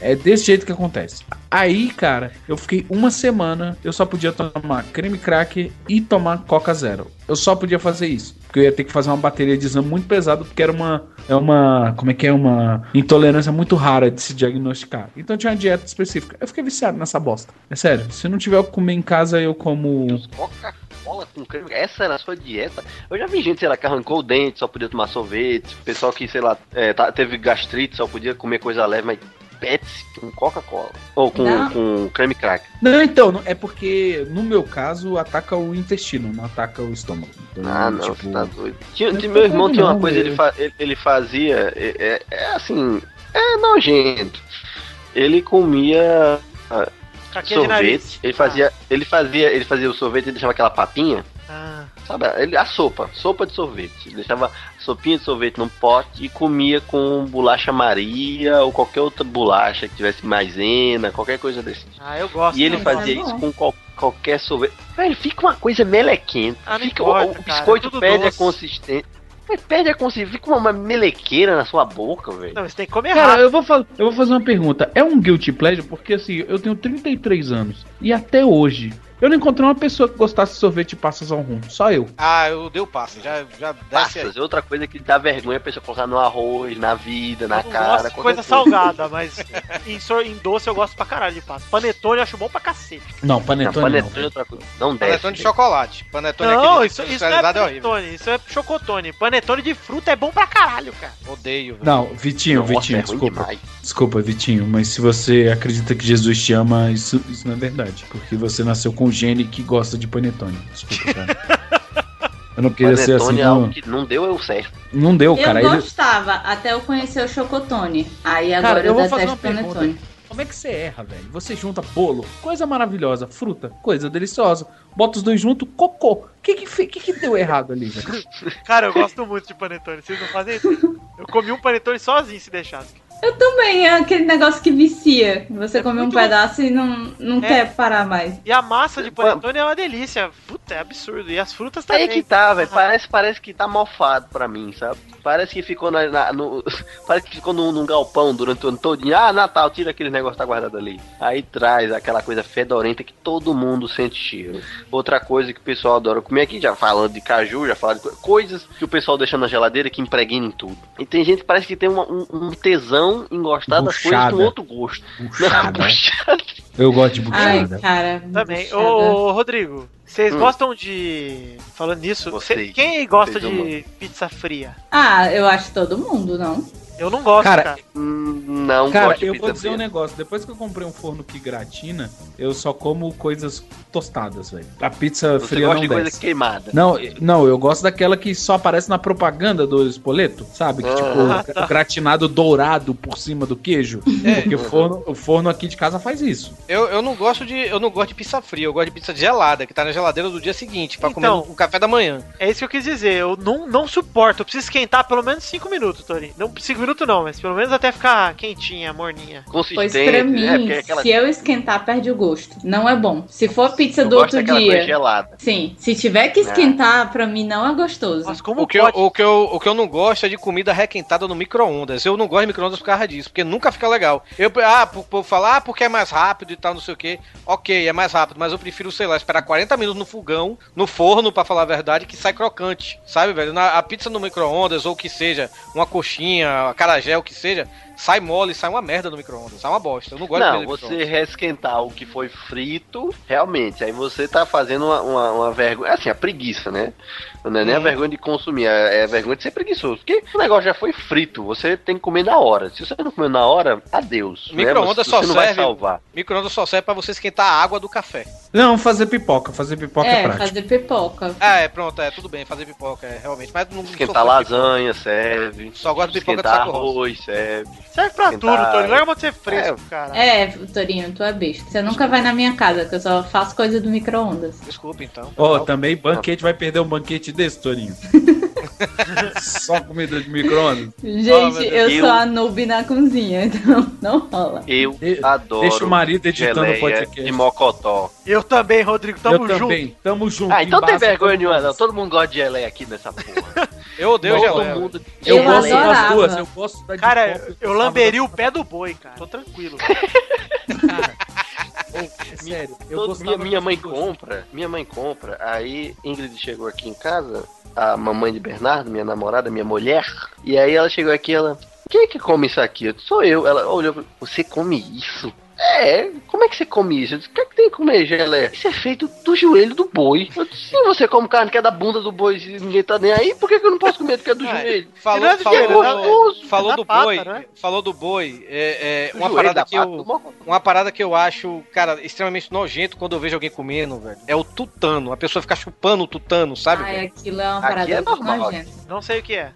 Speaker 10: É desse jeito que acontece. Aí, cara, eu fiquei uma semana, eu só podia tomar creme cracker e tomar Coca Zero. Eu só podia fazer isso. Porque eu ia ter que fazer uma bateria de exame muito pesada, porque era uma. É uma. Como é que é? Uma intolerância muito rara de se diagnosticar. Então tinha uma dieta específica. Eu fiquei viciado nessa bosta. É sério. Se não tiver o que comer em casa, eu como.
Speaker 3: Coca-Cola com creme. Essa era a sua dieta? Eu já vi gente, sei lá, que arrancou o dente, só podia tomar sorvete. Pessoal que, sei lá, é, tá- teve gastrite, só podia comer coisa leve, mas Pepsi com Coca-Cola. Ou com,
Speaker 11: Não.
Speaker 3: com creme cracker.
Speaker 10: Não, então, é porque no meu caso ataca o intestino, não ataca o estômago. Então,
Speaker 3: Ah, não,
Speaker 10: tipo,
Speaker 3: você tá doido. Tinha,
Speaker 10: Não
Speaker 3: tinha- meu irmão tinha uma
Speaker 10: não,
Speaker 3: coisa, ele, fa- ele, ele fazia. É, é- é assim. É nojento. Ele comia ah, sorvete. Ele fazia, ele fazia. Ele fazia o sorvete, ele deixava aquela papinha.
Speaker 9: Ah,
Speaker 3: Sabe, ele, a sopa, sopa de sorvete. Ele deixava sopinha de sorvete num pote e comia com bolacha Maria ou qualquer outra bolacha que tivesse maisena, qualquer coisa desse.
Speaker 9: ah, eu gosto.
Speaker 3: E ele fazia
Speaker 9: gosto.
Speaker 3: isso com qual- qualquer sorvete. Velho, fica uma coisa melequenta.
Speaker 9: Ah,
Speaker 3: fica,
Speaker 9: importa,
Speaker 3: o, o
Speaker 9: cara,
Speaker 3: biscoito
Speaker 9: é tudo
Speaker 3: perde
Speaker 9: doce.
Speaker 3: a consistência. Mas perde a consistência, fica uma melequeira na sua boca, velho.
Speaker 9: Não, você tem que comer
Speaker 10: Cara,
Speaker 9: rápido.
Speaker 10: eu vou, eu vou fazer uma pergunta. É um guilty pleasure? Porque assim, eu tenho 33 anos e até hoje eu não encontrei uma pessoa que gostasse de sorvete de passas ao rum. Só eu.
Speaker 8: Ah, eu dei o passo. Já, já.
Speaker 3: Passas, é outra coisa que dá vergonha a pessoa colocar no arroz, na vida, na
Speaker 9: Eu não
Speaker 3: cara.
Speaker 9: gosto de
Speaker 3: qualquer
Speaker 9: coisa salgada, mas em, em doce eu gosto pra caralho de pasta. Panetone eu acho bom pra cacete.
Speaker 10: Não,
Speaker 3: Não,
Speaker 10: panetone não.
Speaker 3: panetone é outra coisa. Não desce.
Speaker 8: Panetone de chocolate. Panetone
Speaker 9: Não,
Speaker 8: aquele
Speaker 9: isso, isso não é
Speaker 8: é
Speaker 9: panetone, isso é chocotone. Panetone de fruta é bom pra caralho, cara.
Speaker 8: Odeio, velho.
Speaker 10: Não, Vitinho,
Speaker 3: Nossa,
Speaker 10: Vitinho,
Speaker 3: é ruim
Speaker 10: desculpa.
Speaker 3: demais.
Speaker 10: Desculpa, Vitinho, mas se você acredita que Jesus te ama, isso, isso não é verdade. Porque você nasceu com gene que gosta de panetone. Desculpa, cara. Eu não queria ser assim,
Speaker 3: é
Speaker 10: não.
Speaker 3: algo que não deu eu certo.
Speaker 10: Não deu,
Speaker 11: Eu
Speaker 10: cara. Ele...
Speaker 11: gostava, até eu conhecer o Chocotone. Aí
Speaker 10: Cara,
Speaker 11: agora
Speaker 10: eu
Speaker 11: eu,
Speaker 10: vou fazer
Speaker 11: detesto
Speaker 10: uma pergunta.
Speaker 11: Panetone.
Speaker 10: Vou Como é que você erra, velho? Você junta bolo, coisa maravilhosa, fruta, coisa deliciosa. Bota os dois juntos, cocô. O que que, que que deu errado ali, velho?
Speaker 9: Cara, eu gosto muito de panetone. Vocês não fazem isso? Eu comi um panetone sozinho se deixasse.
Speaker 11: Eu também, é aquele negócio que vicia. Você come um pedaço e não, não
Speaker 9: É.
Speaker 11: quer parar mais.
Speaker 9: E a massa de panetone é uma delícia. Puta, é absurdo. E as frutas também.
Speaker 3: Aí que tá, velho. Parece, parece que tá mofado pra mim, sabe? Parece que ficou na, na- no, parece que ficou num, num galpão durante o ano todinho. Ah, Natal, tira aquele negócio que tá guardado ali. Aí traz aquela coisa fedorenta que todo mundo sente cheiro. Outra coisa que o pessoal adora comer aqui, já falando de caju, já falando de co- coisas que o pessoal deixa na geladeira que impregna em tudo. E tem gente que parece que tem uma- um, um tesão em gostar das coisas
Speaker 10: Buchada.
Speaker 3: com outro gosto.
Speaker 10: Buchada. Eu gosto de
Speaker 11: Ai,
Speaker 10: buchada.
Speaker 11: cara.
Speaker 9: Também.
Speaker 11: buchada.
Speaker 9: Ô, Rodrigo, vocês
Speaker 3: Hum.
Speaker 9: gostam de. Falando nisso,
Speaker 3: Vocês.
Speaker 9: cê- quem gosta de pizza fria?
Speaker 11: Ah, eu acho todo mundo, não?
Speaker 9: Eu não gosto,
Speaker 10: Cara,
Speaker 9: cara.
Speaker 3: Não
Speaker 10: Cara,
Speaker 3: gosto de
Speaker 10: eu
Speaker 3: pizza
Speaker 10: vou dizer
Speaker 3: fria.
Speaker 10: um negócio. Depois que eu comprei um forno que gratina, eu só como coisas tostadas, velho. A pizza
Speaker 3: Você
Speaker 10: fria
Speaker 3: gosta
Speaker 10: não
Speaker 3: de coisa queimada.
Speaker 10: Não, não, eu gosto daquela que só aparece na propaganda do espoleto, sabe? Que
Speaker 3: Ah,
Speaker 10: tipo,
Speaker 8: tá.
Speaker 10: gratinado dourado por cima do queijo.
Speaker 8: É.
Speaker 10: Porque o forno, o forno aqui de casa faz isso.
Speaker 8: Eu, eu não gosto de eu não gosto de pizza fria, eu gosto de pizza gelada, que tá na geladeira do dia seguinte, pra comer
Speaker 9: Então.
Speaker 8: no, no café da manhã.
Speaker 9: É isso que eu quis dizer. Eu não, não suporto. Eu preciso esquentar pelo menos 5 minutos, Tori. Não 5 minutos não, mas pelo menos até ficar quentinha, morninha.
Speaker 11: Pois
Speaker 3: Consistente.
Speaker 11: pra mim,
Speaker 3: é, porque é aquela
Speaker 11: se eu esquentar, perde o gosto. Não é bom. Se for pizza
Speaker 3: Eu
Speaker 11: do
Speaker 3: gosto
Speaker 11: outro dia.
Speaker 3: gelada.
Speaker 11: Sim, se tiver que
Speaker 3: É.
Speaker 11: esquentar, pra mim não é gostoso.
Speaker 9: Mas como
Speaker 8: O que, eu,
Speaker 9: pode?
Speaker 8: o, que eu, o que eu não gosto é de comida requentada no micro-ondas. Eu não gosto de micro-ondas por causa disso, porque nunca fica legal. Eu, ah, por, por falar, ah, porque é mais rápido e tal, não sei o que. Ok, é mais rápido, mas eu prefiro, sei lá, esperar 40 minutos no fogão, no forno, pra falar a verdade, que sai crocante. Sabe, velho? Na, a pizza no micro-ondas, ou o que seja, uma coxinha, acarajé, o que seja, sai mole, sai uma merda no micro-ondas, sai uma bosta. Eu não gosto de
Speaker 3: Não,
Speaker 8: no
Speaker 3: você
Speaker 8: micro-ondas.
Speaker 3: resquentar o que foi frito, realmente, aí você tá fazendo uma, uma, uma vergonha, assim, a preguiça, né? Não é nem a
Speaker 8: Uhum.
Speaker 3: vergonha de consumir, é é a vergonha de ser preguiçoso. Porque o negócio já foi frito, você tem que comer na hora. Se você não comer na hora, adeus. né?
Speaker 8: Micro-ondas
Speaker 3: Você-
Speaker 8: só
Speaker 3: você não vai
Speaker 8: serve.
Speaker 3: salvar.
Speaker 8: Micro-ondas só serve pra você esquentar a água do café.
Speaker 10: Não, fazer pipoca. Fazer pipoca é,
Speaker 11: é,
Speaker 10: prático.
Speaker 11: fazer pipoca.
Speaker 8: Ah, é, pronto, é, tudo bem, fazer pipoca, é, realmente. Mas não
Speaker 3: Esquentar
Speaker 8: de
Speaker 3: lasanha, serve.
Speaker 8: Só gosto de pipoca de
Speaker 3: Esquentar
Speaker 8: saco rosa.
Speaker 3: arroz, serve.
Speaker 9: Serve pra
Speaker 3: Esquentar-
Speaker 9: tudo, Tori. Larga de ser fresco, cara.
Speaker 11: É, Torinho, tu é besta. Você nunca vai na minha casa, que eu só faço coisa do micro-ondas.
Speaker 8: Desculpa, então.
Speaker 10: Ó, também banquete vai perder um banquete desse, Torinho. Só comida de micro-ondas.
Speaker 11: Gente,
Speaker 3: Oh,
Speaker 11: eu
Speaker 3: Deus.
Speaker 11: sou a noob na cozinha, então não rola.
Speaker 3: Eu adoro.
Speaker 10: deixa o marido editando o podcast.
Speaker 3: De mocotó.
Speaker 9: Eu também, Rodrigo. Tamo
Speaker 10: eu
Speaker 9: junto.
Speaker 10: também. Tamo junto.
Speaker 3: Ah, então tem vergonha nenhuma, não. Todo mundo gosta de geleia aqui nessa porra.
Speaker 8: Eu odeio
Speaker 3: Todo
Speaker 8: geleia.
Speaker 3: mundo.
Speaker 10: Eu,
Speaker 11: Eu
Speaker 10: gosto das duas. Eu gosto da de
Speaker 9: Cara,
Speaker 10: e
Speaker 9: eu
Speaker 10: da-
Speaker 9: o pé do boi, cara. Tô tranquilo.
Speaker 10: É Sério, eu
Speaker 3: Todo- minha, minha mãe compra, minha mãe compra, aí Ingrid chegou aqui em casa, a mamãe de Bernardo, minha namorada, minha mulher, e aí ela chegou aqui, ela, quem é que come isso aqui? Eu Sou eu. Ela olhou, você come isso? É, como é que você come isso? Eu disse, o que é que tem que comer geleia? Isso é feito do joelho do boi. Eu disse, se você come carne que é da bunda do boi e ninguém tá nem aí, por que, que eu não posso comer do que é do
Speaker 8: Ah,
Speaker 3: joelho?
Speaker 8: Falou,
Speaker 9: Não é do
Speaker 8: falou,
Speaker 3: gostoso.
Speaker 8: falou
Speaker 9: É
Speaker 8: do
Speaker 9: pata,
Speaker 8: boi,
Speaker 9: né?
Speaker 8: falou do boi, é, é,
Speaker 3: Do
Speaker 8: uma
Speaker 3: joelho,
Speaker 8: parada
Speaker 3: da
Speaker 8: que
Speaker 3: pata,
Speaker 8: eu, uma parada que eu acho, cara, extremamente nojento quando eu vejo alguém comendo, velho. É o tutano, a pessoa fica chupando o tutano, sabe?
Speaker 11: Ai,
Speaker 8: velho?
Speaker 11: aquilo é uma
Speaker 3: Aqui
Speaker 11: parada
Speaker 3: é
Speaker 11: muito
Speaker 3: normal.
Speaker 11: nojenta.
Speaker 9: Não sei o que é.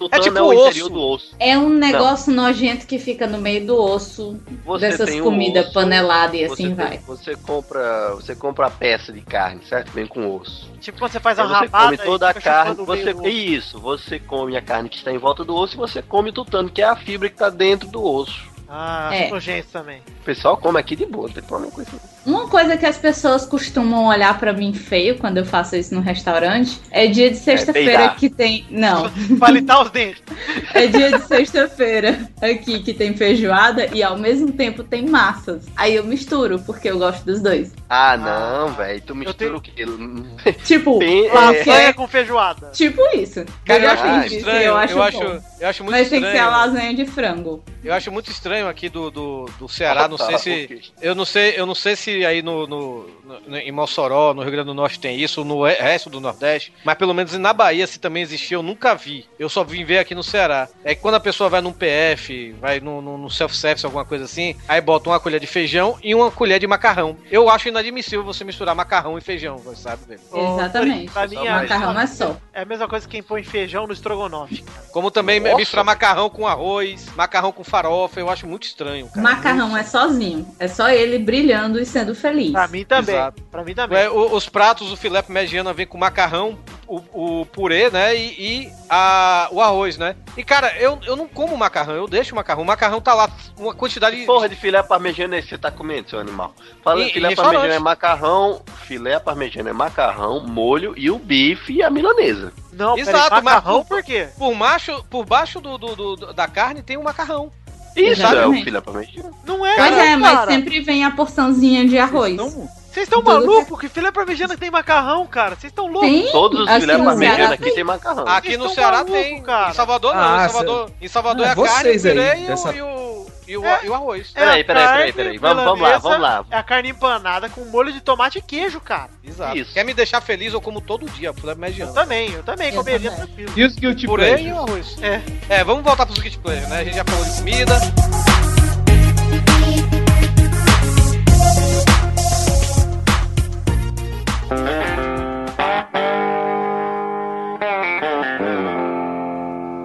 Speaker 3: Tutano
Speaker 8: tipo
Speaker 3: o
Speaker 8: osso.
Speaker 3: interior do osso.
Speaker 11: É um negócio nojento que fica no meio do osso
Speaker 3: Você
Speaker 11: dessas
Speaker 3: o
Speaker 11: comidas
Speaker 3: osso,
Speaker 11: paneladas e
Speaker 3: Você,
Speaker 11: assim
Speaker 3: tem-
Speaker 11: vai.
Speaker 3: você compra, você compra a peça de carne, certo? Vem com osso.
Speaker 9: Tipo quando você faz
Speaker 3: Aí
Speaker 9: uma
Speaker 3: você
Speaker 9: rabada
Speaker 3: come toda a carne, você
Speaker 9: osso.
Speaker 3: isso, você come a carne que está em volta do osso e você come o tutano, que é a fibra que está dentro do osso.
Speaker 9: Ah,
Speaker 11: É.
Speaker 9: acho nojento também.
Speaker 3: O pessoal come aqui de boa, não tem problema com isso.
Speaker 11: Uma coisa que as pessoas costumam olhar pra mim feio quando eu faço isso no restaurante é dia de sexta-feira
Speaker 3: peidar.
Speaker 11: que tem. Não,
Speaker 9: Palitar os dentes.
Speaker 11: é dia de sexta-feira aqui que tem feijoada e ao mesmo tempo tem massas. Aí eu misturo, porque eu gosto dos dois.
Speaker 3: Ah, não, velho, tu mistura
Speaker 9: tenho-
Speaker 3: o quê?
Speaker 11: Tipo,
Speaker 3: Tem- é,
Speaker 9: Lasanha com feijoada.
Speaker 11: tipo isso.
Speaker 8: Cara, eu acho
Speaker 3: Ah,
Speaker 11: isso,
Speaker 8: estranho,
Speaker 11: eu acho,
Speaker 8: eu acho, eu acho muito
Speaker 11: Mas tem
Speaker 8: estranho.
Speaker 11: que ser a lasanha de frango.
Speaker 8: Eu acho muito estranho aqui do, do, do Ceará, não
Speaker 3: Tá,
Speaker 8: sei se. Eu não sei, eu não sei se aí no, no- no- em Mossoró, no Rio Grande do Norte tem isso, no resto do Nordeste, mas pelo menos na Bahia, se também existia, eu nunca vi. Eu só vim ver aqui no Ceará. É que quando a pessoa vai num PF, vai no, no- no self-service, alguma coisa assim, aí bota uma colher de feijão e uma colher de macarrão. Eu acho inadmissível você misturar macarrão e feijão, você sabe, velho?
Speaker 11: Exatamente.
Speaker 9: Pra mim, é,
Speaker 11: Macarrão é só.
Speaker 9: é a mesma coisa que quem põe feijão no estrogonofe.
Speaker 8: Como também
Speaker 3: Nossa.
Speaker 8: misturar macarrão com arroz, macarrão com farofa, eu acho muito estranho, cara.
Speaker 11: Macarrão é sozinho. É só ele brilhando e sendo feliz.
Speaker 9: Pra mim também.
Speaker 8: Exato.
Speaker 9: Pra mim também.
Speaker 8: É, o- os pratos, o filé parmegiana vem com macarrão, o, o purê, né? E, e a, o arroz, né? E, cara, eu, eu não como macarrão, eu deixo o macarrão. O macarrão tá lá, uma quantidade.
Speaker 3: Porra de filé parmegiana é esse que você tá comendo, seu animal? Fala
Speaker 8: Em-
Speaker 3: filé parmegiana é macarrão, filé parmegiana é macarrão, molho e o bife e a milanesa.
Speaker 9: Não,
Speaker 8: Exato,
Speaker 9: peraí, macarrão
Speaker 8: mas
Speaker 9: por quê?
Speaker 8: Por, macho, por baixo do, do- do- da carne tem o macarrão.
Speaker 3: Isso é o filé parmegiana.
Speaker 9: Não é,
Speaker 11: Pois é, mas
Speaker 9: cara.
Speaker 11: sempre vem a porçãozinha de arroz.
Speaker 9: Vocês estão malucos? Que filé parmegiana tem macarrão, cara? Vocês estão loucos?
Speaker 11: Tem?
Speaker 3: Todos os
Speaker 11: Aqui
Speaker 3: filé
Speaker 11: no
Speaker 3: parmegiana
Speaker 11: Ceará
Speaker 3: aqui
Speaker 11: tem.
Speaker 3: tem macarrão.
Speaker 8: Aqui
Speaker 9: Vocês
Speaker 8: no
Speaker 9: tão
Speaker 8: Ceará
Speaker 9: maluco,
Speaker 8: tem.
Speaker 9: cara.
Speaker 8: Em Salvador não.
Speaker 10: Ah,
Speaker 8: em Salvador, em Salvador
Speaker 10: Ah,
Speaker 8: é a carne, o
Speaker 10: vocês aí,
Speaker 8: purê e, o,
Speaker 10: dessa-
Speaker 8: e, o, e, o,
Speaker 9: É.
Speaker 8: e o arroz.
Speaker 9: É
Speaker 3: Peraí, peraí, peraí, peraí. Vamos- vamos lá, vamos lá.
Speaker 9: É a carne empanada com molho de tomate e queijo, cara.
Speaker 8: Exato.
Speaker 3: Isso.
Speaker 8: Quer me deixar feliz, eu como todo dia, filé
Speaker 9: Eu também, eu também
Speaker 11: Eu
Speaker 9: comeria
Speaker 11: também.
Speaker 9: tranquilo.
Speaker 10: E os Guilty
Speaker 8: Purê e o
Speaker 10: Pleasures?
Speaker 8: arroz.
Speaker 9: É.
Speaker 8: É, vamos voltar pros Guilty Pleasure, né? A gente já falou de comida.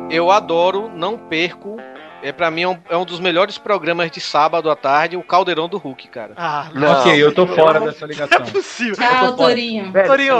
Speaker 8: Eu adoro, não perco. É, pra mim é um, é um dos melhores programas de sábado à tarde, o Caldeirão do Hulk, cara.
Speaker 9: Ah,
Speaker 3: Não.
Speaker 10: Ok, eu tô fora
Speaker 9: não-
Speaker 10: dessa
Speaker 9: Não
Speaker 10: ligação.
Speaker 9: é possível.
Speaker 11: Tchau, Torinho.
Speaker 9: Torinho,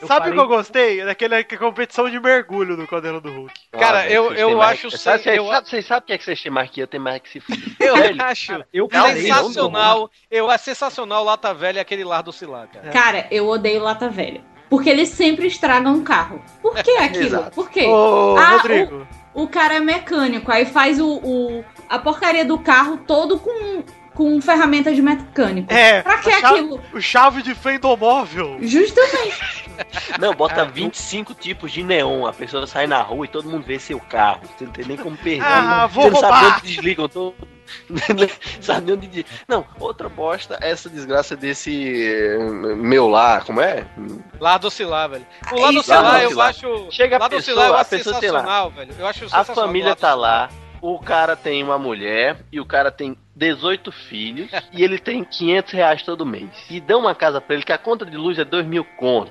Speaker 22: Eu
Speaker 9: sabe o que eu gostei? Daquela competição de mergulho do Caldeirão do Hulk.
Speaker 8: Cara,
Speaker 3: Ah,
Speaker 8: eu- eu
Speaker 3: mais-
Speaker 8: acho
Speaker 3: Sabe- Vocês
Speaker 8: eu-
Speaker 3: sabem vocês sabem o que é que vocês têm mais que eu? Tenho mais que se fuder.
Speaker 8: Eu
Speaker 3: Velho,
Speaker 8: acho
Speaker 10: Eu parei,
Speaker 8: sensacional. Eu acho sensacional Lata Velha e aquele lar do cara.
Speaker 11: Cara, eu odeio lata velha. Porque eles sempre estragam o carro. Por que aquilo? Por quê?
Speaker 9: Ô,
Speaker 11: Ah,
Speaker 9: Rodrigo.
Speaker 11: O cara é mecânico, aí faz o, o- a porcaria do carro todo com, com ferramenta de mecânico.
Speaker 9: É,
Speaker 11: Pra que
Speaker 9: chave-
Speaker 11: aquilo?
Speaker 9: O chave de fenda móvel.
Speaker 11: Justamente.
Speaker 3: Não, bota 25 tipos de neon. A pessoa sai na rua e todo mundo vê seu carro. Você não tem nem como perder.
Speaker 9: Ah, vou
Speaker 3: Você não sabe
Speaker 9: roubar.
Speaker 3: onde desligam todo. sabe onde. de- Não, outra bosta é essa desgraça desse eh, meu lá, como é?
Speaker 8: Lar do Cilar, velho. O do
Speaker 3: Lar
Speaker 8: Cilar
Speaker 3: do
Speaker 8: eu
Speaker 3: Cilar.
Speaker 8: acho.
Speaker 3: Chega a
Speaker 8: Lar do eu acho
Speaker 3: lá.
Speaker 8: sensacional, velho. Eu acho
Speaker 3: A família tá lá, o cara tem uma mulher e o cara tem 18 filhos e ele tem 500 reais todo mês. E dão uma casa pra ele que a conta de luz é 2 mil conto.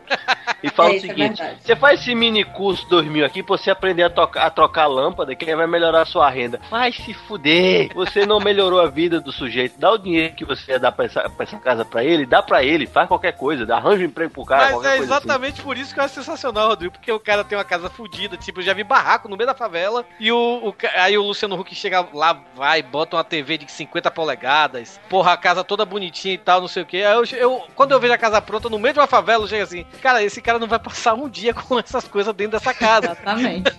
Speaker 3: E fala
Speaker 11: É,
Speaker 3: o
Speaker 11: é
Speaker 3: seguinte:
Speaker 11: verdade.
Speaker 3: você faz esse mini curso 2 mil aqui pra você aprender a, tocar- a trocar lâmpada, que aí vai melhorar a sua renda. Vai se fuder! Você não melhorou a vida do sujeito. Dá o dinheiro que você ia dar pra essa, pra essa casa pra ele, dá pra ele, faz qualquer coisa, arranja um emprego pro cara.
Speaker 8: Mas é
Speaker 3: coisa assim.
Speaker 8: exatamente por isso que eu acho sensacional, Rodrigo. Porque o cara tem uma casa fodida, tipo, eu já vi barraco no meio da favela. E o, o aí o Luciano Huck chega lá, vai, bota uma TV de 50 polegadas. Porra, a casa toda bonitinha e tal, não sei o que. Aí eu, eu- quando eu vejo a casa pronta no meio de uma favela, eu chego assim, cara, esse cara não vai passar um dia com essas coisas dentro dessa casa.
Speaker 11: Exatamente.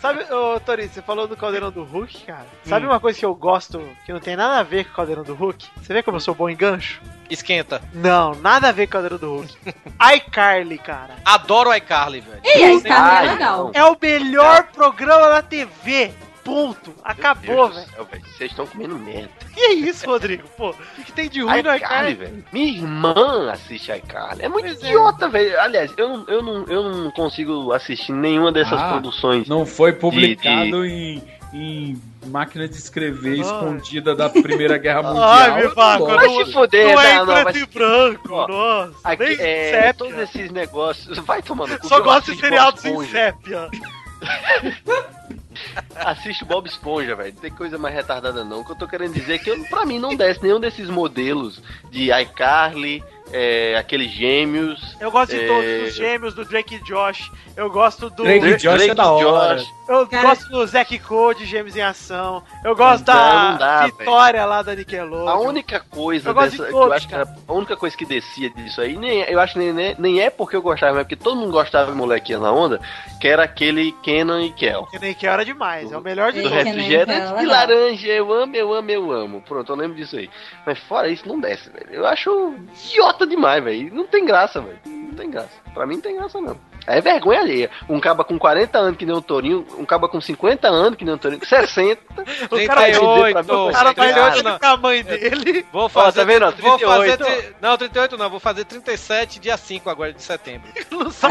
Speaker 9: Sabe, ô Torinho, você falou do Caldeirão do Hulk, cara.
Speaker 8: Hum.
Speaker 9: Sabe uma coisa que eu gosto, que não tem nada a ver com o Caldeirão do Hulk? Você vê como eu sou bom em gancho?
Speaker 8: Esquenta.
Speaker 9: Não, nada a ver com o Caldeirão do Hulk. iCarly, cara.
Speaker 8: Adoro iCarly, velho.
Speaker 11: E cara, é legal.
Speaker 9: É o melhor programa da TV. Ponto. Acabou,
Speaker 3: Meu
Speaker 9: velho.
Speaker 3: Vocês estão comendo merda.
Speaker 9: Que é isso, Rodrigo? Pô, o que, que tem de ruim no
Speaker 3: iCarly, velho. Minha irmã assiste iCarly. É muito
Speaker 9: Pois é.
Speaker 3: idiota, velho. Aliás, eu não, eu, não, eu não consigo assistir nenhuma dessas
Speaker 10: Ah,
Speaker 3: produções.
Speaker 10: Não foi publicado Em, em máquina de escrever
Speaker 9: Ai.
Speaker 10: escondida da Primeira Guerra Mundial.
Speaker 9: Ai, me vaca,
Speaker 3: Vai
Speaker 9: não,
Speaker 3: se fuder,
Speaker 9: não é
Speaker 3: não,
Speaker 9: em
Speaker 3: não, vai
Speaker 9: preto
Speaker 3: se-
Speaker 9: e branco,
Speaker 3: Ó,
Speaker 9: nossa.
Speaker 3: Aqui,
Speaker 9: nem
Speaker 3: é,
Speaker 9: sépia.
Speaker 3: todos esses negócios. Vai tomando cu.
Speaker 9: Só gosto de seriados em sépia.
Speaker 3: Assisto Bob Esponja, velho. Não tem coisa mais retardada, não. O que eu tô querendo dizer é que eu, pra mim não desce nenhum desses modelos de iCarly, é, aqueles gêmeos.
Speaker 9: Eu gosto de
Speaker 3: é,
Speaker 9: todos os gêmeos, do Drake e Josh. Eu gosto do.
Speaker 10: Drake e Josh é da hora.
Speaker 9: Eu
Speaker 11: Cara-
Speaker 9: gosto do Zack Code, Gêmeos em Ação. Eu gosto
Speaker 3: Não,
Speaker 9: da
Speaker 3: não dá,
Speaker 9: Vitória lá da Nickelodeon.
Speaker 3: A única coisa
Speaker 9: Eu gosto de
Speaker 3: dessa, que
Speaker 9: todos,
Speaker 3: eu acho que era a única coisa que descia disso aí, nem, eu acho que nem, nem, nem é porque eu gostava, mas é porque todo mundo gostava de molequinha na onda, que era aquele Kenan e Kel.
Speaker 9: Que nem que era demais, é o melhor de
Speaker 3: Do
Speaker 11: Kenan e
Speaker 9: todos.
Speaker 3: refrigerante
Speaker 11: Kel,
Speaker 3: de laranja, eu amo, eu amo, eu amo. Pronto, eu lembro disso aí. Mas fora isso, não desce, velho. Eu acho idiota demais, velho. Não tem graça, velho. Não tem graça. Pra mim não tem graça, não. É vergonha alheia. Um caba com 40 anos que nem o Torinho, um caba com 50 anos que nem o Torinho, com 60.
Speaker 9: O cara vai dizer pra mim,
Speaker 8: 38.
Speaker 9: o cara
Speaker 8: 38 não.
Speaker 9: com a mãe dele.
Speaker 8: Vou
Speaker 3: Ó,
Speaker 8: fazer.
Speaker 3: tá vendo? ó,
Speaker 8: Vou fazer.
Speaker 3: 38, ó.
Speaker 8: tri- Não, 38 não, vou fazer 37 dia 5 agora de setembro.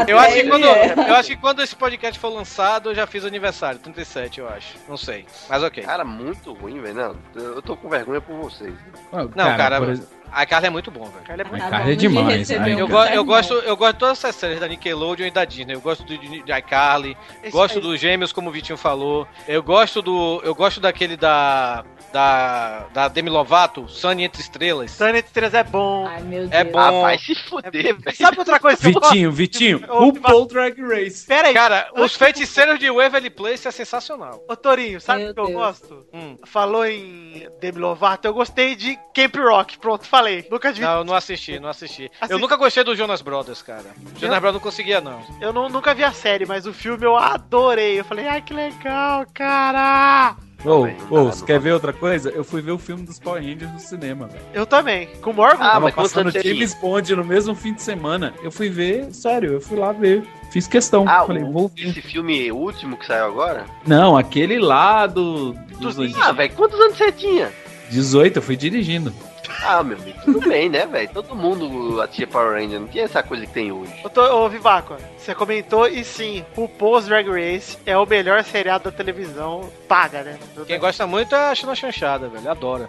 Speaker 8: Eu acho, que quando,
Speaker 11: é.
Speaker 8: eu acho que quando esse podcast for lançado, eu já fiz aniversário. 37, eu acho. Não sei. Mas ok.
Speaker 3: Cara, muito ruim, velho. Não, eu tô com vergonha por vocês.
Speaker 10: Não,
Speaker 8: Não, cara,
Speaker 10: por exemplo,
Speaker 8: iCarly é muito bom, velho.
Speaker 9: iCarly é
Speaker 10: muito iCarly é demais.
Speaker 8: Eu, go- eu gosto, eu gosto de todas essas séries da Nickelodeon e da Disney. Eu gosto de, de iCarly, gosto
Speaker 9: aí.
Speaker 8: dos Gêmeos, como o Vitinho falou. Eu gosto do, eu gosto daquele da da da Demi Lovato, Sunny entre estrelas.
Speaker 9: Sunny entre estrelas é bom.
Speaker 11: Ai, meu
Speaker 8: É
Speaker 11: Deus.
Speaker 8: bom.
Speaker 3: Ah, vai se fuder, velho.
Speaker 9: Sabe outra coisa que eu?
Speaker 10: Vitinho, Vitinho, RuPaul Drag Race.
Speaker 9: Pera aí.
Speaker 8: Cara, os feiticeiros de Waverly Place é sensacional.
Speaker 9: Ô Torinho, sabe o que eu
Speaker 11: Deus.
Speaker 9: gosto?
Speaker 8: Hum.
Speaker 9: Falou em Demi Lovato, eu gostei de Camp Rock. Pronto, falei. Nunca vi.
Speaker 8: Não, eu não assisti, não assisti.
Speaker 9: Assi-
Speaker 8: Eu nunca gostei do Jonas Brothers, cara. Jonas Brothers não conseguia, não.
Speaker 9: Eu não- nunca vi a série, mas o filme eu adorei. Eu falei, ai que legal, cara.
Speaker 10: Ô, você
Speaker 3: não
Speaker 10: quer ver outra coisa? Eu fui ver o filme dos Power Rangers no cinema, velho.
Speaker 9: Eu também. Com o Morgan.
Speaker 3: Ah,
Speaker 10: Tava
Speaker 3: mas
Speaker 10: passando James Bond no mesmo fim de semana. Eu fui ver, sério, eu fui lá ver. Fiz questão.
Speaker 3: Ah,
Speaker 10: Falei,
Speaker 3: o-
Speaker 10: vou ver.
Speaker 3: esse filme último que saiu agora?
Speaker 10: Não, aquele lá do. Dos
Speaker 3: Ah, velho, quantos anos você tinha?
Speaker 10: 18, eu fui dirigindo.
Speaker 3: Ah, meu amigo, tudo bem, né, velho? Todo mundo assistia Power Ranger, não tinha essa coisa que tem hoje.
Speaker 9: Ô, tô, ô Vivaco, você comentou e sim, o Post Drag Race é o melhor seriado da televisão paga, né?
Speaker 8: Quem gosta muito é a China Chanchada, velho. Adora.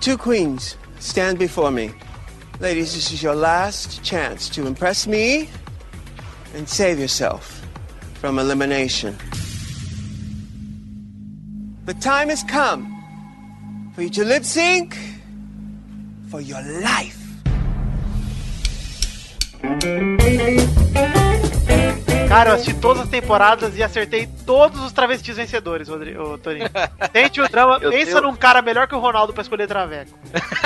Speaker 23: Two queens stand before me. Ladies, this is your last chance to impress me and save yourself from elimination. The time has come for you to lip sync for your life.
Speaker 9: Cara, eu assisti todas as temporadas e acertei todos os travestis vencedores, Rodrigo, Torinho. Tente o drama,
Speaker 3: Eu
Speaker 9: pensa
Speaker 3: tenho-
Speaker 9: num cara melhor que o Ronaldo pra escolher Traveco.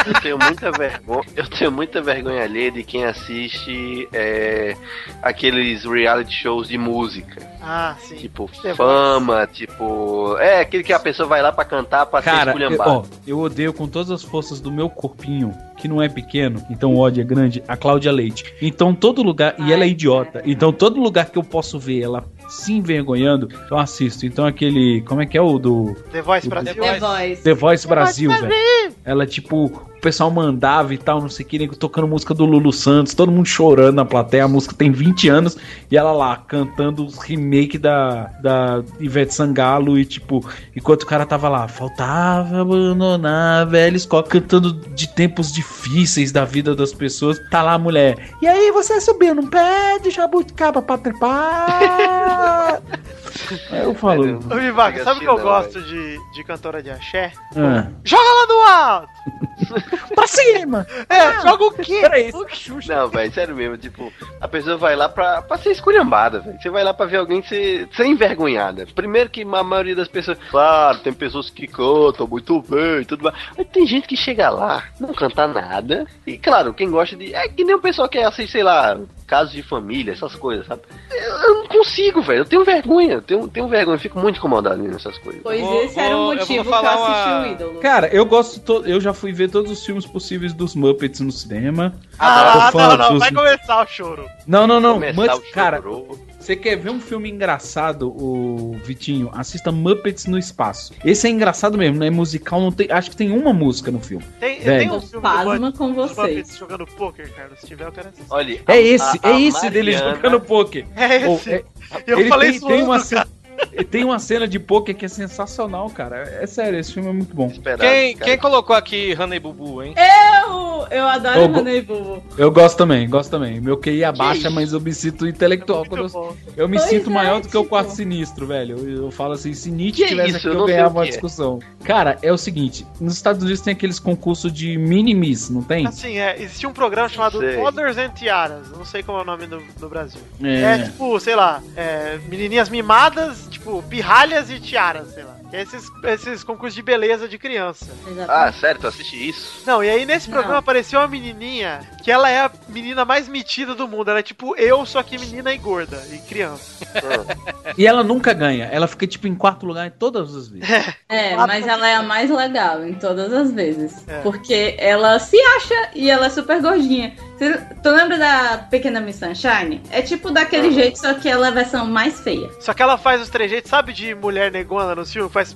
Speaker 3: Eu tenho muita vergonha. Eu tenho muita vergonha alheia de quem assiste é, aqueles reality shows de música.
Speaker 9: Ah, sim.
Speaker 3: Tipo, fama, tipo. É, aquele que a pessoa vai lá pra cantar pra
Speaker 10: Cara,
Speaker 3: ser
Speaker 10: eu, ó, eu odeio com todas as forças do meu corpinho, que não é pequeno, então o ódio é grande, a Cláudia Leite. Então todo lugar, e ela é idiota, então todo lugar que eu posso ver ela se envergonhando, eu assisto. Então aquele, como é que é o do
Speaker 9: The Voice
Speaker 10: do-
Speaker 9: Brasil.
Speaker 11: The Voice.
Speaker 10: The Voice Brasil,
Speaker 9: Brasil.
Speaker 10: velho. Ela, tipo, o pessoal mandava e tal, não sei o que, tocando música do Lulu Santos, todo mundo chorando na plateia, a música tem 20 anos, e ela lá cantando os remake da, da Ivete Sangalo, e tipo, enquanto o cara tava lá, faltava abandonar a velha escola, cantando de tempos difíceis da vida das pessoas, tá lá a mulher, e aí você subiu num pé de jabuticaba pra trepar? Aí eu falo,
Speaker 9: Ô, Vivaco,
Speaker 3: Fica
Speaker 9: sabe o que eu gosto de, de cantora de axé?
Speaker 10: ah,
Speaker 9: Joga lá no alto!
Speaker 10: pra cima!
Speaker 9: É, joga o quê?
Speaker 10: Peraí,
Speaker 3: Não, velho, sério mesmo, tipo, a pessoa vai lá pra, pra ser esculhambada, velho. Você vai lá pra ver alguém ser, ser envergonhada. Primeiro que a maioria das pessoas. Claro, tem pessoas que cantam muito bem, tudo mais. Mas tem gente que chega lá, não canta nada. E claro, quem gosta de. É que nem o pessoal que assiste, sei lá, casos de família, essas coisas, sabe? Eu, eu não consigo, velho. Eu tenho vergonha, eu tenho, tenho vergonha, eu fico muito incomodado nessas coisas.
Speaker 11: Pois
Speaker 8: Vou-
Speaker 11: esse era o motivo que eu assisti
Speaker 8: uma-
Speaker 11: o ídolo.
Speaker 10: Cara, eu gosto. To... Eu já fui ver todos os filmes possíveis dos Muppets no cinema.
Speaker 9: Ah, não, não,
Speaker 10: dos-
Speaker 9: vai começar o choro.
Speaker 10: Não, não, não.
Speaker 3: O
Speaker 10: cara. Você quer ver um filme engraçado, o Vitinho? Assista Muppets no Espaço. Esse é engraçado mesmo, não é musical, não tem. Acho que tem uma música no filme.
Speaker 9: Tem,
Speaker 10: Velho.
Speaker 9: tem um filme
Speaker 11: Pasma com vocês.
Speaker 9: Muppets jogando poker, cara. Se tiver, eu quero assistir.
Speaker 3: Olha,
Speaker 10: É
Speaker 3: a-
Speaker 10: esse,
Speaker 3: a-
Speaker 10: é
Speaker 3: a
Speaker 10: esse dele
Speaker 3: Mariana-
Speaker 10: jogando poker.
Speaker 9: É esse.
Speaker 10: é-
Speaker 9: Eu
Speaker 10: ele
Speaker 9: falei
Speaker 10: tem,
Speaker 9: isso
Speaker 10: tem uma tem uma cena de poker que é sensacional, cara. É sério, esse filme é muito bom.
Speaker 3: Esperado,
Speaker 8: Quem, quem colocou aqui Honey Bubu, hein?
Speaker 11: Eu, eu adoro
Speaker 10: Eu
Speaker 11: Honey Bubu.
Speaker 10: Eu gosto também, gosto também. Meu QI abaixa, mas eu me sinto intelectual. Quando eu, eu me
Speaker 11: Pois
Speaker 10: sinto
Speaker 11: é,
Speaker 10: maior do que o
Speaker 11: tipo-
Speaker 10: quarto sinistro, velho. Eu, eu falo assim, se Nietzsche
Speaker 3: Que
Speaker 10: tivesse
Speaker 3: isso?
Speaker 10: aqui,
Speaker 3: Eu
Speaker 10: eu ganhava uma
Speaker 3: que é.
Speaker 10: discussão. Cara, é o seguinte: nos Estados Unidos tem aqueles concursos de mini-miss, não tem?
Speaker 9: Assim, é, existia um programa chamado
Speaker 3: Sei.
Speaker 9: Mothers and Tiaras, não sei como é o nome no, no Brasil.
Speaker 10: É.
Speaker 9: É. tipo, sei lá, é, menininhas mimadas, tipo, pirralhas e tiaras, sei lá. Que é esses, esses concursos de beleza de criança.
Speaker 3: Ah, sério, tu assiste isso?
Speaker 9: Não, e aí nesse programa
Speaker 11: Não.
Speaker 9: apareceu uma menininha que ela é a menina mais metida do mundo. Ela é tipo eu, só que menina e gorda, e criança.
Speaker 10: E ela nunca ganha. Ela fica, tipo, em quarto lugar em todas as vezes.
Speaker 11: É, mas ela é a mais legal em todas as vezes.
Speaker 9: É.
Speaker 11: Porque ela se acha e ela é super gordinha. Tu lembra da Pequena Miss Sunshine? É tipo daquele jeito, só que ela é a versão mais feia.
Speaker 9: Só que ela faz os trejeitos, sabe, de mulher negona no filme? faz.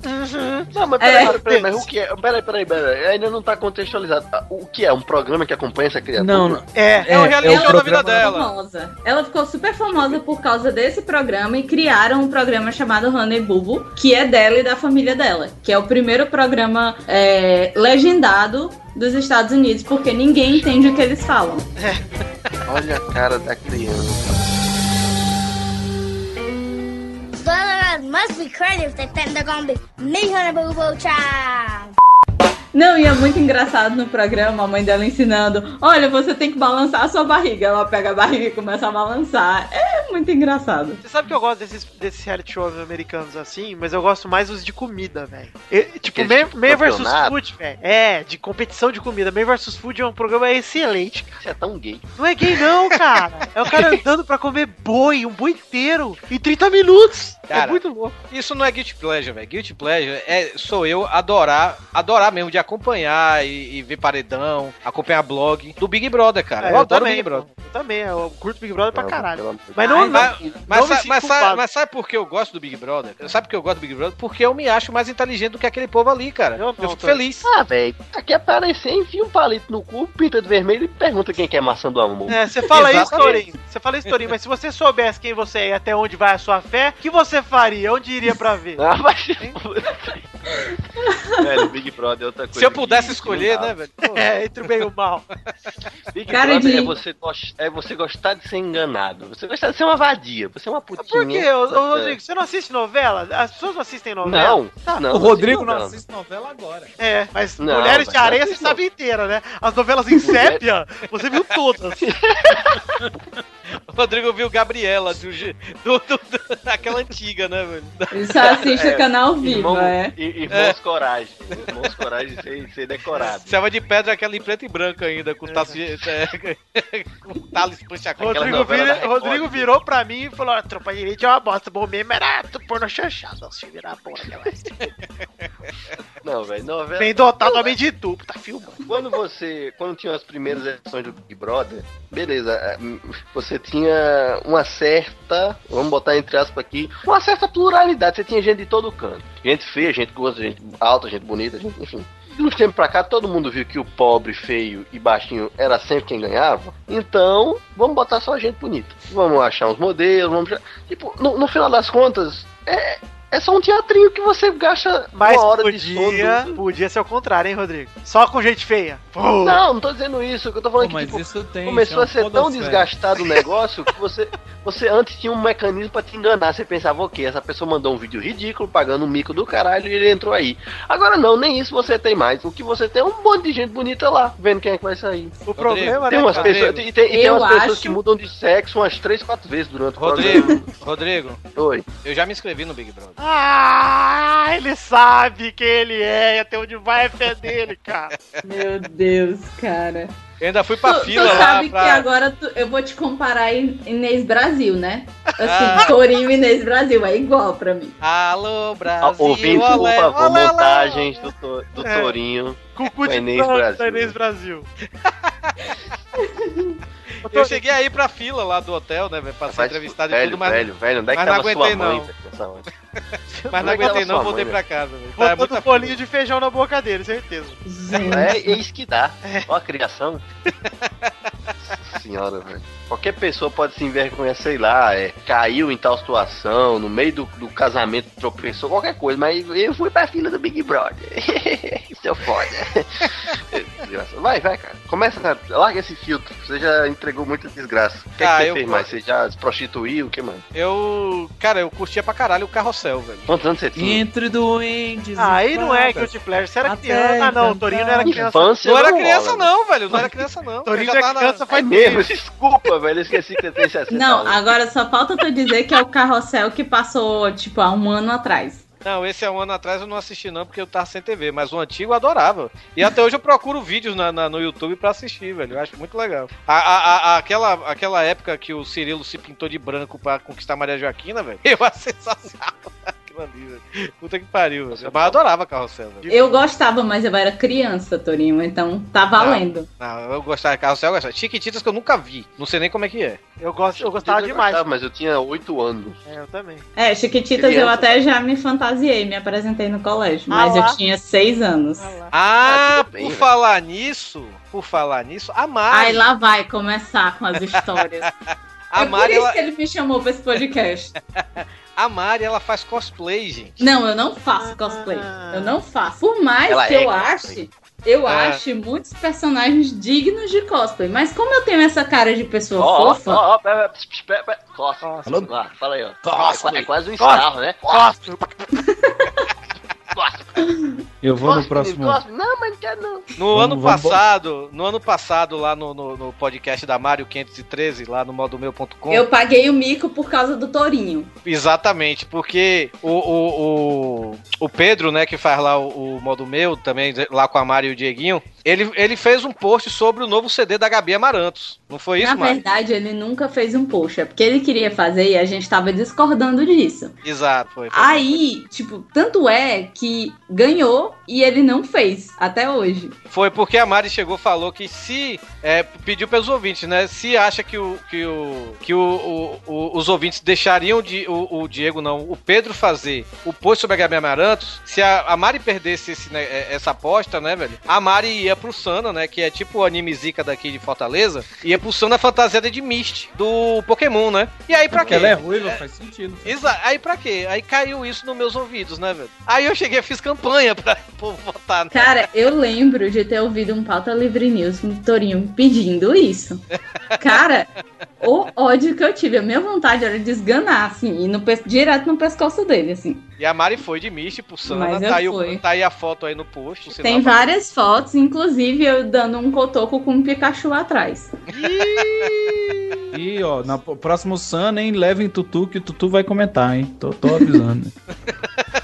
Speaker 3: Não, mas peraí, peraí, peraí, mas o que é? Peraí, peraí, peraí, ainda não tá contextualizado. O que é? Um programa que acompanha essa criatura?
Speaker 10: Não, não.
Speaker 9: É,
Speaker 8: É o reality show da vida
Speaker 11: ficou
Speaker 8: dela.
Speaker 11: famosa. Ela ficou super famosa por causa desse programa e criaram um programa chamado Honey Bubu, que é dela e da família dela. Que é o primeiro programa é, legendado dos Estados Unidos, porque ninguém entende o que eles falam.
Speaker 3: Olha a cara da criança.
Speaker 24: Must be crazy if they think they're gonna be me on a boo boo child.
Speaker 11: Não, e é muito engraçado no programa, a mãe dela ensinando: olha, você tem que balançar a sua barriga. Ela pega a barriga e começa a balançar. É muito engraçado.
Speaker 9: Você sabe que eu gosto desses, desses reality shows americanos assim, mas eu gosto mais os de comida, velho. Tipo, Man vs
Speaker 3: campeonato?
Speaker 9: Food, velho. É, de competição de comida. Man vs Food é um programa excelente, cara.
Speaker 3: Você é tão gay.
Speaker 9: Não é gay, não, cara. É o cara andando pra comer boi, um boi inteiro, em 30 minutos. é
Speaker 8: Cara,
Speaker 9: muito louco.
Speaker 8: Isso não é guilty pleasure, velho. Guilty pleasure é sou eu adorar, adorar mesmo de acompanhar e, e ver paredão, acompanhar blog do Big Brother, cara.
Speaker 9: É,
Speaker 8: eu,
Speaker 9: eu
Speaker 8: adoro
Speaker 9: também,
Speaker 8: Big Brother.
Speaker 9: Eu também, eu curto Big Brother pra
Speaker 3: Não,
Speaker 9: caralho. Mas não,
Speaker 8: Mas,
Speaker 9: não,
Speaker 8: mas,
Speaker 9: não me
Speaker 8: sa- mas, sabe, mas sabe por que eu gosto do Big Brother? Sabe por que eu gosto do Big Brother? Porque eu me acho mais inteligente do que aquele povo ali, cara. Eu,
Speaker 9: não,
Speaker 8: fico
Speaker 9: tô-
Speaker 8: feliz.
Speaker 3: Ah, velho, aqui aparecer, enfia um palito no cu, pinta de vermelho e pergunta quem quer maçã do amor.
Speaker 9: É, você fala isso. Torinho. Você fala isso, Torinho, mas se você soubesse quem você é e até onde vai a sua fé, o que você faria? Onde iria pra ver?
Speaker 3: Ah, mas... Velho, Big Brother é outra coisa.
Speaker 8: Se eu pudesse
Speaker 3: que-
Speaker 8: escolher,
Speaker 3: que não
Speaker 8: né, velho?
Speaker 9: É, entre o bem e o mal.
Speaker 3: Big
Speaker 11: Cara de-
Speaker 3: é, você é você gostar de ser enganado. Você gostar de ser uma vadia. Você é uma putinha.
Speaker 9: Por quê, ô, ô,
Speaker 3: tá
Speaker 9: Rodrigo? Você não assiste novela? As pessoas não assistem novela?
Speaker 3: Não,
Speaker 9: Tá.
Speaker 3: não.
Speaker 10: o Rodrigo não
Speaker 3: novela.
Speaker 10: assiste novela agora.
Speaker 9: É, mas
Speaker 3: Não,
Speaker 9: Mulheres de
Speaker 3: mas
Speaker 9: Areia você sabe inteira, né? As novelas em sépia, você viu todas.
Speaker 8: O Rodrigo viu Gabriela, do, do, do- do- aquela antiga, né, velho?
Speaker 11: Ele só assiste
Speaker 3: É,
Speaker 11: o canal vivo,
Speaker 3: Irmão,
Speaker 11: é.
Speaker 3: Irmãos Coragem. Irmãos Coragem ser, ser decorado.
Speaker 8: Selva de pedra, aquela em preto e branco ainda, com taço de. É, com talis.
Speaker 9: Rodrigo,
Speaker 3: novela
Speaker 9: vira- Rodrigo
Speaker 3: né?
Speaker 9: virou pra mim e falou: "Ah, Tropa de Elite é uma bosta, bom mesmo era tu pôr no chanchado. Não, se virar a porra, aquela.
Speaker 3: Não, velho, novela.
Speaker 9: Bem dotado, homem de duplo, tá filmando.
Speaker 3: Quando você. Quando tinha as primeiras edições do Big Brother, beleza, é, você tinha uma certa. Vamos botar entre aspas aqui, uma certa pluralidade. Você tinha gente de todo canto. Gente feia, gente gorda, gente alta, gente bonita, gente, enfim. De uns tempos pra cá, todo mundo viu que o pobre, feio e baixinho era sempre quem ganhava. Então, vamos botar só gente bonita. Vamos achar uns modelos, vamos. Tipo, no, no final das contas, é, é só um teatrinho que você gasta
Speaker 9: Mas
Speaker 3: uma hora de
Speaker 9: podia,
Speaker 3: sono.
Speaker 9: podia ser o contrário, hein, Rodrigo? Só com gente feia. Pô.
Speaker 3: Não, não tô dizendo isso. Eu tô falando
Speaker 10: Pô,
Speaker 3: que
Speaker 10: mas
Speaker 3: tipo,
Speaker 10: isso tem,
Speaker 3: começou a
Speaker 10: chama
Speaker 3: ser tão desgastado o negócio que você, você antes tinha um mecanismo pra te enganar. Você pensava, ok, essa pessoa mandou um vídeo ridículo, pagando um mico do caralho e ele entrou aí. Agora não, nem isso você tem mais. O que você tem é um monte de gente bonita lá, vendo quem é que vai sair.
Speaker 9: O problema,
Speaker 3: Tem
Speaker 9: né,
Speaker 3: umas pessoas, e tem, e tem umas pessoas
Speaker 11: acho-
Speaker 3: que mudam de sexo umas 3, 4 vezes durante o
Speaker 8: Rodrigo,
Speaker 3: programa.
Speaker 8: Rodrigo,
Speaker 3: Oi.
Speaker 8: eu já me inscrevi no Big Brother.
Speaker 9: Ah, ele sabe quem ele é e até onde vai a fé dele, cara.
Speaker 11: Meu Deus, cara.
Speaker 8: Eu ainda fui pra
Speaker 11: tu,
Speaker 8: fila
Speaker 11: tu
Speaker 8: lá
Speaker 11: sabe
Speaker 8: pra.
Speaker 11: que agora tu- eu vou te comparar em Inês Brasil, né?
Speaker 8: Ah.
Speaker 11: Assim, Torinho e Inês Brasil, é igual pra mim.
Speaker 8: Alô,
Speaker 3: Ah,
Speaker 8: Brasil.
Speaker 3: Ouvintes, por
Speaker 8: olé,
Speaker 3: favor,
Speaker 8: olé, olé.
Speaker 3: montagens do, to- do
Speaker 9: É.
Speaker 3: Torinho.
Speaker 9: Com o cu de
Speaker 3: Inês Brasil.
Speaker 9: da Inês Brasil.
Speaker 8: Eu cheguei aí pra fila lá do hotel, né, velho? Pra ser entrevistado e
Speaker 3: velho,
Speaker 8: tudo, mas,
Speaker 3: velho, velho, onde é que
Speaker 8: mas não
Speaker 3: tava
Speaker 8: aguentei,
Speaker 3: sua mãe,
Speaker 8: não. mas não
Speaker 3: é
Speaker 8: aguentei não, voltei
Speaker 3: mãe,
Speaker 8: pra casa, velho. Muita
Speaker 9: um bolinho de feijão na boca dele, certeza.
Speaker 3: É, é isso que dá. Ó a criação. Nossa senhora, velho. Qualquer pessoa pode se envergonhar, sei lá, é, caiu em tal situação, no meio do, do casamento tropeçou, qualquer coisa, mas eu fui pra fila do Big Brother. Isso é foda. Desgraça. Vai, vai, cara. Começa, cara. larga esse filtro. Você já entregou muita desgraça. O que, é
Speaker 8: Ah,
Speaker 3: que você
Speaker 8: eu-
Speaker 3: fez mais? Você já se prostituiu? O que, mano?
Speaker 8: Eu. Cara, eu curtia pra caralho o carrossel, velho.
Speaker 3: Quantos anos você tinha?
Speaker 10: Entre doentes.
Speaker 9: Ah, aí não é
Speaker 10: fadas.
Speaker 9: Guilty Pleasure, você era
Speaker 10: Até
Speaker 9: criança. Ah, não, o Torinho não era criança.
Speaker 3: Infância
Speaker 8: Não era criança, não, velho. Não era criança, não.
Speaker 9: Torinho já
Speaker 8: já
Speaker 9: é
Speaker 8: tava
Speaker 9: criança
Speaker 3: É
Speaker 9: faz
Speaker 3: mesmo,
Speaker 9: tempo.
Speaker 3: desculpa, velho. Eu esqueci que você tem 60
Speaker 11: Não,
Speaker 3: anos.
Speaker 11: agora só falta tu dizer que é o carrossel que passou, tipo, há um ano atrás.
Speaker 8: Não, esse há um ano atrás eu não assisti não, porque eu tava sem TV, mas o antigo eu adorava. E até hoje eu procuro vídeos na, na- no YouTube pra assistir, velho. Eu acho muito legal. A, a- a- aquela, aquela época que o Cirilo se pintou de branco pra conquistar Maria Joaquina, velho, eu acho sensacional. Aquilo ali, velho. Puta que pariu, velho. Mas eu adorava Carrossel, velho.
Speaker 11: Eu gostava, mas eu era criança, Torinho, então tá valendo.
Speaker 8: Não, eu gostava de Carrossel, eu gostava. Chiquititas que eu nunca vi. Não sei nem como é que é.
Speaker 9: Eu, gosto, eu gostava demais.
Speaker 3: gostava, mas eu tinha 8 anos.
Speaker 9: É, eu também.
Speaker 11: É, Chiquititas eu
Speaker 3: Criança.
Speaker 11: até já me fantasiei, me apresentei no colégio, mas
Speaker 8: Ah
Speaker 11: eu tinha seis anos.
Speaker 8: Ah,
Speaker 3: tudo bem,
Speaker 8: por
Speaker 3: velho.
Speaker 8: falar nisso, por falar nisso, a Mari.
Speaker 11: Aí lá vai começar com as histórias.
Speaker 8: a
Speaker 11: é por
Speaker 8: Mari,
Speaker 11: isso
Speaker 8: ela,
Speaker 11: que ele me chamou pra esse podcast.
Speaker 8: a Mari, ela faz cosplay, gente.
Speaker 11: Não, eu não faço cosplay. Eu não faço. Por mais
Speaker 8: Ela
Speaker 11: que
Speaker 8: é
Speaker 11: eu
Speaker 8: cosplay.
Speaker 11: ache, eu
Speaker 8: É.
Speaker 11: ache muitos personagens dignos de cosplay. Mas como eu tenho essa cara de pessoa
Speaker 3: Ó, ó,
Speaker 11: fofa.
Speaker 3: ó, ó, pera, pera, pera, pera. Costa. Ah, Fala aí, ó.
Speaker 11: Costa.
Speaker 3: É qua- É quase um
Speaker 11: Costa.
Speaker 3: estarro, né?
Speaker 25: Eu vou no próximo.
Speaker 3: Não, mas não quero não.
Speaker 8: No
Speaker 25: Vamos-
Speaker 8: ano
Speaker 25: vamos-
Speaker 8: passado, no ano passado, lá no, no, no podcast da Mario 513, lá no modomeu.com.
Speaker 11: Eu paguei o mico por causa do Torinho.
Speaker 8: Exatamente, porque o, o, o, o Pedro, né, que faz lá o, o modo meu, também lá com a Mari e o Dieguinho, ele, ele fez um post sobre o novo CD da Gabi Amarantos. Não foi isso,
Speaker 11: Na
Speaker 8: Mari?
Speaker 11: verdade, ele nunca fez um post. É porque ele queria fazer e a gente tava discordando disso.
Speaker 8: Exato, foi. foi.
Speaker 11: Aí, tipo, tanto é que ganhou e ele não fez até hoje.
Speaker 8: Foi porque a Mari chegou e falou que se. é, pediu pelos ouvintes, né? Se acha que, o, que, o, que o, o- o- os ouvintes deixariam de, o, o Diego, não, o Pedro fazer o post sobre a Gabi Amarantos, se a, a Mari perdesse esse, né, é, essa aposta, né, velho? A Mari ia pro Sana, né? Que é tipo o anime Zika daqui de Fortaleza, ia pro Sana fantasiada de Mist, do Pokémon, né? E aí pra
Speaker 25: Porque
Speaker 8: quê?
Speaker 25: ela é ruiva, faz sentido.
Speaker 8: Exa aí pra quê? Aí caiu isso nos meus ouvidos, né, velho? Aí eu cheguei, fiz campanha pra povo votar. né?
Speaker 11: Cara, eu lembro de ter ouvido um Pauta Livre News com o Torinho pedindo isso. Cara, o ódio que eu tive, a minha vontade era de esganar, assim, e no, direto no pescoço dele, assim.
Speaker 8: E a Mari foi de Mist pro Sana,
Speaker 11: Mas eu
Speaker 8: tá aí, o- tá aí a foto aí no post.
Speaker 11: Tem
Speaker 8: lá,
Speaker 11: várias fotos, inclusive eu dando um cotoco com um Pikachu atrás.
Speaker 25: E ó, na próximo Sun, hein? Levem Tutu, que o Tutu vai comentar, hein? Tô, tô avisando.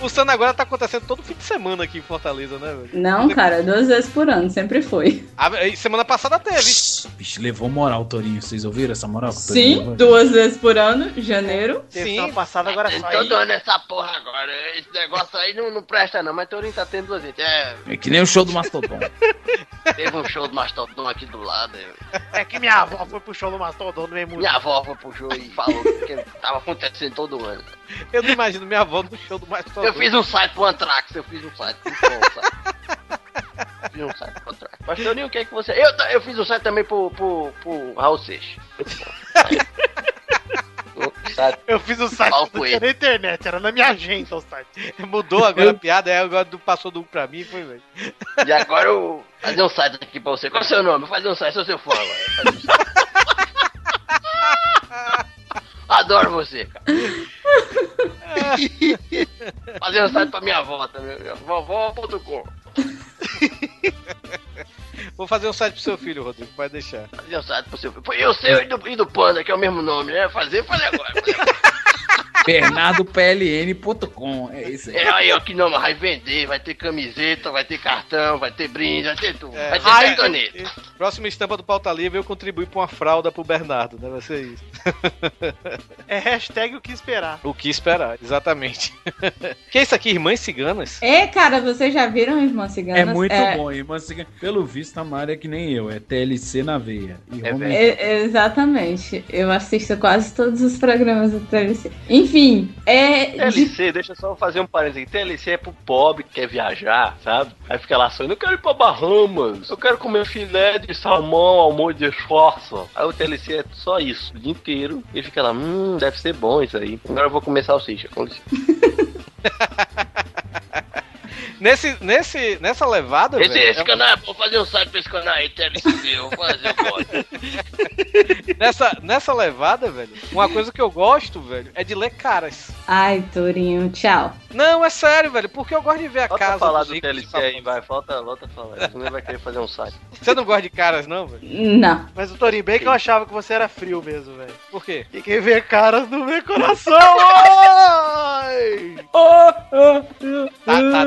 Speaker 8: O Sana agora tá acontecendo todo fim de semana aqui em Fortaleza, né, velho?
Speaker 11: Não, cara, duas vezes por ano, sempre foi.
Speaker 8: A- semana passada teve.
Speaker 25: Bicho, levou moral, Torinho. Vocês ouviram essa moral?
Speaker 11: Sim,
Speaker 25: levou?
Speaker 11: duas vezes por ano, janeiro.
Speaker 9: Sim. passada agora só
Speaker 3: Tô
Speaker 9: aí.
Speaker 3: doando essa porra agora. Esse negócio aí não, não presta não, mas Torinho tá tendo duas vezes. É,
Speaker 25: É que nem o show do Mastodon.
Speaker 3: teve um show do Mastodon aqui do lado. eu-
Speaker 9: É que minha avó foi pro show do Mastodon no mesmo
Speaker 3: Minha avó foi pro show e falou que tava acontecendo todo ano.
Speaker 8: Eu não imagino minha avó no show do Mastodon.
Speaker 3: Eu fiz um site pro Antrax, eu fiz um site pro. Fiz um site pro Antrax. Mas Torinho, o que é que você... Eu, eu fiz um site também pro, pro, pro Raul Seixas. O site-
Speaker 9: Eu fiz o site, não tinha
Speaker 3: Coelho.
Speaker 9: na internet, era na minha agência o site.
Speaker 8: Mudou agora a piada, agora passou do um pra mim, foi, velho.
Speaker 3: E agora eu vou fazer um site aqui pra você. Qual é o seu nome? Vou fazer um site, sou seu fã agora. Fazer um site. Adoro você, cara. Fazer um site pra minha avó também. Vovó.com.
Speaker 8: Vou fazer um site pro seu filho, Rodrigo, pode deixar.
Speaker 3: Fazer um site pro seu filho. E o seu e do, e do Panda, que é o mesmo nome, né? Fazer, fazer agora.
Speaker 25: BernardoPLN.com. É isso aí.
Speaker 3: É aí, ó, que nome. Vai vender, vai ter camiseta, vai ter cartão, vai ter brinde, vai ter tudo.
Speaker 8: É.
Speaker 3: Vai ter
Speaker 8: Ah,
Speaker 3: até
Speaker 8: é.
Speaker 3: caneta.
Speaker 8: Próxima estampa do Pauta Livre, eu contribuí pra uma fralda pro Bernardo, né? Vai ser isso.
Speaker 9: É hashtag o que esperar.
Speaker 8: O que esperar, exatamente. que é isso aqui, Irmãs Ciganas?
Speaker 11: É, cara, vocês já viram Irmã Cigana?
Speaker 25: É muito bom, irmã. Cigana. Pelo visto, a Mari é que nem eu. É TLC na veia. E
Speaker 8: É
Speaker 11: É, exatamente. Eu assisto quase todos os programas do TLC. Enfim, é. de-
Speaker 3: TLC, deixa eu só fazer um parênteses aqui. TLC é pro pobre que quer viajar, sabe? Aí fica lá sonhando, eu quero ir pra Bahamas, eu quero comer filé de salmão ao molho de esforço. Aí o TLC é só isso, o dia inteiro. E fica lá, hum, deve ser bom isso aí. Agora eu vou comer salsicha, com licença.
Speaker 8: Nesse, nesse, nessa levada,
Speaker 3: Esse,
Speaker 8: velho,
Speaker 3: esse canal é bom, fazer um site pra esse canal aí, TLC, eu vou fazer, gosto.
Speaker 8: nessa, nessa levada, velho, uma coisa que eu gosto, velho, é de ler caras.
Speaker 11: Ai, Torinho, tchau.
Speaker 8: Não, é sério, velho, porque eu gosto de ver a
Speaker 3: Volta a
Speaker 8: casa
Speaker 3: falar do. TLC aí, vai, volta, volta a falar. Senão vai querer fazer um site.
Speaker 8: Você não gosta de caras, não, velho?
Speaker 11: Não.
Speaker 9: Mas o Torinho, bem que eu achava que você era frio mesmo, velho.
Speaker 8: Por quê?
Speaker 9: E quem vê caras no meu coração, ai!
Speaker 8: Tá, tá,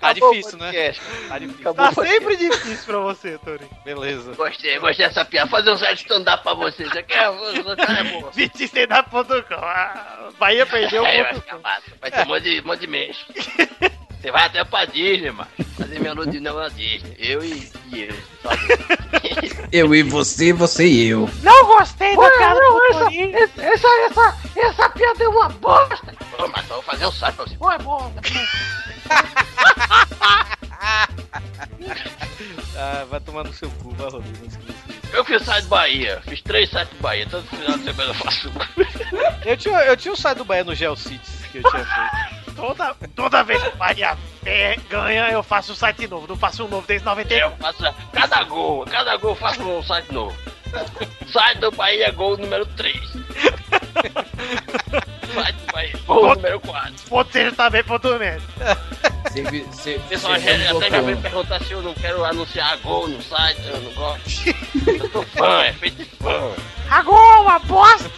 Speaker 8: Tá
Speaker 3: Acabou o
Speaker 8: difícil, né? Tá difícil.
Speaker 9: Tá sempre difícil pra você, Torinho.
Speaker 8: Beleza.
Speaker 3: Gostei, gostei dessa piada. Fazer um site stand-up pra vocês. Você quer? Você é bom.
Speaker 9: Vitistendap.com. Ah, Bahia perdeu.
Speaker 3: Vai ter um monte de, mês. Você vai até pra Disney, mano. Fazer minha lua de mel na Disney. Eu e, e ele.
Speaker 10: Eu e você, você e eu.
Speaker 9: Não gostei da
Speaker 15: Ué,
Speaker 9: piada
Speaker 15: não,
Speaker 9: do
Speaker 15: essa, essa, essa, essa piada é uma bosta.
Speaker 3: Pô, mas só vou fazer um site pra você.
Speaker 15: Pô, é bom.
Speaker 8: Ah, vai tomar no seu cu, vai, Rodrigo.
Speaker 3: Eu fiz site do Bahia. Fiz três sites do Bahia. Todo final de semana eu faço.
Speaker 8: Eu tinha, eu tinha um site do Bahia no GeoCities que eu tinha feito.
Speaker 9: Toda, toda vez que o Bahia ganha, eu faço um site novo. Não faço um novo desde 91.
Speaker 3: Eu faço cada gol, cada gol eu faço um site novo. Site do Bahia, gol número 3. Site do Bahia, gol
Speaker 9: Ponto-
Speaker 3: número 4.
Speaker 9: Ponto seja também, ponto.
Speaker 3: O pessoal até já veio perguntar se eu não quero anunciar gol no site, eu não gosto. Eu sou fã, é feito de fã.
Speaker 9: Agora uma bosta.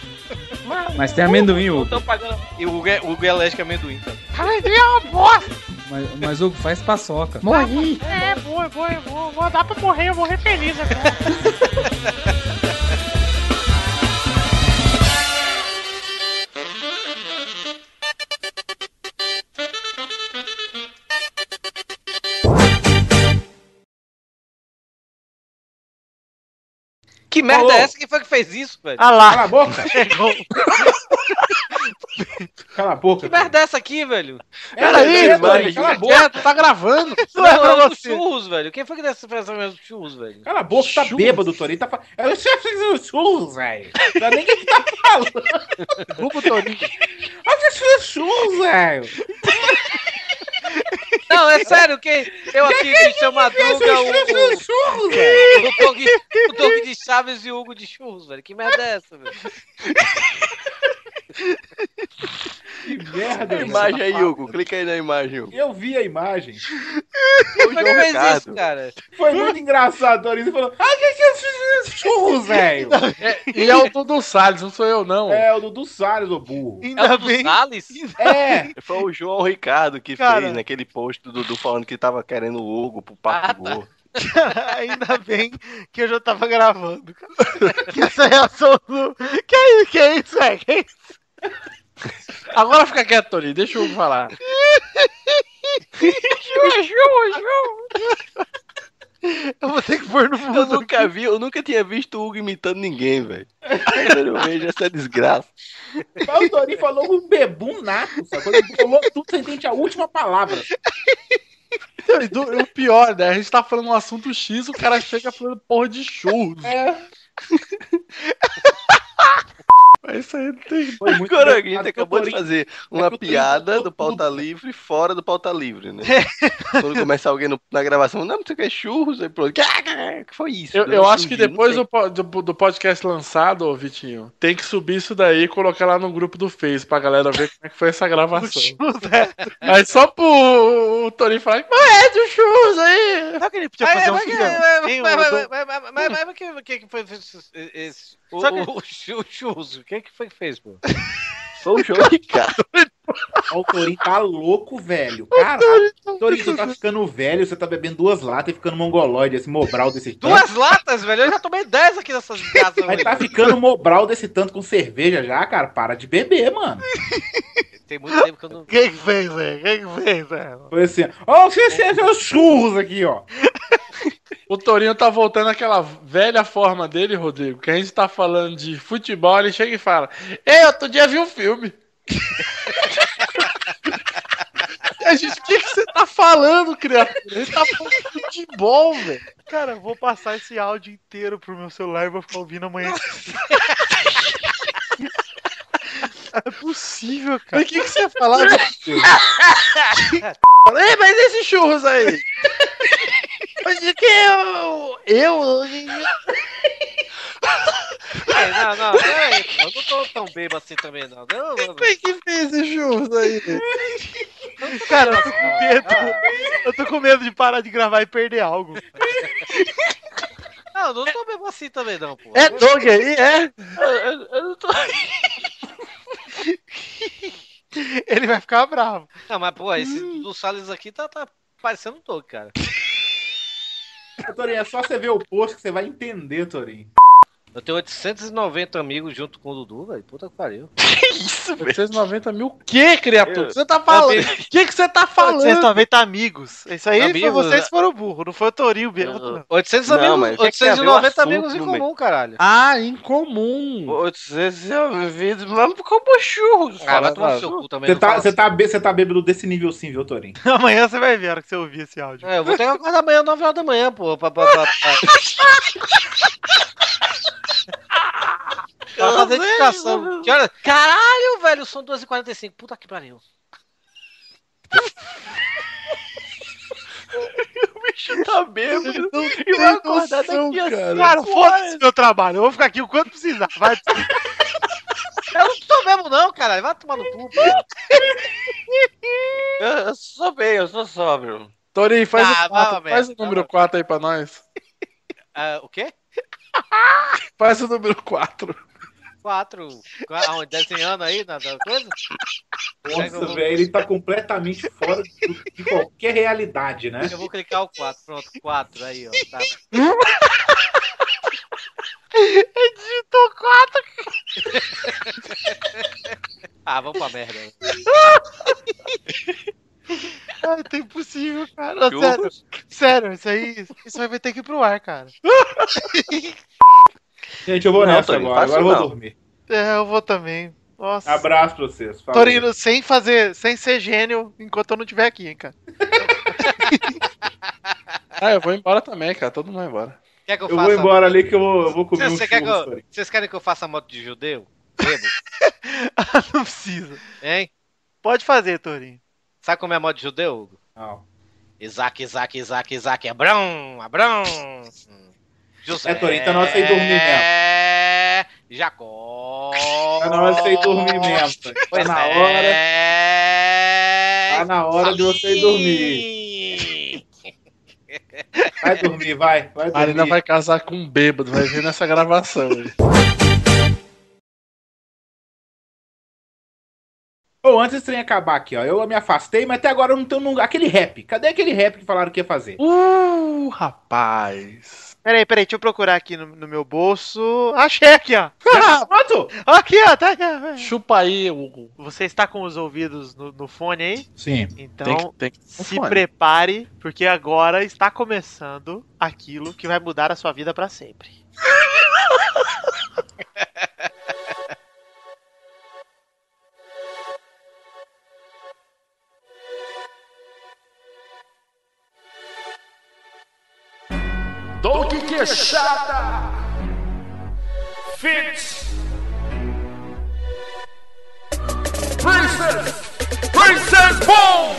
Speaker 10: Mas tem amendoim, Hugo.
Speaker 8: Tô pagando. E o Hugo é, é alérgico a amendoim, cara.
Speaker 9: Amendoim é uma bosta.
Speaker 10: Mas, mas Hugo, faz paçoca.
Speaker 9: Morri. É, boa, é boa, é boa. Vou dar pra morrer, eu vou morrer feliz agora.
Speaker 8: Que merda
Speaker 10: Falou.
Speaker 8: é essa? Quem foi que fez isso, velho?
Speaker 9: Ah lá.
Speaker 10: Cala a boca. Cala a boca.
Speaker 8: Que merda é essa aqui, velho?
Speaker 10: Peraí,
Speaker 8: Velho,
Speaker 10: Torinho,
Speaker 8: velho,
Speaker 10: cala a boca.
Speaker 8: quieto, tá gravando.
Speaker 10: Não é pra
Speaker 8: do
Speaker 10: você.
Speaker 8: churros, velho. Quem foi que desse essa mesmo churros, velho?
Speaker 10: Cala a boca, tá bêbado, Torinho. Tá fa... Eu já fiz o churros, velho. Não é nem que tá falando.
Speaker 15: Grupo Torinho.
Speaker 10: Eu já fiz o churros, velho.
Speaker 8: Não, é sério, quem? Eu aqui, Cristian Madruga, o, o, o, Doug, o Doug de Chaves e o Hugo de Churros, velho. Que merda é essa, velho?
Speaker 10: Que merda.
Speaker 3: A imagem aí, Hugo. Clica aí na imagem, Hugo.
Speaker 10: Eu vi a imagem.
Speaker 3: Foi o
Speaker 8: Como é que
Speaker 3: João
Speaker 8: fez
Speaker 3: Ricardo.
Speaker 8: isso, cara?
Speaker 10: Foi muito engraçado. Você falou, ah, gente, eu fiz churros, velho.
Speaker 15: E é o Dudu Salles, não sou eu, não.
Speaker 10: É, o Dudu Salles, o burro.
Speaker 8: É o do Salles?
Speaker 10: É.
Speaker 3: Foi o João Ricardo que
Speaker 9: Cara.
Speaker 3: fez naquele post do Dudu falando que tava querendo o Hugo pro Papo
Speaker 8: Ah, tá.
Speaker 3: Gol.
Speaker 9: Ainda bem que eu já tava gravando, cara. Que essa reação do. Que é isso? Que é isso, velho? Que é isso?
Speaker 15: Agora fica quieto, Torinho, deixa eu falar.
Speaker 9: Eu vou ter que pôr no
Speaker 3: Eu
Speaker 9: fundo.
Speaker 3: nunca vi, eu nunca tinha visto o Hugo imitando ninguém, velho. Eu vejo essa desgraça.
Speaker 10: Mas o Torinho falou um bebum nato, sabe? Quando ele falou tudo, você entende a última palavra.
Speaker 15: E do- O pior, né? A gente tá falando um assunto X, o cara chega falando porra de churros.
Speaker 10: É.
Speaker 15: Mas isso aí não tem.
Speaker 10: Foi muito
Speaker 3: Agora a gente
Speaker 10: que
Speaker 3: acabou de fazer
Speaker 10: que
Speaker 3: uma
Speaker 10: Torinho
Speaker 3: piada do pauta
Speaker 10: tudo.
Speaker 3: livre fora do pauta livre, né? Quando começa alguém no- na gravação, não, você quer churros, aí pronto. "Ah, que foi isso?
Speaker 15: Eu, eu
Speaker 3: um
Speaker 15: acho que depois
Speaker 3: sei.
Speaker 15: do, do, do podcast lançado, ô Vitinho, tem que subir isso daí e colocar lá no grupo do Face pra galera ver como é que foi essa gravação. Aí só pro o Torinho falar, mas é do churros aí.
Speaker 9: Sabe que ele podia
Speaker 8: Mas-
Speaker 9: fazer um
Speaker 8: mas-
Speaker 9: filme?
Speaker 8: mas- mas- mas- mas- mas- mas- mas- mas que- que que foi esse- o churros? O que que foi que fez, pô?
Speaker 3: Foi o João Ricardo.
Speaker 10: Ó, O Torinho tá louco, velho. Caralho. Torinho, você tá ficando velho, você tá bebendo duas latas e ficando mongoloide, esse mobral desse tanto.
Speaker 8: Duas latas, velho? Eu já tomei dez aqui nessas casas,
Speaker 10: Mas tá ficando mobral desse tanto com cerveja já, cara. Para de beber, mano.
Speaker 8: Tem muito tempo que eu não.
Speaker 9: Quem que fez, velho? Quem que fez, velho?
Speaker 10: Foi assim, ó, você serve os churros aqui, ó.
Speaker 15: O Torinho tá voltando àquela velha forma dele, Rodrigo, que a gente tá falando de futebol, ele chega e fala: Ei, outro dia vi um filme. A gente, o que, que você tá falando, criatura? Ele tá falando de futebol, velho.
Speaker 9: Cara, eu vou passar esse áudio inteiro pro meu celular e vou ficar ouvindo amanhã. é possível, cara.
Speaker 15: O que, que você ia falar? Ei, mas esses churros aí? Mas de que eu. Eu.
Speaker 8: É, não, não, peraí, pô, eu não tô tão bêbado assim também, não. não, não,
Speaker 15: Quem que fez esses churros aí?
Speaker 9: Cara, eu tô com medo. Eu tô com medo de parar de gravar e perder algo.
Speaker 8: Não, eu não tô bêbado assim também, não, pô.
Speaker 15: É Doug aí, é?
Speaker 8: Eu, eu- eu não tô.
Speaker 9: Ele vai ficar bravo.
Speaker 8: Não, mas, pô, esse do Salles aqui tá, tá parecendo um Doug, cara.
Speaker 1: Torinho, é só você ver o post que você vai entender, Torinho.
Speaker 8: Eu tenho 890 amigos junto com o Dudu, velho. Puta que pariu.
Speaker 15: Isso, 890 mil o que, criatura? O que você tá falando? O que, que você tá falando?
Speaker 9: 890 amigos. Isso aí foi
Speaker 8: Amigos,
Speaker 9: vocês
Speaker 8: né?
Speaker 9: que foram burro, não foi o Torinho bêbado. não.
Speaker 8: 800
Speaker 3: Não,
Speaker 8: amigos,
Speaker 3: mas o que que tem a ver o
Speaker 8: 890
Speaker 3: assunto
Speaker 8: amigos em comum,
Speaker 3: meio?
Speaker 8: caralho.
Speaker 15: Ah, em comum.
Speaker 3: 800 amigos, mas como churros.
Speaker 8: Ah, vai tomar
Speaker 3: tá.
Speaker 8: seu cu também.
Speaker 1: Você
Speaker 8: não
Speaker 1: tá, você, tá, você tá bêbado desse nível sim, viu, Torinho?
Speaker 9: Amanhã você vai ver a hora que você ouvir esse áudio.
Speaker 8: É, eu vou ter que acordar amanhã, 9 horas da manhã, pô. Pra, pra, pra, pra... pra fazer indicação. Que hora? Caralho, velho, são 2h45. Puta que pariu.
Speaker 3: O bicho tá bêbado. E vai acordar daqui a
Speaker 15: cara.
Speaker 9: Cara, foda-se meu trabalho. Eu vou ficar aqui o quanto precisar. Vai.
Speaker 8: Eu não tô mesmo, não, caralho. Vai tomar no cu.
Speaker 3: Eu, eu sou bem, eu sou sóbrio.
Speaker 15: Torinho, faz,
Speaker 8: Ah,
Speaker 15: o, quatro,
Speaker 8: vai,
Speaker 15: faz o
Speaker 8: vai,
Speaker 15: número 4 aí pra nós.
Speaker 8: Ah, o quê?
Speaker 15: Faz o número 4.
Speaker 8: Quatro. Qua- Aonde? Desenhando aí na, coisa?
Speaker 1: Nossa,
Speaker 8: vou-
Speaker 1: velho, ele tá completamente fora de, de qualquer realidade, né?
Speaker 8: Eu vou clicar o 4. Pronto, 4 aí, ó. Tá.
Speaker 9: Ele digitou 4.
Speaker 8: Ah, vamos pra merda.
Speaker 9: Ai, tá impossível, cara. Sério, sério, isso aí. Isso aí vai ter que ir pro ar, cara.
Speaker 1: Gente, eu vou
Speaker 3: Não,
Speaker 1: nessa agora. Agora eu vou
Speaker 3: não.
Speaker 1: dormir.
Speaker 9: É, eu vou também. Nossa.
Speaker 1: Abraço pra vocês. falou.
Speaker 9: Torino, sem fazer, sem ser gênio enquanto eu não estiver aqui, hein, cara.
Speaker 15: Ah, eu vou embora também, cara. Todo mundo vai embora.
Speaker 8: Quer que eu,
Speaker 1: Eu
Speaker 8: faça?
Speaker 1: vou embora ali que eu vou, eu vou comer
Speaker 8: Você,
Speaker 1: um
Speaker 8: que eu-. Vocês querem que eu faça moto de judeu? Bebo?
Speaker 9: não precisa.
Speaker 8: Hein?
Speaker 9: Pode fazer, Torinho.
Speaker 8: Sabe como é a moto de judeu, Hugo?
Speaker 1: Não.
Speaker 8: Isaac, Isaac, Isaac, Isaac, Abrão, Abrão. José.
Speaker 1: É, Torinho, tá na hora de dormir mesmo.
Speaker 8: Jacó.
Speaker 1: Tá na hora de você ir dormir mesmo. Tá
Speaker 8: Pois
Speaker 1: na
Speaker 8: é.
Speaker 1: hora. Tá na hora de você ir dormir. Vai dormir, vai. Vai
Speaker 15: A Marina
Speaker 1: dormir.
Speaker 15: vai casar com um bêbado, vai ver nessa gravação.
Speaker 1: Ô, antes desse trem acabar aqui, ó. Eu me afastei, mas até agora eu não tenho. Aquele rap. Cadê aquele rap que falaram que ia fazer?
Speaker 15: Uh, rapaz.
Speaker 9: Peraí, peraí, deixa eu procurar aqui no, no meu bolso. Achei aqui, ó.
Speaker 1: Pronto?
Speaker 9: Aqui, ó, tá aqui. ó.
Speaker 15: Chupa aí, Hugo.
Speaker 9: Você está com os ouvidos no, no fone aí?
Speaker 1: Sim.
Speaker 9: Então,
Speaker 15: Tem que- tem que-
Speaker 9: se
Speaker 15: fone.
Speaker 9: prepare, porque agora está começando aquilo que vai mudar a sua vida para sempre.
Speaker 14: Queixada. Fitz. Princess. Princess Bom.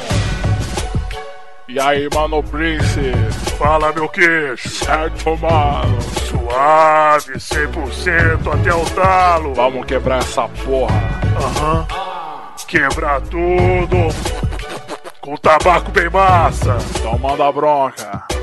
Speaker 14: E aí, mano, Prince? Fala, meu queixo. Certo, mano. Suave, 100% até o talo. Vamos quebrar essa porra. Aham. Quebrar tudo. Com tabaco bem massa. Então manda bronca.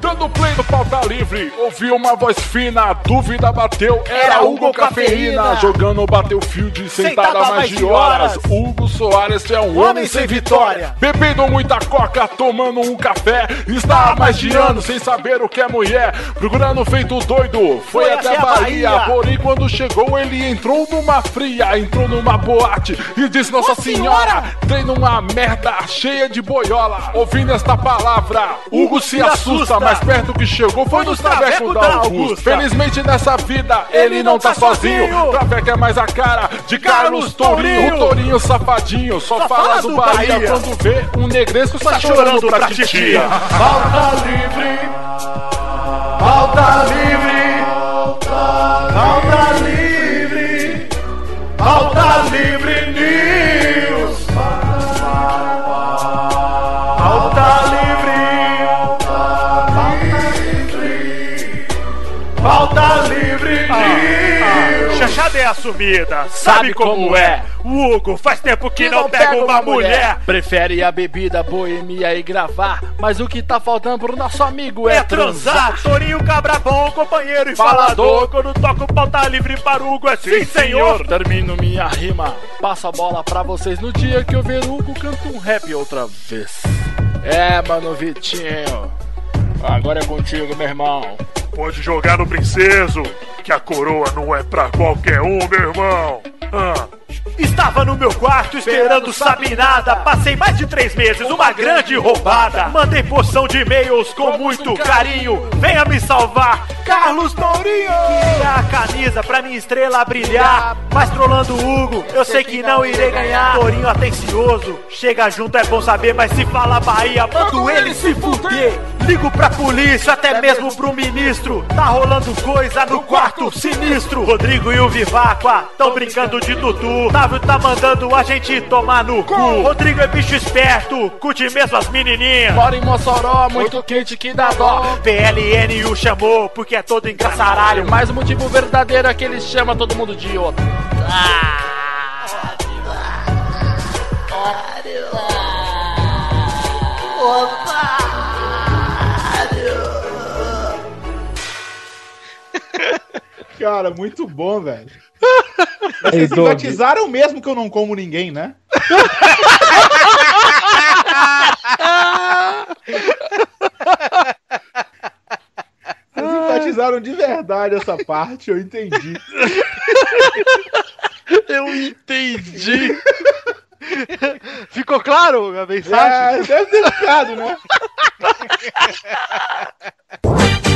Speaker 14: Dando play no pauta livre, ouvi uma voz fina, a dúvida bateu, era Hugo Cafeína, jogando Battlefield sentado há mais de horas. Hugo Soares é um homem sem vitória, bebendo muita coca, tomando um café, está há mais de anos sem saber o que é mulher, procurando feito doido, foi até a Bahia, porém quando chegou ele entrou numa fria, entrou numa boate e disse Nossa Senhora, entrei numa merda cheia de boiola, ouvindo esta palavra, Hugo se assusta, mais perto que chegou foi nos Traveco da Augusta. Felizmente nessa vida ele não tá sozinho. Traveco é mais a cara de Carlos Tourinho. O Tourinho safadinho só fala do Bahia. Quando vê um negresco está chorando pra titia. Falta livre. Falta livre. Falta livre. Falta livre Chachada é assumida, sabe como é.
Speaker 9: O Hugo faz tempo que, não, pega uma, mulher.
Speaker 15: Prefere a bebida, boemia e gravar. Mas o que tá faltando pro nosso amigo é,
Speaker 9: É transar, Torinho cabra bom, companheiro e falador. Quando toca o pau tá livre para o Hugo, é sim, senhor.
Speaker 15: Termino minha rima. Passo a bola pra vocês no dia que eu ver o Hugo canta um rap outra vez. É, mano, Vitinho. Agora é contigo, meu irmão.
Speaker 9: Pode jogar no princeso, que a coroa não é pra qualquer um, meu irmão. Ah. Estava no meu quarto esperando sabe nada. Passei mais de três meses, uma grande roubada. Mandei porção de e-mails com muito carinho. Venha me salvar, Carlos Tourinho. Queria a camisa pra minha estrela brilhar. Mas trolando o Hugo, eu sei que não irei ganhar. Tourinho atencioso, chega junto é bom saber. Mas se fala Bahia, mando ele se fuder. Ligo pra polícia, até mesmo pro ministro. Tá rolando coisa no quarto sinistro. Rodrigo e o Viváqua tão brincando de tutu. Távio tá mandando a gente tomar no cu. Rodrigo é bicho esperto, curte mesmo as menininhas.
Speaker 15: Mora em Mossoró, muito quente que dá dó.
Speaker 9: PLN o chamou porque é todo encaçaralho.
Speaker 15: Mas o motivo verdadeiro é que ele chama todo mundo de outro.
Speaker 1: Cara, muito bom, velho.
Speaker 10: Ei,
Speaker 1: Vocês
Speaker 10: Doug.
Speaker 1: batizaram mesmo que eu não como ninguém, né? Vocês enfatizaram de verdade essa parte, eu entendi.
Speaker 15: Eu entendi.
Speaker 26: Ficou claro a
Speaker 1: É,
Speaker 26: mensagem?
Speaker 1: deve ter ficado, né?